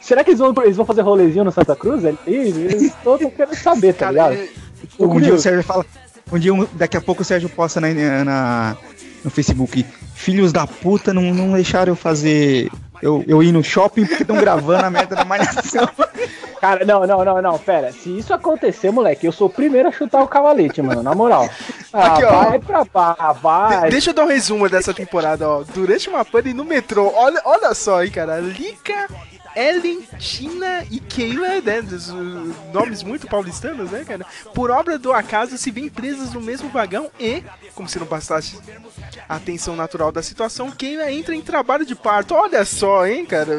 será que eles vão, eles vão fazer rolezinho no Santa Cruz? Eles todos querendo saber, tá Cara, ligado? é- Tô um dia o. Sérgio fala. Um dia, um- daqui a pouco o Sérgio posta na, na- no Facebook. Filhos da puta não, não deixaram eu fazer. Eu, eu ir no shopping porque estão gravando a merda da malhação. (laughs) Cara, não, não, não, não, pera. Se isso acontecer, moleque, eu sou o primeiro a chutar o cavalete, mano, na moral. Ah, Aqui, ó. vai pra pá, vai. De- deixa eu dar um resumo dessa temporada, ó. Durante uma pane no metrô, olha, olha só aí, cara. Lica Ellen, Tina e Keila, né? Uh, nomes muito paulistanos, né, cara? Por obra do acaso, se veem presas no mesmo vagão e, como se não bastasse a tensão natural da situação, Keila entra em trabalho de parto. Olha só, hein, cara? (laughs)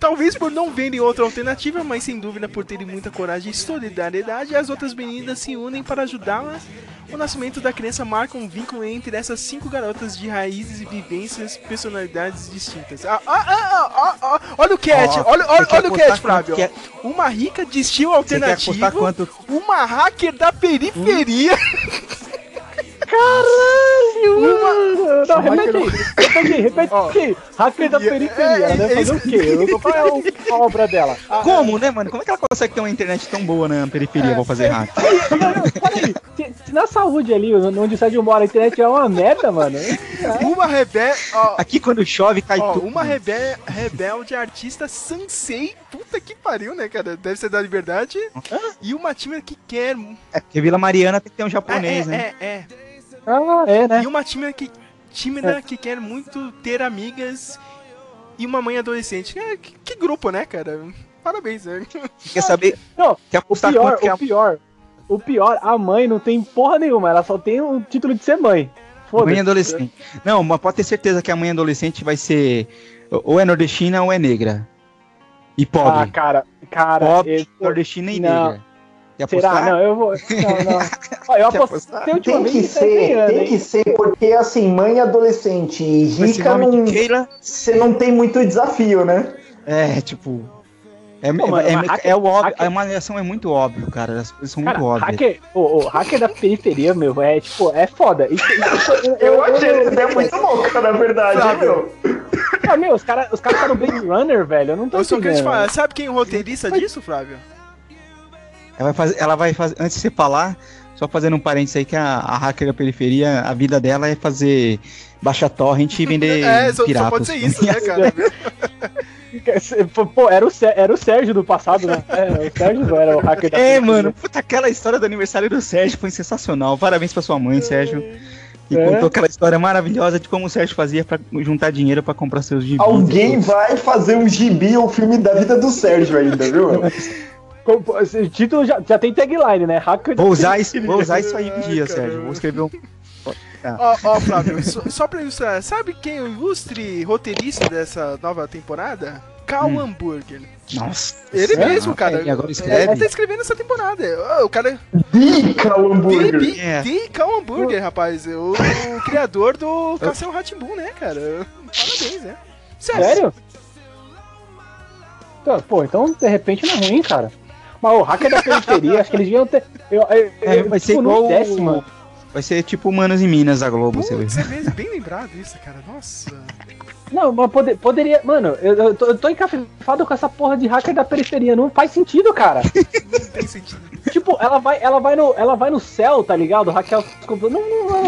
Talvez por não verem outra alternativa, mas sem dúvida por terem muita coragem e solidariedade, as outras meninas se unem para ajudá-las. O nascimento da criança marca um vínculo entre essas cinco garotas de raízes e vivências, personalidades distintas. Ah, ah, ah, ah, olha o cat, Ó, olha, olha, olha o cat, Flávio. quanto Uma rica de estilo alternativo, quanto? uma hacker da periferia. (laughs) Caralho, mano! Não, repete aí, repete aí, repete Ó. aí. Hacker da periferia, é, né? é Fazer o quê? Eu vou falar o- a obra dela. Como, né, mano? Como é que ela consegue ter uma internet tão boa na periferia pra fazer hack? (laughs) Peraí, se, se na saúde ali, onde o Sérgio mora, a internet é uma merda, mano. Uma rebelde. Aqui quando chove cai Ó, tudo. uma rebe rebelde artista Sansei, puta que pariu, né, cara? Deve ser da liberdade. E uma tímida que quer. É porque Vila Mariana tem que ter um japonês, é, né? é, é, Ah, é, né? E uma tímida que, tímida que quer muito ter amigas e uma mãe adolescente. É, que, que grupo, né, cara? Parabéns, né? Quer saber? Não, Quer o apostar pior, quanto que é o a pior, o pior, a mãe não tem porra nenhuma, ela só tem o título de ser mãe. mãe Foda-se. adolescente? Não, mas pode ter certeza que a mãe adolescente vai ser ou é nordestina ou é negra. E Ah, pobre. cara, cara. pobre, eu- nordestina e não. negra. Quer Será? apostar? Não, eu vou. (laughs) Não, não. Ó, eu apostei apostar? Tem que em ser, 100 anos, tem hein? que ser, porque assim, mãe adolescente e rica, não, você não tem muito desafio, né? é tipo. É, Pô, mano, é, mas é, hacker- é o óbvio, hacker- a malhação é muito óbvio, cara. As coisas são Cara, muito óbvias. hacker, o, o hacker da periferia, meu, é tipo, é foda. Isso, (laughs) isso- eu, Eu achei essa ideia muito louca, na verdade, hein, meu? Ah, meu, os caras os cara tá no Blade Runner, velho. Eu não tô Eu só queria te falar, sabe quem é o roteirista disso, Flávio? Ela vai fazer, ela vai fazer, antes de você falar, só fazendo um parênteses aí que a, a hacker da periferia, a vida dela é fazer baixar torrent e vender (laughs) É, só, só piratas. pode ser isso, né, (laughs) cara? Pô, era o, era o Sérgio do passado, né? É, o Sérgio não era o hacker da É, periferia. mano, puta, aquela história do aniversário do Sérgio foi sensacional. Parabéns pra sua mãe, Sérgio. E É. contou aquela história maravilhosa de como o Sérgio fazia pra juntar dinheiro pra comprar seus gibis. Alguém vai fazer um gibi ou filme da vida do Sérgio ainda, viu? (laughs) meu? Com- pô, esse título já, já tem tagline, né? Hacker Vou usar isso, vou usar isso aí um dia, Ai, Sérgio. Vou escrever um. (laughs) Ó, ó, Flávio, só, só pra ilustrar, sabe quem é o ilustre roteirista dessa nova temporada? Cal Hum. Hamburger. Nossa. Ele mesmo, cara. E agora Ele escreve? tá escrevendo essa temporada. O cara. Dica, o hambúrguer. Tem, É. tem Cal Hamburger, rapaz. O, o criador do (laughs) Castelo Ratibum, né, cara? Parabéns, né? Sério? Tá, Pô, então de repente não é ruim, cara. Mas o hacker da periferia, acho que eles deviam ter. Eu, eu, É, eu, vai ser tipo, igual. décimo. Vai ser tipo Manos em Minas da Globo, você vê. Putz, é (laughs) bem lembrado isso, cara. Nossa. Não, mas pode- poderia. Mano, eu, eu tô, eu tô encafifado com essa porra de hacker da periferia. Não faz sentido, cara. (laughs) Não tem sentido. tipo, ela vai, ela vai no, ela vai no céu, tá ligado? Raquel. Não, não, não, não,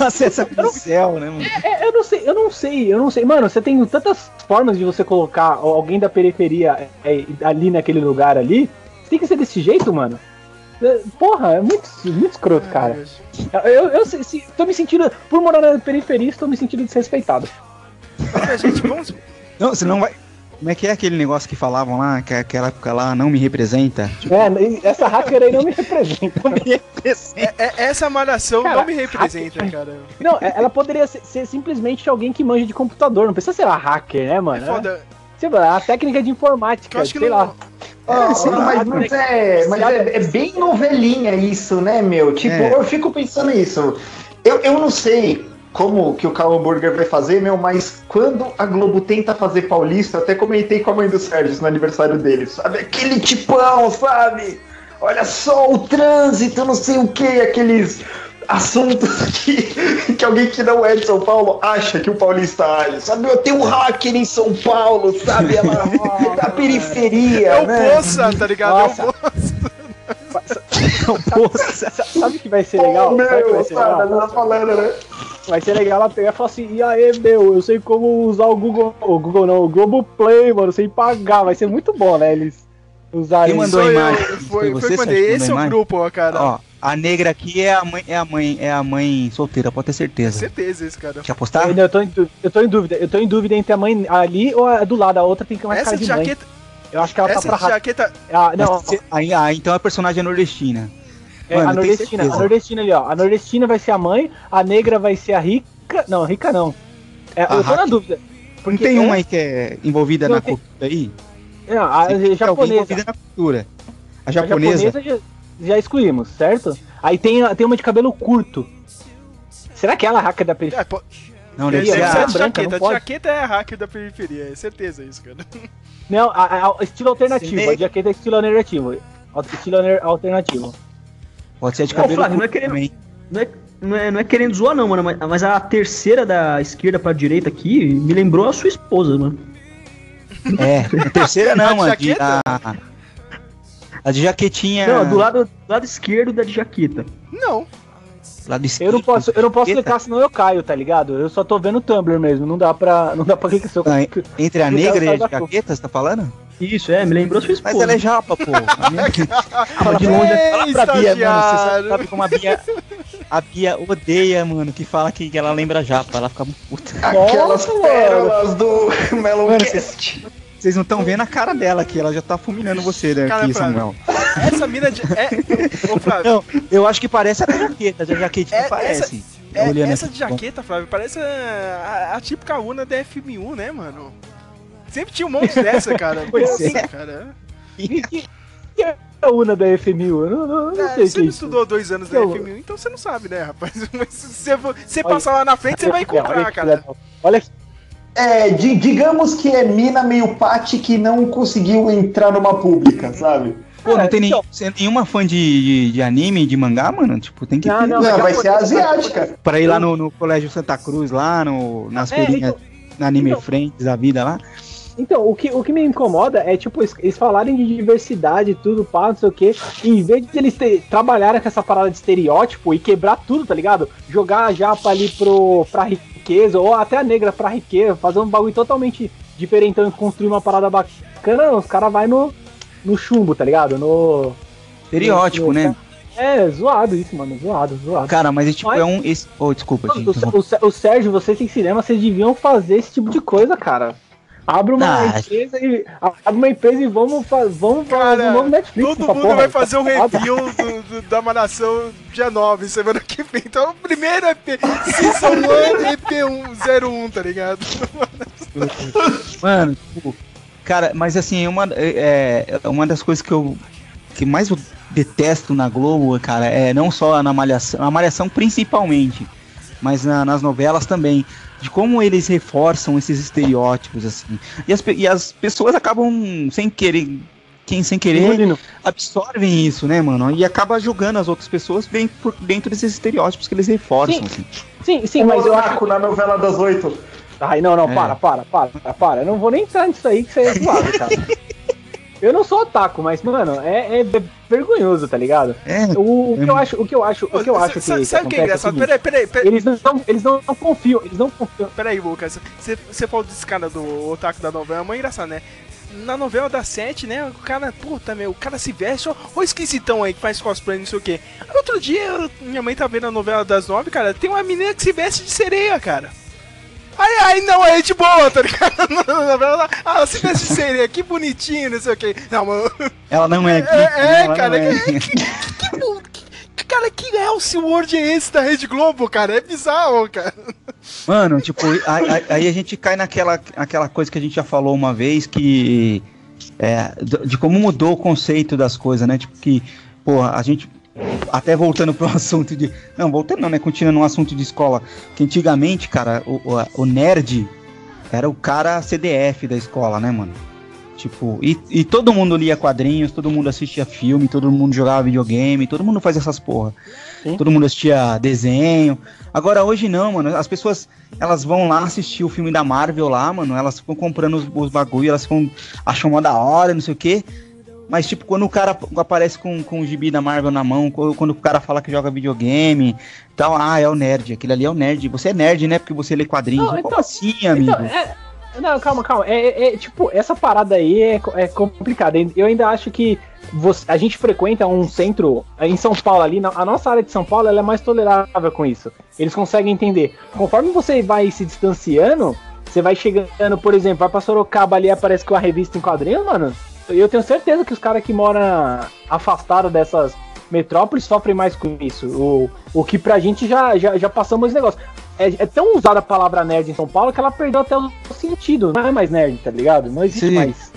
Acessa pro céu, né, mano? É, eu não sei, eu não sei, eu não sei. Mano, você tem tantas formas de você colocar alguém da periferia é, ali naquele lugar ali. Tem que ser desse jeito, mano. É, Porra, é muito, muito escroto, cara. Eu, eu, eu se- se- tô me sentindo, por morar na periferia, estou me sentindo desrespeitado. Olha, gente, vamos. Não, você não vai. Como é que é aquele negócio que falavam lá, que aquela época lá não me representa? É, essa hacker aí não me representa. É- é- essa malhação Cara, não me representa, cara. Não, é- ela poderia ser, ser simplesmente alguém que manja de computador, não precisa ser uma hacker, né, É mano? foda. Sei lá, a técnica de informática, eu acho que sei não. lá. Ah, sei lá, mas, mas é, mas é, é bem novelinha isso, né, meu? Tipo, É. eu fico pensando nisso. Eu, eu não sei como que o Carl Hamburger vai fazer, meu, mas quando a Globo tenta fazer Paulista, eu até comentei com a mãe do Sérgio no aniversário dele, sabe? Aquele tipão, sabe? Olha só o trânsito, não sei o que, aqueles assuntos (laughs) que, que alguém que não é de São Paulo acha que o paulista age, sabe? Eu tenho um hacker em São Paulo, sabe? Ela (laughs) da periferia, É o né? Bolsa, tá ligado? Nossa. É o Bolsa. (laughs) Sabe o que vai ser legal? Oh, Sabe que vai ser legal? ela tá falando, né? Vai ser legal ela pegar e falar assim, e aí, meu, eu sei como usar o Google. O Google não, o Globoplay, mano, sem pagar. Vai ser muito bom, né? Eles usarem Quem mandou a eu, imagem? Foi, Foi foi você. Sérgio, que Esse é o imagem? grupo, ó, cara. ó, A negra aqui é a mãe, é a mãe, é a mãe solteira, pode ter certeza. Certeza esse cara. Quer apostar? Eu, eu, tô em, eu tô em dúvida. Eu tô em dúvida entre a mãe ali ou a do lado. A outra tem que mais Essa cara de mãe. Eu acho que ela tá essa pra rato. jaqueta, Ah, não, ah, então a personagem é nordestina. é Mano, a nordestina. A nordestina ali, ó. A nordestina vai ser a mãe, a negra vai ser a rica. Não, rica não. É, A eu tô na Haki. dúvida. Não Porque tem é- uma aí que é envolvida Não, na tem- cultura aí? Não, a ter alguém japonesa. envolvida na cultura. A A japonesa. japonesa já, já excluímos, certo? Aí tem, a- tem uma de cabelo curto. Será que ela é a hacker da periferia? é, Não, deve deve ser de branca, jaqueta. pode? jaqueta é hacker da periferia, é certeza isso, cara. Não, a, a- estilo alternativo. Sim. A jaqueta é estilo alternativo. Estilo alter- alternativo. Pode ser de Ô, cabelo Flávio, não é querendo- também. Não é, não, é, não é querendo zoar, não, mano, mas, a terceira da esquerda pra direita aqui me lembrou a sua esposa, mano. É, a terceira (laughs) não, A a de, jaqueta? a, a de jaquetinha. Não, do lado, do lado esquerdo da de jaqueta. Não. Lado Eu esquerdo, não posso, eu não posso clicar, senão eu caio, tá ligado? Eu só tô vendo o Tumblr mesmo. Não dá pra. Não dá pra clicar se eu. Ah, Entre a negra e a de jaqueta, você tá falando? Isso, é, me lembrou sua esposa. Mas ela é japa, pô. (laughs) A minha- Fala de longe. Ei, Fala pra Bia, mano. Você sabe como a Bia. A Bia odeia, mano, que fala que, ela lembra japa. Ela fica muito puta. Aquelas Nossa, pérolas do Meloncast. Vocês não estão vendo a cara dela aqui, ela já tá fulminando você né, Cara, aqui. Samuel. Essa mina de. É, ô, Flávio, Não, eu acho que parece a jaqueta, a jaquetinha É, parece. é, Olhando essa aqui. de jaqueta, Flávio, parece a, a, a típica una da FM1, né, mano? Sempre tinha um monte dessa, cara. (laughs) Pois Nossa, é. cara. Que é a UNA da FMU? Eu não, não, não É, sei você que é não isso. estudou dois anos da Eu- FM1, então você não sabe, né, rapaz? (laughs) Mas se você, for- você Olha- passar lá na frente, você vai encontrar, cara. Olha que É, di- digamos que é mina meio pate que não conseguiu entrar numa pública, sabe? Pô, não tem nem, então- você- nenhuma fã de, de, de anime, de mangá, mano? Tipo, tem que Não, ter. não, Não, vai ser asiática. Pra ir lá no, no Colégio Santa Cruz, lá no, nas É, feirinhas, na Anime então- Friends da vida lá. Então, o que, o que me incomoda é, tipo, eles- eles falarem de diversidade e tudo, pá, não sei o quê, e em vez de eles ter, trabalharem com essa parada de estereótipo e quebrar tudo, tá ligado? Jogar a japa ali pro, pra riqueza, ou até a negra pra riqueza, fazer um bagulho totalmente diferente, então construir uma parada bacana, os caras vai no, no chumbo, tá ligado? No... Estereótipo, no- né? É, zoado isso, mano, zoado, zoado. Cara, mas tipo, Mas- é um. Esse... Oh, desculpa, te O, o Sérgio, vocês têm cinema, vocês deviam fazer esse tipo de coisa, cara. Abre uma Ah, empresa e. Abre uma empresa e vamos, fa vamos Cara, fazer um novo Netflix. Todo mundo porra. vai fazer um Tá foda. review do, do- da Malhação dia 9, semana que vem. Então, o primeiro EP, Season 1, EP101, tá ligado? Mano, tipo, cara, mas assim, uma, é, é uma das coisas que eu que mais eu detesto na Globo, cara, é não só na Malhação, na Malhação principalmente, mas na- nas novelas também, de como eles reforçam esses estereótipos, assim. E as, e as pessoas acabam sem querer, quem sem querer, absorvem isso, né, mano? E acaba julgando as outras pessoas bem por dentro desses estereótipos que eles reforçam, Sim. assim. Sim, sim, mas eu acho. Na novela das oito. Ai, não, não, É. para, para, para, para. Eu não vou nem entrar nisso aí que você é zoado, cara. (laughs) Eu não sou otaku, mas, mano, é, é vergonhoso, tá ligado? É, O, o que eu acho, o que eu acho, o que eu acho que, Sabe que sabe o que é engraçado? Peraí, peraí, peraí. eles não, eles não, não confiam, eles não confiam. Peraí, Lucas. Você, você falou desse cara do Otaku da novela, é muito engraçado, né? Na novela da 7, né? O cara, puta, meu, o cara se veste, ó, ó o esquisitão aí que faz cosplay, não sei o quê. Outro dia, minha mãe tá vendo a novela das 9, cara, tem uma menina que se veste de sereia, cara. Aí, aí não, é de boa, tá ligado? (laughs) Ah, se veste de sereia, que bonitinho, não sei o quê. Não, mano, (laughs) ela não é, É, geek, né? é, cara, é. que, que, que, que- cara, que Elseworld é esse da Rede Globo, cara? É bizarro, cara. Mano, tipo, aí, aí- aí a gente cai naquela aquela coisa que a gente já falou uma vez, que. É, de como mudou o conceito das coisas, né? Tipo, que, porra, a gente. Até voltando pro (laughs) assunto de. Não, voltando não, né? Continuando no assunto de escola. Que antigamente, cara, o, o, o nerd era o cara CDF da escola, né, mano? Tipo, e, e todo mundo lia quadrinhos, todo mundo assistia filme, todo mundo jogava videogame, todo mundo faz essas porra. Sim. Todo mundo assistia desenho. Agora hoje não, mano. As pessoas elas vão lá assistir o filme da Marvel lá, mano. Elas ficam comprando os, os bagulho, elas ficam acham mó da hora, não sei o quê. Mas, tipo, quando o cara aparece com, com o gibi da Marvel na mão, quando, o cara fala que joga videogame, tal, ah, é o nerd, aquele ali é o nerd. Você é nerd, né? Porque você lê quadrinhos. Não, Como então- assim, amigo? Então, é- não, calma, calma. É, é- é, tipo, essa parada aí é, é complicada. Eu ainda acho que você, a gente frequenta um centro em São Paulo ali, a nossa área de São Paulo ela é mais tolerável com isso. Eles conseguem entender. Conforme você vai se distanciando, você vai chegando, por exemplo, vai pra Sorocaba ali aparece com a revista em quadrinhos, mano. Eu tenho certeza que os caras que moram afastados dessas metrópoles sofrem mais com isso. O, o que pra gente já, já, já passamos esse negócio. É, é, tão usada a palavra nerd em São Paulo que ela perdeu até o sentido. Não é mais nerd, tá ligado? Não existe Sim. mais.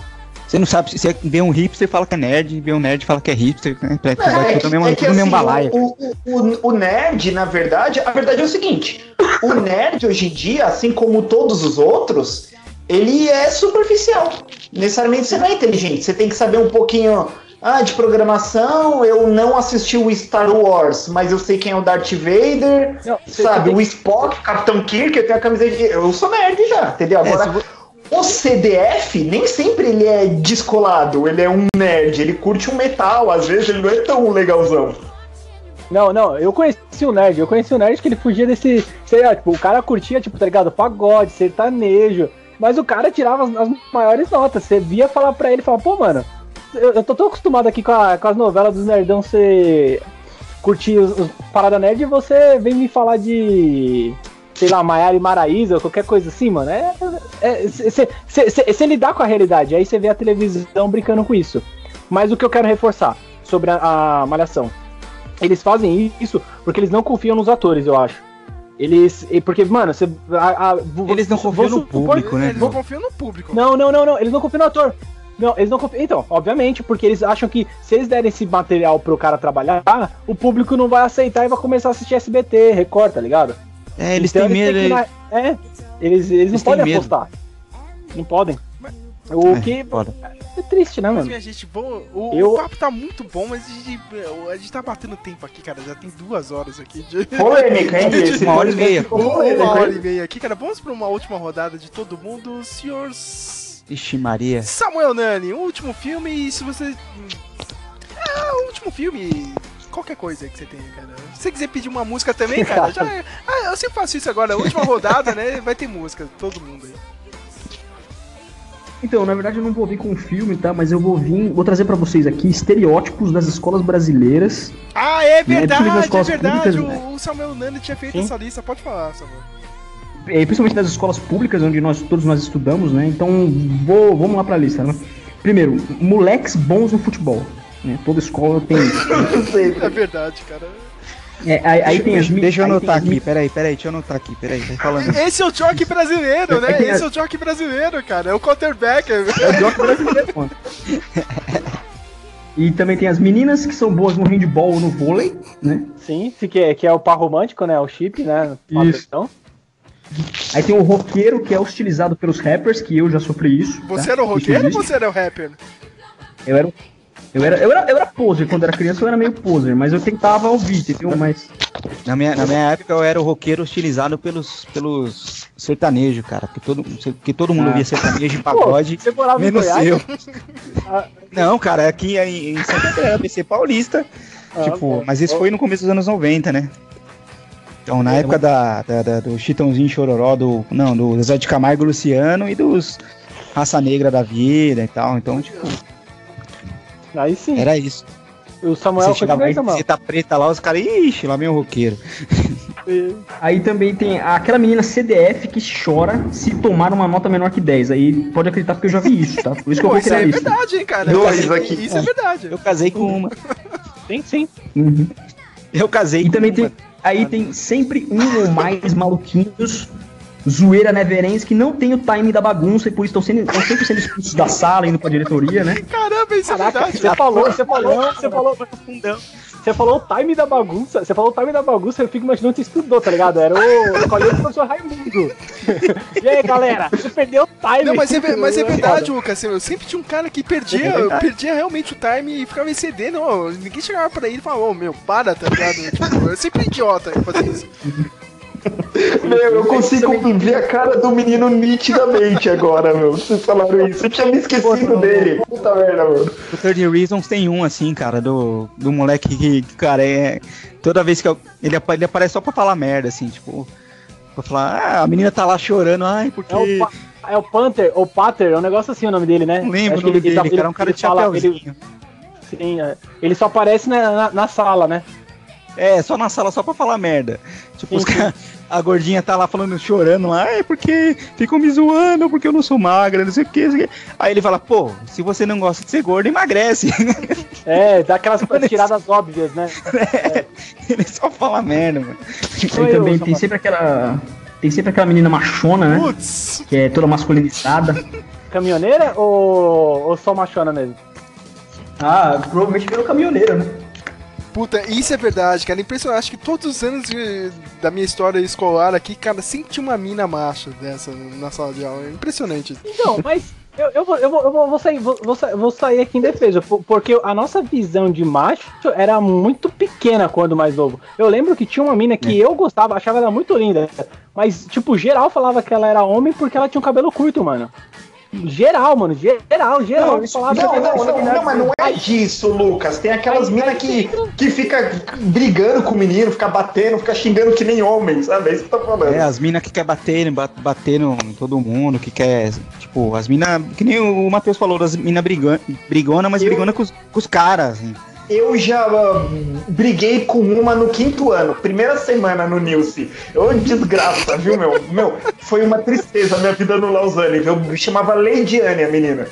Você não sabe, se você vê um hipster fala que é nerd, vê um nerd fala que é hipster, né? É, é, tudo mesmo, é que, tudo assim, mesmo balaia. O, o, o, nerd, na verdade, a verdade é o seguinte: o nerd hoje em dia, assim como todos os outros, ele é superficial. Necessariamente você não é inteligente, você tem que saber um pouquinho ah, de programação, eu não assisti o Star Wars, mas eu sei quem é o Darth Vader, não, sabe? O Spock, o Capitão Kirk, eu tenho a camiseta de... Eu sou nerd já, entendeu? É, Agora, o CDF nem sempre ele é descolado, ele é um nerd, ele curte um metal, às vezes ele não é tão legalzão. Não, não, eu conheci o nerd, eu conheci o nerd que ele fugia desse. Sei lá, tipo, o cara curtia, tipo, tá ligado? Pagode, sertanejo. Mas o cara tirava as, as maiores notas. Você via falar pra ele falar, pô, mano, eu, eu tô tão acostumado aqui com, a, com as novelas dos nerdão você curtir os, os parada nerd e você vem me falar de sei lá, Maiara e Maraísa, ou qualquer coisa assim, mano. É. Você é, lidar com a realidade, aí você vê a televisão brincando com isso. Mas o que eu quero reforçar sobre a, a Malhação. Eles fazem isso porque eles não confiam nos atores, eu acho. Eles. Porque, mano, você. eles não confiam no público, né? Eles não confiam no público. Não, não, não, não. Eles não confiam no ator. Não, eles não confiam. Então, obviamente, porque eles acham que se eles derem esse material pro cara trabalhar, o público não vai aceitar e vai começar a assistir SBT, Record, tá ligado? É, eles então, têm medo. Eles na... É, eles, eles, eles não podem medo. apostar. Não podem. O é, que. Foda. É triste, né, mano? Mas, minha gente, bom, o, eu... o papo tá muito bom, mas a gente, a gente tá batendo tempo aqui, cara. Já tem duas horas aqui. De... (laughs) Polêmica, hein? De... (laughs) Uma hora e meia. Uma hora e meia aqui, cara. Vamos pra uma última rodada de todo mundo. Senhor. Ixi, Maria. Samuel Nani, um último filme e se você. É, o último filme qualquer coisa que você tenha, cara. Se você quiser pedir uma música também, cara, (laughs) já. Ah, eu sempre faço isso agora. A última rodada, né? Vai ter música, todo mundo aí. Então, na verdade eu não vou vir com um filme, tá? Mas eu vou vir, vou trazer para vocês aqui estereótipos das escolas brasileiras. Ah, é né? verdade, né? é verdade. Públicas, o, o Samuel Nani tinha feito Sim. essa lista. Pode falar, Samuel. É, principalmente das escolas públicas, onde nós todos nós estudamos, né? Então, vou, vamos lá para a lista, né? Primeiro, moleques bons no futebol. Né? Toda escola tem (laughs) é verdade, cara. É, aí, aí tem as Deixa eu anotar aqui, as... peraí, peraí, deixa eu anotar aqui, peraí, tá falando. (laughs) Esse é o jockey brasileiro, (laughs) né? Esse é o jockey brasileiro, cara. É o quarterback. É o jockey brasileiro, mano. E também tem as meninas que são boas no handball ou no vôlei, né? Sim, que é, que é o par romântico, né? O chip, né? Isso. Aí tem o roqueiro que é hostilizado pelos rappers, que eu já sofri isso. Você tá? era o roqueiro ou você era o rapper? Eu era o eu era, eu, era, eu era poser, quando era criança eu era meio poser, mas eu tentava ouvir, entendeu? Mas. Na minha, na minha época eu era o roqueiro hostilizado pelos, pelos sertanejos, cara. Porque todo, porque todo mundo ah. via sertanejo e pagode. Pô, você morava menos em eu. (laughs) Ah. Não, cara, aqui em, em Santa Catarina, BC Paulista. Ah, tipo, mas isso foi no começo dos anos 90, né? Então, na é, época da, da, da, do Chitãozinho Chororó, do. Não, do Zé de Camargo Luciano e dos Raça Negra da Vida e tal. Então, tipo. Aí sim. Era isso. O Samuel você chegava aí, você tá preta lá, os caras, ixi, lá vem o roqueiro. Aí também tem aquela menina CDF que chora se tomar uma nota menor que 10. Aí pode acreditar porque eu já vi isso, tá? Por isso que eu vou criar isso. Isso é verdade, hein, cara. Dois aqui. Isso é verdade. Eu casei com uma. Sim, sim. Uhum. Eu casei e com também uma. Tem, aí tem sempre um ou mais maluquinhos zoeira neverens que não tem o time da bagunça e por isso estão, sendo, estão sempre sendo expulsos da sala, indo pra diretoria, né? Caramba, isso é Caraca, é verdade. Você falou, você falou, você falou, você falou o time da bagunça, você falou o time da bagunça, eu fico imaginando que você estudou, tá ligado? Era o colégio do professor Raimundo. (laughs) E aí, galera, você perdeu o time. Não, mas é, mas é verdade, Lucas, eu sempre tinha um cara que perdia, é perdia realmente o time e ficava em CD, não, ninguém chegava pra ele e falava, ô, oh, meu, para, tá ligado? (laughs) Tipo, eu sempre idiota em fazer isso. Meu, eu consigo ver a cara do menino nitidamente agora, meu. Vocês falaram isso. Eu tinha me esquecido dele. Puta merda, mano. O 30 Reasons tem um assim, cara, do, do moleque que, cara, é. Toda vez que eu, ele, ele aparece só pra falar merda, assim, tipo. Pra falar, ah, a menina tá lá chorando, ai, porque. É o, é o Panther, ou Pater, é um negócio assim o nome dele, né? Não lembro Acho o nome ele, dele, ele, tá, cara, é um cara de chapéuzinho. Ele, Sim, é. ele só aparece na, na, na sala, né? É, só na sala, só pra falar merda. Tipo, os cara- a gordinha tá lá falando, chorando lá, é porque ficam me zoando, porque eu não sou magra, não sei o que, não sei o quê. Aí ele fala, pô, se você não gosta de ser gordo, emagrece. (laughs) É, dá aquelas tiradas óbvias, né? (laughs) ele só fala merda, mano. Sou Aí eu, também tem sempre aquela. Tem sempre aquela menina machona, né? Putz! Que é toda masculinizada. Caminhoneira ou, ou só machona mesmo? Ah, provavelmente virou caminhoneiro, né? Puta, isso é verdade, cara. Impressionante. Acho que todos os anos de- da minha história escolar aqui, cara, sempre tinha uma mina macha dessa na sala de aula. É impressionante. Então, mas eu, eu, vou, eu, vou, eu vou- sair, vou, vou sa- vou sair aqui em defesa, por- porque a nossa visão de macho era muito pequena quando mais novo. Eu lembro que tinha uma mina que eu gostava, achava ela muito linda, mas, tipo, geral falava que ela era homem porque ela tinha um cabelo curto, mano. Geral, mano, geral, geral. Não, falava não, não, não, não, mas não é disso, Lucas. Tem aquelas minas que, que fica brigando com o menino, fica batendo, fica xingando que nem homem, sabe? É isso que eu tô falando. É, as minas que quer bater, ba- bater em todo mundo, que quer, tipo, as minas, que nem o Matheus falou, das minas brigona, brigona, mas Eu- brigona com os, com os caras, assim. Eu já ah, briguei com uma no quinto ano, primeira semana no Nilce. Ô, desgraça, viu, meu? Meu, foi uma tristeza a minha vida no Lausanne, viu? Me chamava Leidiane, a menina.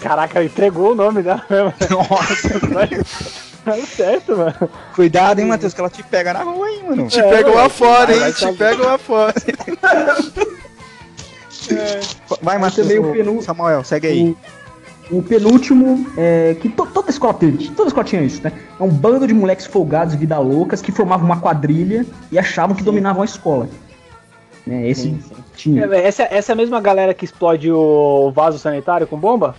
Caraca, entregou o nome dela mesmo. Nossa, (laughs) Tá certo, mano. cuidado, hein, Matheus, que ela te pega na rua, hein, mano. Te É, pegam lá fora, hein? Te pegam lá fora. (laughs) Vai, Matheus, também o o- penu- Samuel, segue aí. O penúltimo, é, que to- toda escola teve, toda escola tinha isso, né? É um bando de moleques folgados, vida loucas, que formavam uma quadrilha e achavam que dominavam a escola. Né, esse tinha. É, Essa, essa é a mesma galera que explode o vaso sanitário com bomba?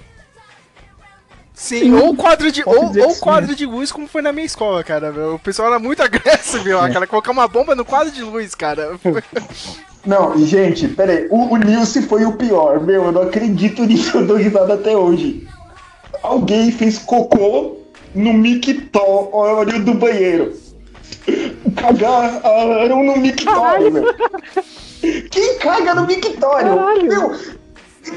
Sim, ou quadro de, ou, ou sim, quadro de luz, como foi na minha escola, cara. meu. O pessoal era muito (laughs) agressivo, meu, cara. Colocar uma bomba no quadro de luz, cara. (laughs) Não, gente, peraí, o, o Nilce foi o pior, meu, eu não acredito nisso, eu dou risada até hoje. Alguém fez cocô no mictório do banheiro. Cagaram no mictório, meu. Quem caga no mictório? Caralho. Meu,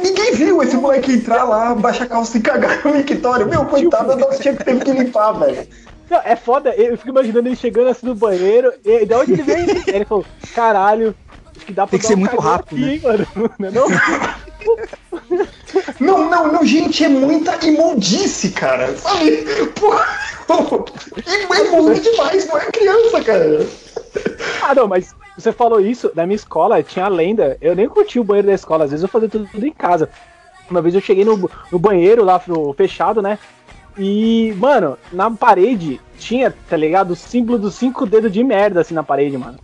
ninguém viu esse moleque entrar lá, baixar a calça e cagar no mictório. Meu, coitado, eu não tinha que teve que limpar, velho. Não, é foda, eu fico imaginando ele chegando assim no banheiro, e de onde ele veio? Ele falou, caralho, que dá pra Tem que ser muito rápido, aqui, hein, mano? Não é não? Não, não, não, gente, é muita imundice, cara. Sabe? Porra, é imundo demais, não é criança, cara. Ah, não, mas você falou isso, na minha escola tinha a lenda, eu nem curti o banheiro da escola, às vezes eu fazia tudo, tudo em casa. Uma vez eu cheguei no, no banheiro lá, no fechado, né? E, mano, na parede tinha, tá ligado? O símbolo dos cinco dedos de merda, assim, na parede, mano.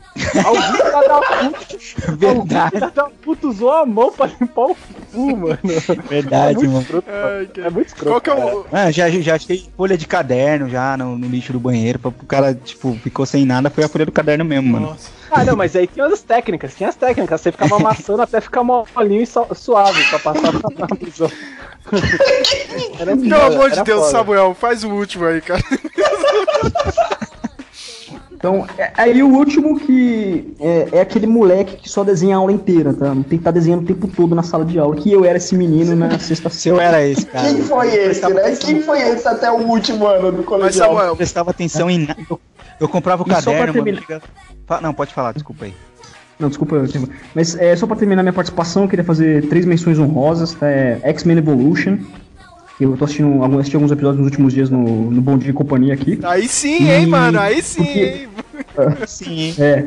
Alguém filho da puta, Verdade, alguém da puta usou a mão pra limpar o cu, mano. É verdade, muito mano. escroto, Ai, mano. cara. É muito escroto. Qual que é o. Ah, já, já achei folha de caderno já no, no lixo do banheiro, pra, o cara, tipo, ficou sem nada, foi a folha do caderno mesmo, mano. Ah, não, mas aí tinha as técnicas, tinha as técnicas. Você ficava (laughs) amassando até ficar molinho e so- suave pra passar na prisão. (laughs) Pelo amor de Deus, foda. Samuel, faz o último aí, cara. (laughs) Então, é- aí o último que é, é aquele moleque que só desenha a aula inteira, tá? Tem que estar desenhando o tempo todo na sala de aula. Que eu era esse menino na sexta Se (laughs) eu era esse, cara. Quem foi eu esse, né? atenção- Quem foi esse até o último ano do Mas, colegial? Samuel, Eu prestava atenção em nada. Eu, eu comprava o E caderno, mano. chega- Não, pode falar, desculpa aí. Não, desculpa, eu tenho- mas é, só pra terminar minha participação, eu queria fazer três menções honrosas. Tá? É X-Men Evolution, eu tô assistindo, alguns- assisti alguns episódios nos últimos dias no, no Bom Dia e Companhia aqui. aí sim, hein, E- mano, aí sim, porque- hein. Sim, É.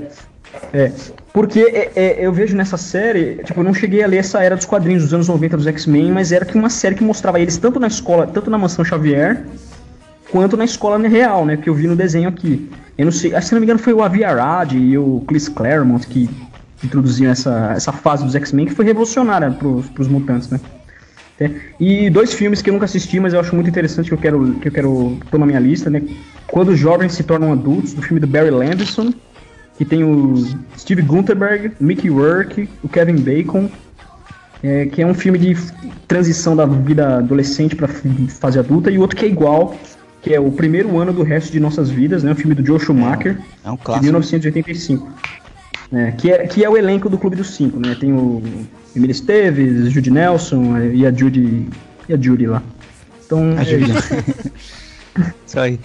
É. Porque é, é, eu vejo nessa série, tipo, eu não cheguei a ler essa era dos quadrinhos dos anos 90 dos X-Men, mas era que uma série que mostrava eles tanto na escola, tanto na mansão Xavier, quanto na escola real, né? Que eu vi no desenho aqui. Eu não sei, acho que se não me engano foi o Avi Arad e o Chris Claremont que introduziram essa, essa fase dos X-Men, que foi revolucionária pros, pros mutantes, né? É. E dois filmes que eu nunca assisti, mas eu acho muito interessante que eu quero, que eu quero pôr na minha lista, né? Quando os jovens se tornam adultos, do filme do Barry Levinson, que tem o Steve Gutenberg, o Mickey Rourke, o Kevin Bacon, é, que é um filme de transição da vida adolescente para fase adulta, e outro que é igual, que é o primeiro ano do resto de nossas vidas, né? O filme do Joe Schumacher, é um de clássico. 1985. É, que, é, que é o elenco do Clube dos Cinco, né? Tem o Emílio Esteves, Judy Nelson é, e a Judy, e a Judy lá. Então, A é Judy. isso. (laughs) Isso aí.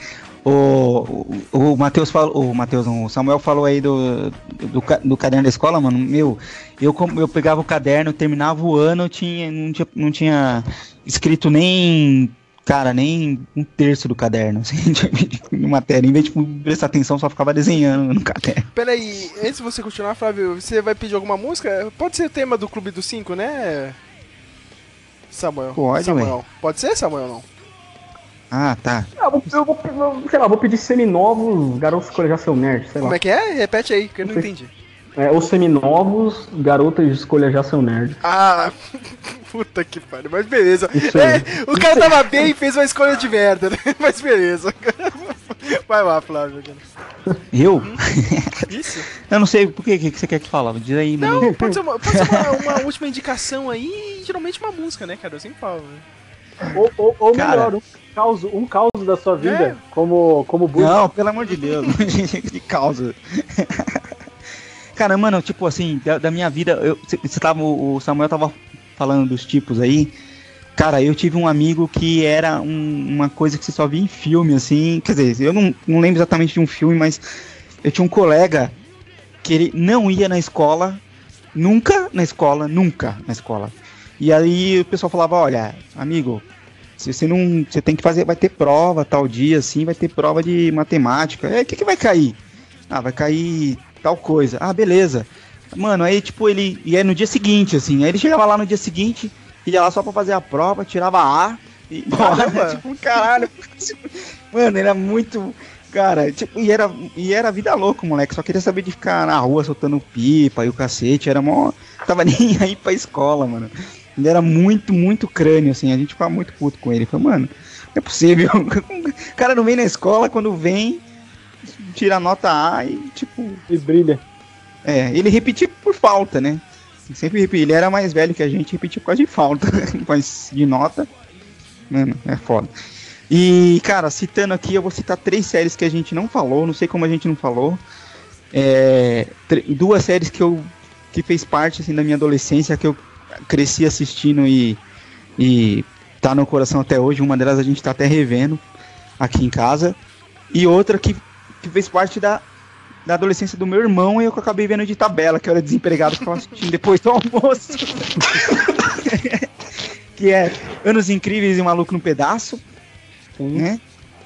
O, o, o Matheus falou, o Matheus, o Samuel falou aí do, do, do, caderno da escola, mano. Meu, eu, eu pegava o caderno, terminava o ano, tinha, não, tinha, não tinha escrito nem, cara, nem um terço do caderno, assim, (laughs) de matéria. Em vez de prestar atenção, só ficava desenhando no caderno. Peraí, antes de você continuar, Flávio, você vai pedir alguma música? Pode ser tema do Clube dos Cinco, né? Samuel. Pode, Samuel. Pode ser, Samuel, não? Ah, tá. Ah, eu, vou, eu vou, sei lá, vou pedir seminovos, garotos escolher já seu nerd, sei Como lá. é que é? Repete aí, que eu não entendi. É, os seminovos, garotas escolha já seu nerd. Ah, (laughs) puta que pariu, mas beleza. É, o cara tava bem e fez uma escolha de merda, né? (laughs) Mas beleza. (laughs) Vai lá, Flávio. Eu? Isso? Eu não sei, por que, que você quer que fale? Diz aí, Não, não pode ser, uma, pode ser uma, uma, última indicação aí, geralmente uma música, né, cara? Eu sempre falo, né? Ou, ou, ou melhor, um caos, um caos da sua vida, é. como, como Bush. Não, pelo amor de Deus, de causa. Cara, mano, tipo assim, da, da minha vida, eu, você tava, o Samuel tava falando dos tipos aí. Cara, eu tive um amigo que era um, uma coisa que você só via em filme, assim. Quer dizer, eu não, não lembro exatamente de um filme, mas eu tinha um colega que ele não ia na escola, nunca na escola, nunca na escola. E aí o pessoal falava, olha, amigo, se você não. Você tem que fazer, vai ter prova tal dia, assim, vai ter prova de matemática. É, o que, que vai cair? Ah, vai cair tal coisa. Ah, beleza. Mano, aí tipo, ele ia no dia seguinte, assim. Aí ele chegava lá no dia seguinte, ia lá só pra fazer a prova, tirava A e. (laughs) Caramba. (laughs) tipo, caralho. (laughs) Mano, era muito. Cara, tipo, e era, e era vida louca, moleque. Só queria saber de ficar na rua soltando pipa e o cacete. Era mó. Tava nem aí pra escola, mano. Ele era muito, muito crânio, assim. A gente ficava muito puto com ele. Falei, mano, não é possível. O cara não vem na escola, quando vem, tira a nota A e tipo. E brilha. É, ele repetia por falta, né? Sempre repetia. Ele era mais velho que a gente, repetia por causa de falta. (laughs) Mas de nota. Mano, é foda. E, cara, citando aqui, eu vou citar três séries que a gente não falou, não sei como a gente não falou. É, duas séries que eu que fez parte assim da minha adolescência, que eu cresci assistindo e, e tá no coração até hoje. Uma delas a gente tá até revendo aqui em casa. E outra que que fez parte da, da adolescência do meu irmão e eu acabei vendo de tabela, que eu era desempregado, ficava assistindo depois do almoço. (laughs) que é Anos Incríveis e Maluco no Pedaço. Né?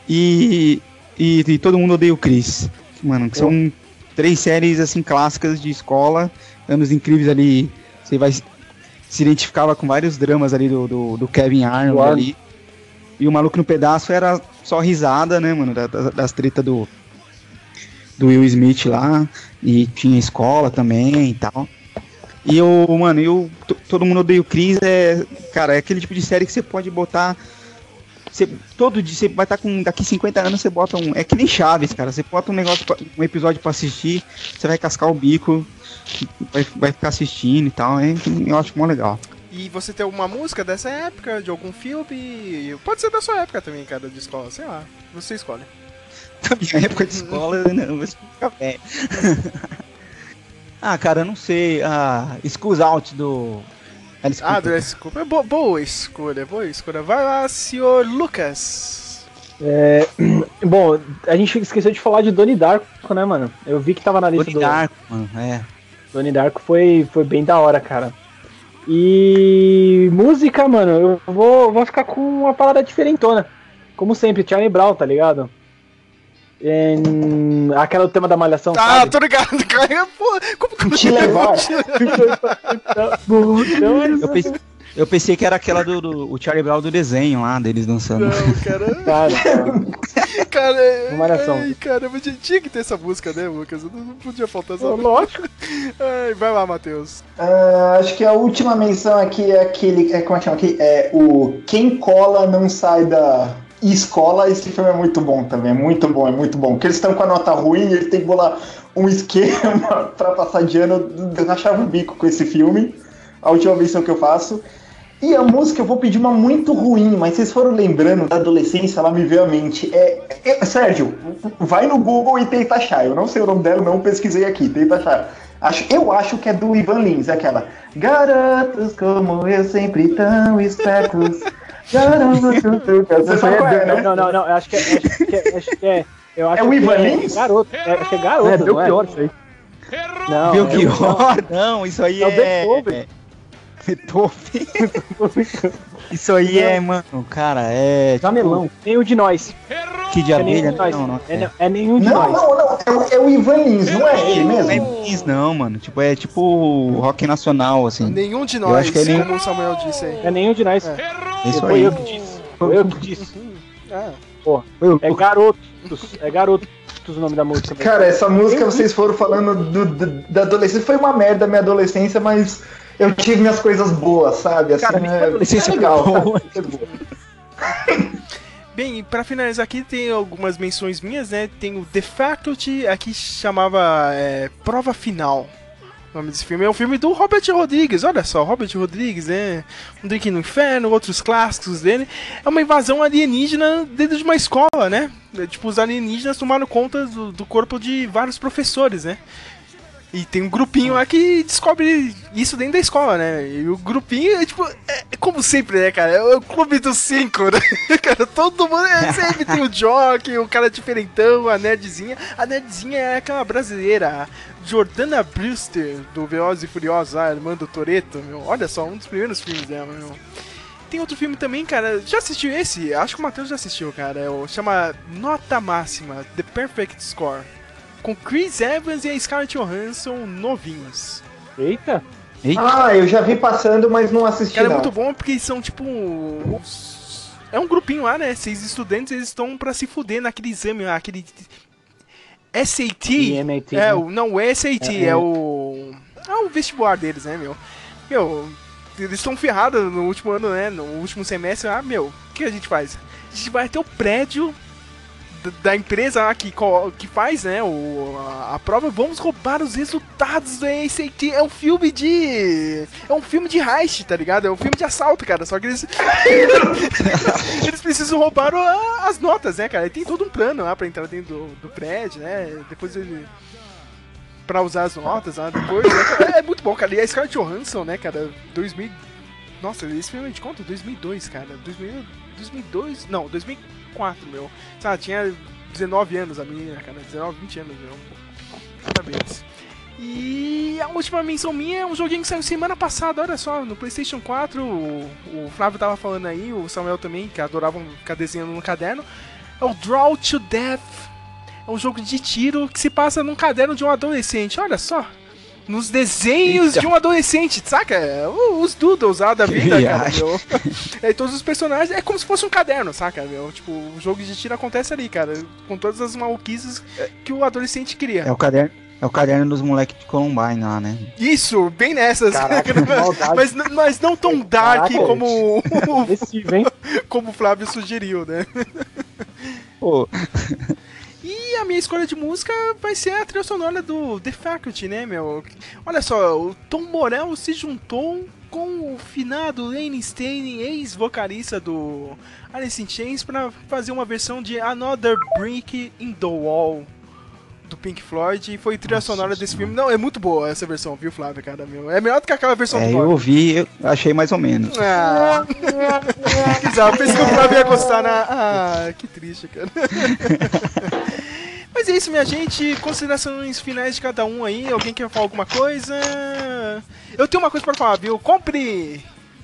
E, e, e, Todo Mundo Odeia o Chris. Mano, que são três séries assim clássicas de escola. Anos Incríveis ali, você vai se identificava com vários dramas ali do, do, do Kevin Arnold ali. E o Maluco no Pedaço era só risada, né, mano, das, das tretas do, do Will Smith lá, e tinha escola também e tal. E eu, mano, eu, todo mundo odeia o Chris, é, cara, é aquele tipo de série que você pode botar. Você, todo dia você vai estar tá com. Daqui 50 anos você bota um. É que nem Chaves, cara. Você bota um negócio, pra, um episódio pra assistir, você vai cascar o bico, vai, vai ficar assistindo e tal. É, eu acho legal. E você tem alguma música dessa época, de algum filme? Pode ser da sua época também, cara, de escola, sei lá. Você escolhe da minha época de escola, não, você fica velho. ah, cara, eu não sei. Ah, Schools Out do. Alice ah, do Alice Cooper. É boa, boa escolha, boa escolha. Vai lá, senhor Lucas. É, (clears throat) bom, a gente esqueceu de falar de Donnie Darko, né, mano? Eu vi que tava na lista Donnie do... Darko, mano, é. Donnie Darko foi, foi bem da hora, cara. E música, mano, eu vou, vou ficar com uma palavra diferentona. Como sempre, Charlie Brown, tá ligado? Em... Aquela tema da malhação. Ah, sabe? tô ligado, (laughs) cara. Pô, como que Te levar. (laughs) eu, pensei, eu pensei que era aquela do, do o Charlie Brown do desenho lá, deles dançando. Não, (laughs) cara. cara, cara malhação. Ai, caramba, tinha que ter essa música, né, Lucas? Não podia faltar essa. Lógico. Ai, vai lá, Matheus. Uh, acho que a última menção aqui é aquele. É, como é que chama aqui? É o Quem cola não sai da e escola, esse filme é muito bom também, é muito bom, é muito bom. Porque eles estão com a nota ruim, eles têm que bolar um esquema (laughs) para passar de ano. Eu rachava um bico com esse filme, a última versão que eu faço. E a música eu vou pedir uma muito ruim, mas vocês foram lembrando da adolescência, ela me veio à mente. É, é, Sérgio, vai no Google e tenta achar. Eu não sei o nome dela, não pesquisei aqui, tenta achar. Acho, eu acho que é do Ivan Lins, aquela. Garotos como eu sempre tão espertos. Você sabe qual é, né? Não, não, não, eu acho que é. Acho que é, acho que é eu acho É o que Ivan é Lins? garoto. É, acho que é garoto. É, não Belchior isso aí. Não, Belchior? Não, isso aí É o é. Beethoven. é- Beethoven. (laughs) Isso aí é, mano, cara, é. Jamelão. Nenhum de nós. Kid de É abelha? nenhum de nós. Não, não. É, é nenhum de Não, nós. não, não. É, o- é o Ivan Lins, não é ele Não é mesmo? Miss, não, mano. Tipo, é tipo rock nacional, assim. Nenhum de Eu nós, acho que é nenhum- como o Samuel disse aí. É nenhum de nós. Isso Foi aí. eu que disse. Foi eu que disse. Porra. É garotos. É garotos o nome da música. Cara, essa música vocês foram falando do- do- da adolescência. Foi uma merda a minha adolescência, mas eu tive minhas coisas boas, sabe? Assim, Cara, é, é legal? (laughs) Bem, pra finalizar aqui tem algumas menções minhas, né? Tem o The Faculty, aqui chamava é, Prova Final. O nome desse filme é um filme do Robert Rodrigues, olha só, Robert Rodrigues, né? Um Drink no Inferno, outros clássicos dele. É uma invasão alienígena dentro de uma escola, né? É, Tipo, os alienígenas tomaram conta do, do corpo de vários professores, né? E tem um grupinho lá que descobre isso dentro da escola, né? E o grupinho é tipo, é, é como sempre, né, cara? É o clube dos cinco, né? (laughs) cara, todo mundo é, sempre tem o jockey, o cara diferentão, a nerdzinha. A nerdzinha é aquela brasileira, Jordana Brewster, do Velozes e Furiosos, a irmã do Toreto, meu. Olha só, um dos primeiros filmes dela, meu. Tem outro filme também, cara. Já assistiu esse? Acho que o Matheus já assistiu, cara. É o, chama Nota Máxima, The Perfect Score. Com Chris Evans e a Scarlett Johansson novinhos. Eita. Ah, eu já vi passando, mas não assisti Cara, é não. muito bom porque são tipo. os- É um grupinho lá, né? Seis estudantes, eles estão pra se fuder naquele exame lá, aquele. SAT. IMAT, É, né? o, não, o SAT É, é, é. o. É o vestibular deles, né, meu? Meu, eles estão ferrados no último ano, né? No último semestre. Ah, meu, o que a gente faz? A gente vai até o prédio da- empresa que, que faz, né, o, a, a prova, vamos roubar os resultados do ACT. É um filme de. É um filme de heist, tá ligado? É um filme de assalto, cara. Só que eles. (laughs) eles precisam roubar o- as notas, né, cara? E tem todo um plano lá pra entrar dentro do, do prédio, né? Depois ele. Pra usar as notas lá depois. né, cara? É muito bom, cara. E a Scarlett Johansson, né, cara? 2000. Nossa, esse filme é de conta? 2002, cara. 2000, 2002? Não, 2004, meu. Sabe, tinha 19 anos a menina, cara. 19, 20 anos, meu. Parabéns. E a última menção minha é um joguinho que saiu semana passada, olha só, no PlayStation 4. O, o Flávio tava falando aí, o Samuel também, que adoravam ficar desenhando no caderno. É o Draw to Death. É um jogo de tiro que se passa num caderno de um adolescente, olha só. Nos desenhos Eita. de um adolescente, saca? O- Os doodles lá da Que (laughs) vida, cara, meu. É, e todos os personagens é como se fosse um caderno, saca, meu? Tipo, o jogo de tiro acontece ali, cara, com todas as maluquices que o adolescente cria. É o caderno, é o caderno dos moleques de Columbine lá, né? Isso, bem nessas. Caraca, (laughs) mas, mas não tão dark Caraca, como, hein? (laughs) como o Flávio sugeriu, né? Pô, E a minha escolha de música vai ser a trilha sonora do The Faculty, né, meu? Olha só, o Tom Morello se juntou com o finado Lane Staley, ex-vocalista do Alice in Chains, pra fazer uma versão de Another Brick in the Wall do Pink Floyd e foi trilha Nossa sonora desse filme. Não, é muito boa essa versão, viu, Flávio, cara, meu? É melhor do que aquela versão é, do eu ouvi, eu achei mais ou menos. Ah. (laughs) Exato, pensei que o Flávio ia gostar na. Ah, que triste, cara. (laughs) Mas é isso, minha gente. Considerações finais de cada um aí. Alguém quer falar alguma coisa? Eu tenho uma coisa pra falar, viu? Compre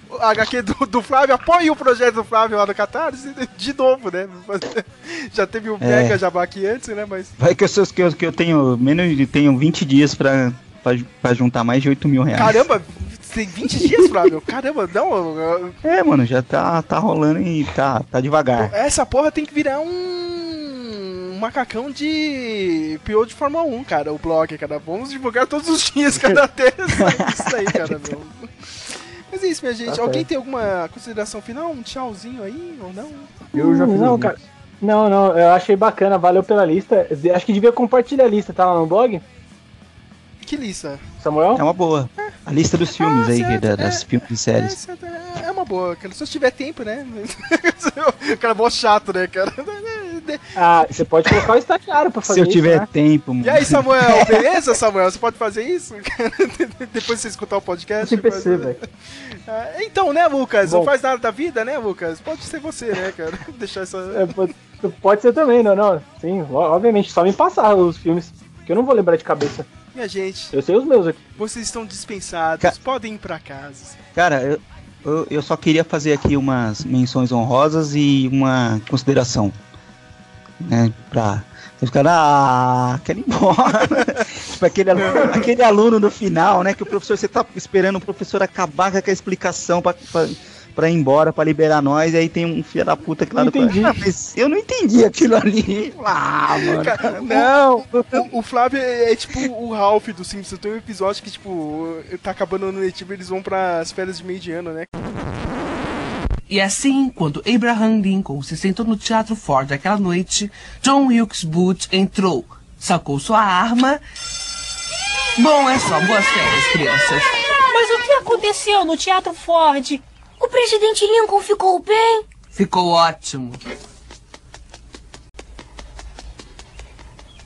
o HQ do, do Flávio, apoie o projeto do Flávio lá no Catarse, de novo, né? (laughs) Já teve o É. Mega Jabá aqui antes, né? Mas. Vai que eu, sou- que eu, que eu tenho menos de tenho 20 dias pra, pra, pra juntar mais de 8 mil reais. Caramba, tem 20 dias, Flávio. Caramba, não. eu- É, mano, já tá, tá rolando e tá, tá devagar. Essa porra tem que virar um um macacão de pior de Fórmula 1, cara, o blog, cara. Vamos divulgar todos os dias, até sair (laughs) isso aí, cara, meu. Mas é isso, minha gente. Tá Alguém certo. tem alguma consideração final? Um tchauzinho aí ou não? Eu já fiz Não, cara. Não, não, eu achei bacana, valeu pela lista. Acho que devia compartilhar a lista, tá lá no blog, Que lista? Samuel? É uma boa. A lista dos filmes Ah, aí, certo, da- das é. filmes e séries. Essa é- é uma boa, cara. Se eu tiver tempo, né? (laughs) o cara é mó chato, né, cara? Ah, você pode colocar o estagiário pra fazer Se eu tiver isso, né? tempo, E aí, Samuel, (laughs) beleza, Samuel? Você pode fazer isso? (laughs) Depois de você escutar o podcast? Sem PC, pode- velho. Ah, Então, né, Lucas? Não Bom. faz nada da vida, né, Lucas? Pode ser você, né, cara? Deixar essa. É, pode, pode ser também, não, não. Sim, obviamente, só me passar os filmes, que eu não vou lembrar de cabeça. Minha gente, Eu sei os meus aqui. vocês estão dispensados. Ca- Podem ir pra casa. Cara, eu, eu, eu só queria fazer aqui umas menções honrosas e uma consideração. Né, pra você ficar, ah, quero ir embora. (laughs) tipo, aquele aluno, aquele aluno no final, né? Que o professor, você tá esperando o professor acabar com aquela explicação pra, pra, pra ir embora, pra liberar nós, e aí tem um filho da puta que lá Não do- entendi. Ah, mas eu não entendi aquilo ali. Ah, mano. Cara, Não! O, o Flávio é, é tipo o Ralph do Simpsons. Tem um episódio que, tipo, tá acabando o ano letivo eles vão pras férias de meio de ano, né? E assim, quando Abraham Lincoln se sentou no Teatro Ford aquela noite, John Wilkes Booth entrou, sacou sua arma. Bom, é só. Boas férias, crianças. Mas o que aconteceu no Teatro Ford? O presidente Lincoln ficou bem? Ficou ótimo.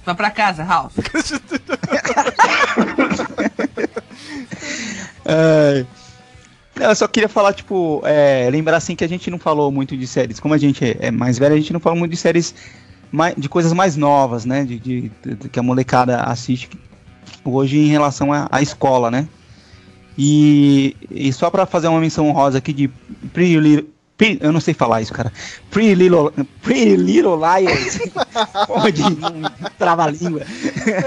Vá pra casa, Ralph. (laughs) Ai. Não, eu só queria falar, tipo, é, lembrar assim que a gente não falou muito de séries. Como a gente é- mais velho, a gente não fala muito de séries mai- de coisas mais novas, né? De, de- de- que a molecada assiste hoje em relação à, à escola, né? E, e só pra fazer uma menção honrosa aqui de Pretty Little, Pretty- eu não sei falar isso, cara. Pretty Little, Pretty Little Liars. (laughs) Pode, trava-língua.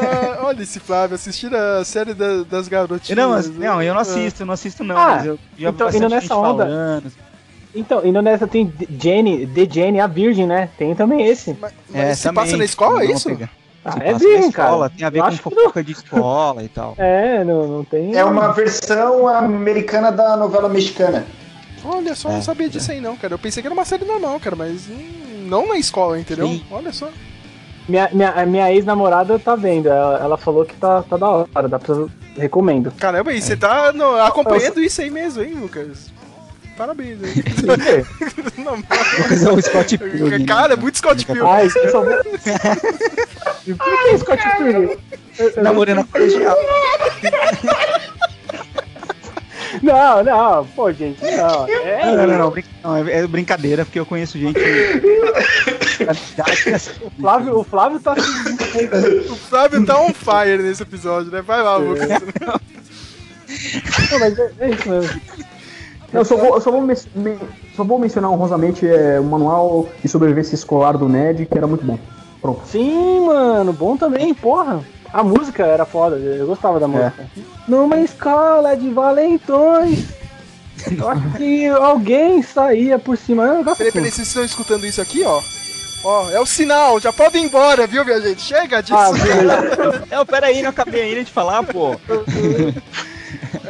Ah, olha esse Flávio, assistir a série da- das garotinhas. Não, mas- né? não, eu não Ah. assisto, eu não assisto não. Ah, mas eu já então, indo nessa gente onda- falando. Então, indo nessa tem Jenny, The Jenny, a Virgem, né? Tem também esse. Mas, mas É, também, passa na escola, é isso? pegar. Ah, Se é virgem, escola, cara. Tem a ver Eu com fofoca de escola e tal. (laughs) É, não, não tem. É uma versão americana da novela mexicana. Olha só, É, não sabia disso aí não, cara. Eu pensei que era uma série normal, cara, mas hum, não na escola, entendeu? Sim. Olha só. Minha, minha, minha ex-namorada tá vendo. Ela, ela falou que tá, tá da hora, dá pra. Recomendo. Caramba, e você tá no- acompanhando isso aí mesmo, hein, Lucas? Parabéns, hein? (laughs) (laughs) Não, Lucas é o Scott (laughs) Pilgrim. Cara, é né? muito Scott Pilgrim. Ai, eu só vou. E Por que Scott Pilgrim? Na colegial. Não, não, pô, gente, não. É, Não, não, não, não, é, é brincadeira, porque eu conheço gente. O Flávio, o Flávio tá se O Flávio tá on fire nesse episódio, né? Vai lá, Lucas. Não, mas é, é isso mesmo. Eu só vou, eu só vou, men- men- só vou mencionar honrosamente é, o manual de sobrevivência escolar do Ned, que era muito bom. Pronto. Sim, mano, bom também, porra. A música era foda, eu gostava da música. Numa escola de valentões. (laughs) Eu acho que alguém saía por cima. Eu gosto Peraí, assim. peraí, vocês estão escutando isso aqui, ó? Ó, é o sinal, já podem ir embora, viu, minha gente? Chega disso. Ah. (laughs) Não, pera aí, não acabei ainda de falar, pô. (laughs)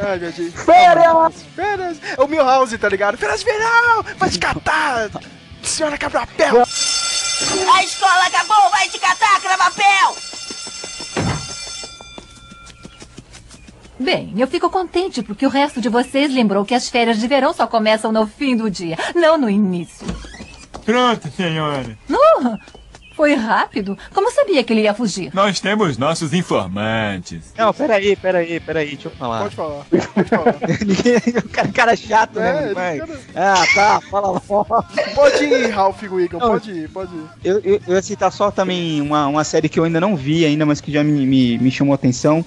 Ai, minha gente. Férias! Férias. É o Milhouse, tá ligado? Férias de verão! Vai te catar! Senhora Cabrapel! A escola acabou, vai te catar, cravapel! Bem, eu fico contente porque o resto de vocês lembrou que as férias de verão só começam no fim do dia, não no início. Pronto, senhora. Uh, foi rápido. Como sabia que ele ia fugir? Nós temos nossos informantes. Não, pera aí, pera aí, pera aí, deixa eu falar. Pode falar, (laughs) pode falar. O cara, cara chato, É, né, cara- Ah, tá, fala logo. Pode ir, Ralph Wiggum, Não. pode ir, pode ir. Eu, eu, eu ia citar só também uma, uma série que eu ainda não vi ainda, mas que já me, me, me chamou a atenção,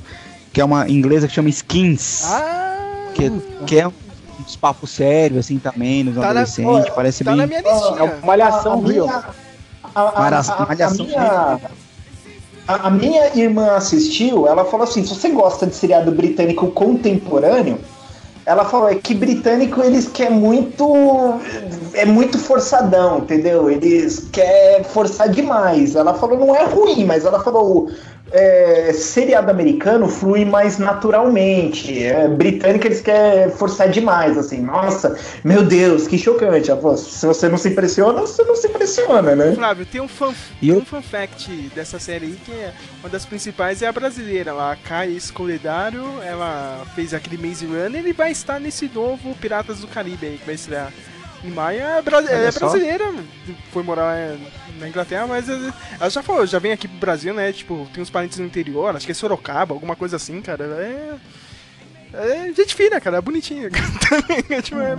que é uma inglesa que chama Skins, Ah, que, que é uns papos sérios, assim, também, nos Tá na- adolescentes, ó, parece tá bem... na minha É listinha. uma malhação a real. minha, a, a, a- minha, a, minha irmã assistiu, ela falou assim, se você gosta de seriado britânico contemporâneo, ela falou, é que britânico eles querem muito. É muito forçadão, entendeu? Eles querem forçar demais. Ela falou, não é ruim, mas ela falou. É, seriado americano flui mais naturalmente. É, britânico eles querem forçar demais, assim. Nossa, meu Deus, que chocante. Falou, se você não se impressiona, você não se impressiona, né? Flávio, tem um fun, E eu- um fun fact dessa série aí que é uma das principais é a brasileira, a Kai Escoledário, ela fez aquele Maze Runner e vai estar nesse novo Piratas do Caribe aí que vai estrear. E Maia é, bra- é brasileira, foi morar é, na Inglaterra, mas é, ela já falou, já vem aqui pro Brasil, né? Tipo, tem uns parentes no interior, acho que é Sorocaba, alguma coisa assim, cara. É. É gente fina, cara, é bonitinha. (laughs) também, é, tipo, é,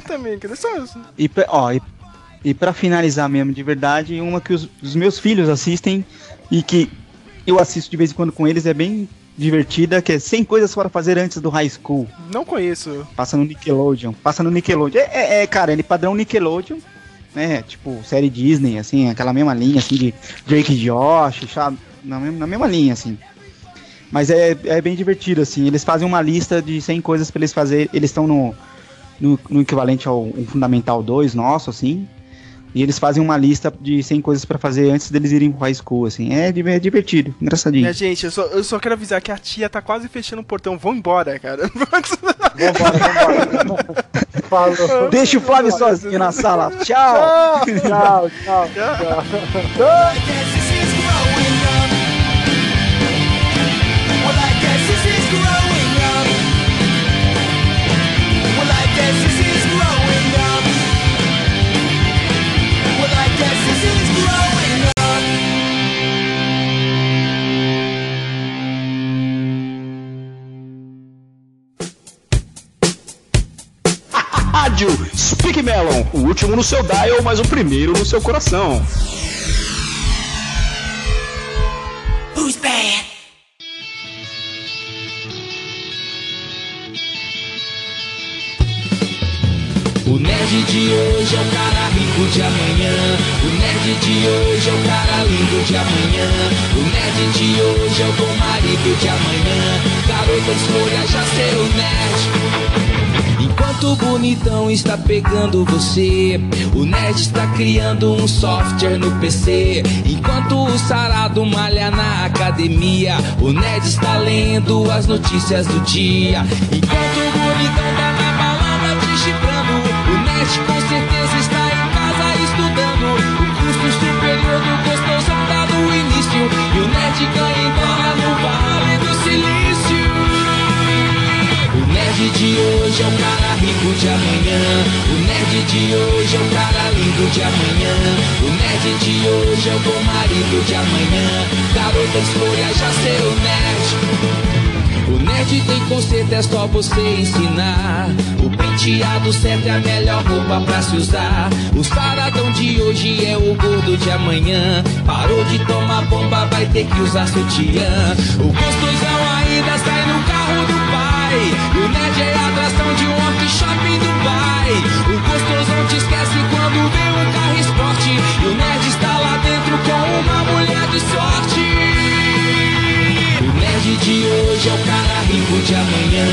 (laughs) também, cara. Só, E, pra- ó, e, e pra finalizar mesmo, de verdade, uma que os, os meus filhos assistem e que eu assisto de vez em quando com eles é bem divertida, que é 100 coisas para fazer antes do high school. não conheço. Passa no Nickelodeon. Passa no Nickelodeon. É, é, é, cara, ele padrão Nickelodeon, né? Tipo, série Disney, assim, aquela mesma linha, assim, de Drake e Josh, sabe? Na, mesma- na mesma linha, assim. Mas é, é bem divertido, assim. Eles fazem uma lista de 100 coisas pra eles fazerem. Eles estão no, no, no equivalente ao um Fundamental 2 nosso, assim. E eles fazem uma lista de 100 coisas pra fazer antes deles irem pro high school, assim. É, é divertido, engraçadinho. Minha gente, eu só, eu só quero avisar que a tia tá quase fechando o portão. Vão embora, cara. (laughs) (laughs) Falou. Deixa o Flávio sozinho na sala. Tchau! Tchau, tchau, tchau. Rádio Melon, o último no seu dial, mas o primeiro no seu coração. Who's bad? O nerd de hoje é o cara rico de amanhã. O nerd de hoje é o cara lindo de amanhã. O nerd de hoje é o bom marido de amanhã. Garota escolha já ser o nerd. Enquanto o bonitão está pegando você, o nerd está criando um software no PC. Enquanto o sarado malha na academia, o nerd está lendo as notícias do dia. Enquanto o bonitão tá na balada te chifrando, o nerd com certeza está em casa estudando. O curso superior do gostosão tá no início, e o nerd ganha em no Vale nerd de hoje é o cara rico de amanhã. O nerd de hoje é o cara lindo de amanhã. O nerd de hoje é o bom marido de amanhã. Garota escolha já ser o nerd. O nerd tem conceito, é só você ensinar. O penteado certo é a melhor roupa pra se usar. O saradão de hoje é o gordo de amanhã. Parou de tomar bomba, vai ter que usar sutiã. O gostosão ainda sai no pai. E o nerd é a atração de um workshop em Dubai. O gostosão te esquece quando vê um carro esporte. E o nerd está lá dentro com uma mulher de sorte. O nerd de hoje é o cara rico de amanhã.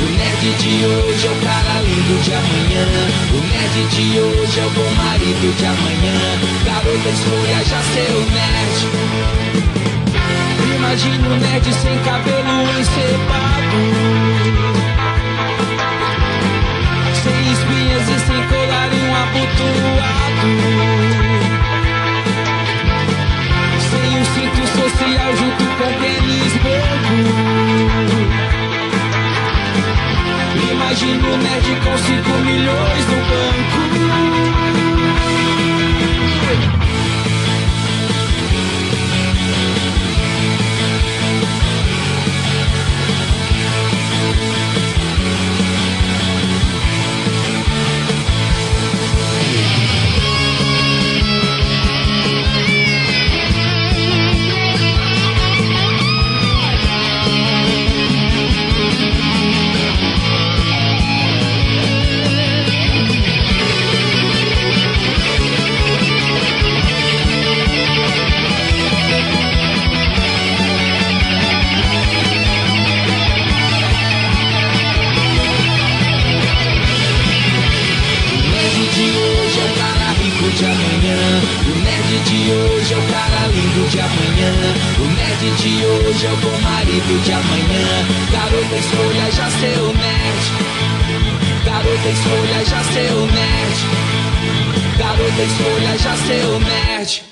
O nerd de hoje é o cara lindo de amanhã. O nerd de hoje é o bom marido de amanhã. Garota escolha já ser o nerd. Imagina o nerd sem cabelo encebado. Sem espinhas e sem colar e um abotoado. Sem o cinto social junto com tênis branco. Imagina o nerd com 5 milhões no banco. Hoje é o cara lindo de amanhã. O nerd de hoje é o bom marido de amanhã. Garota escolha já ser o nerd. Garota escolha já ser o nerd. Garota escolha já ser o nerd.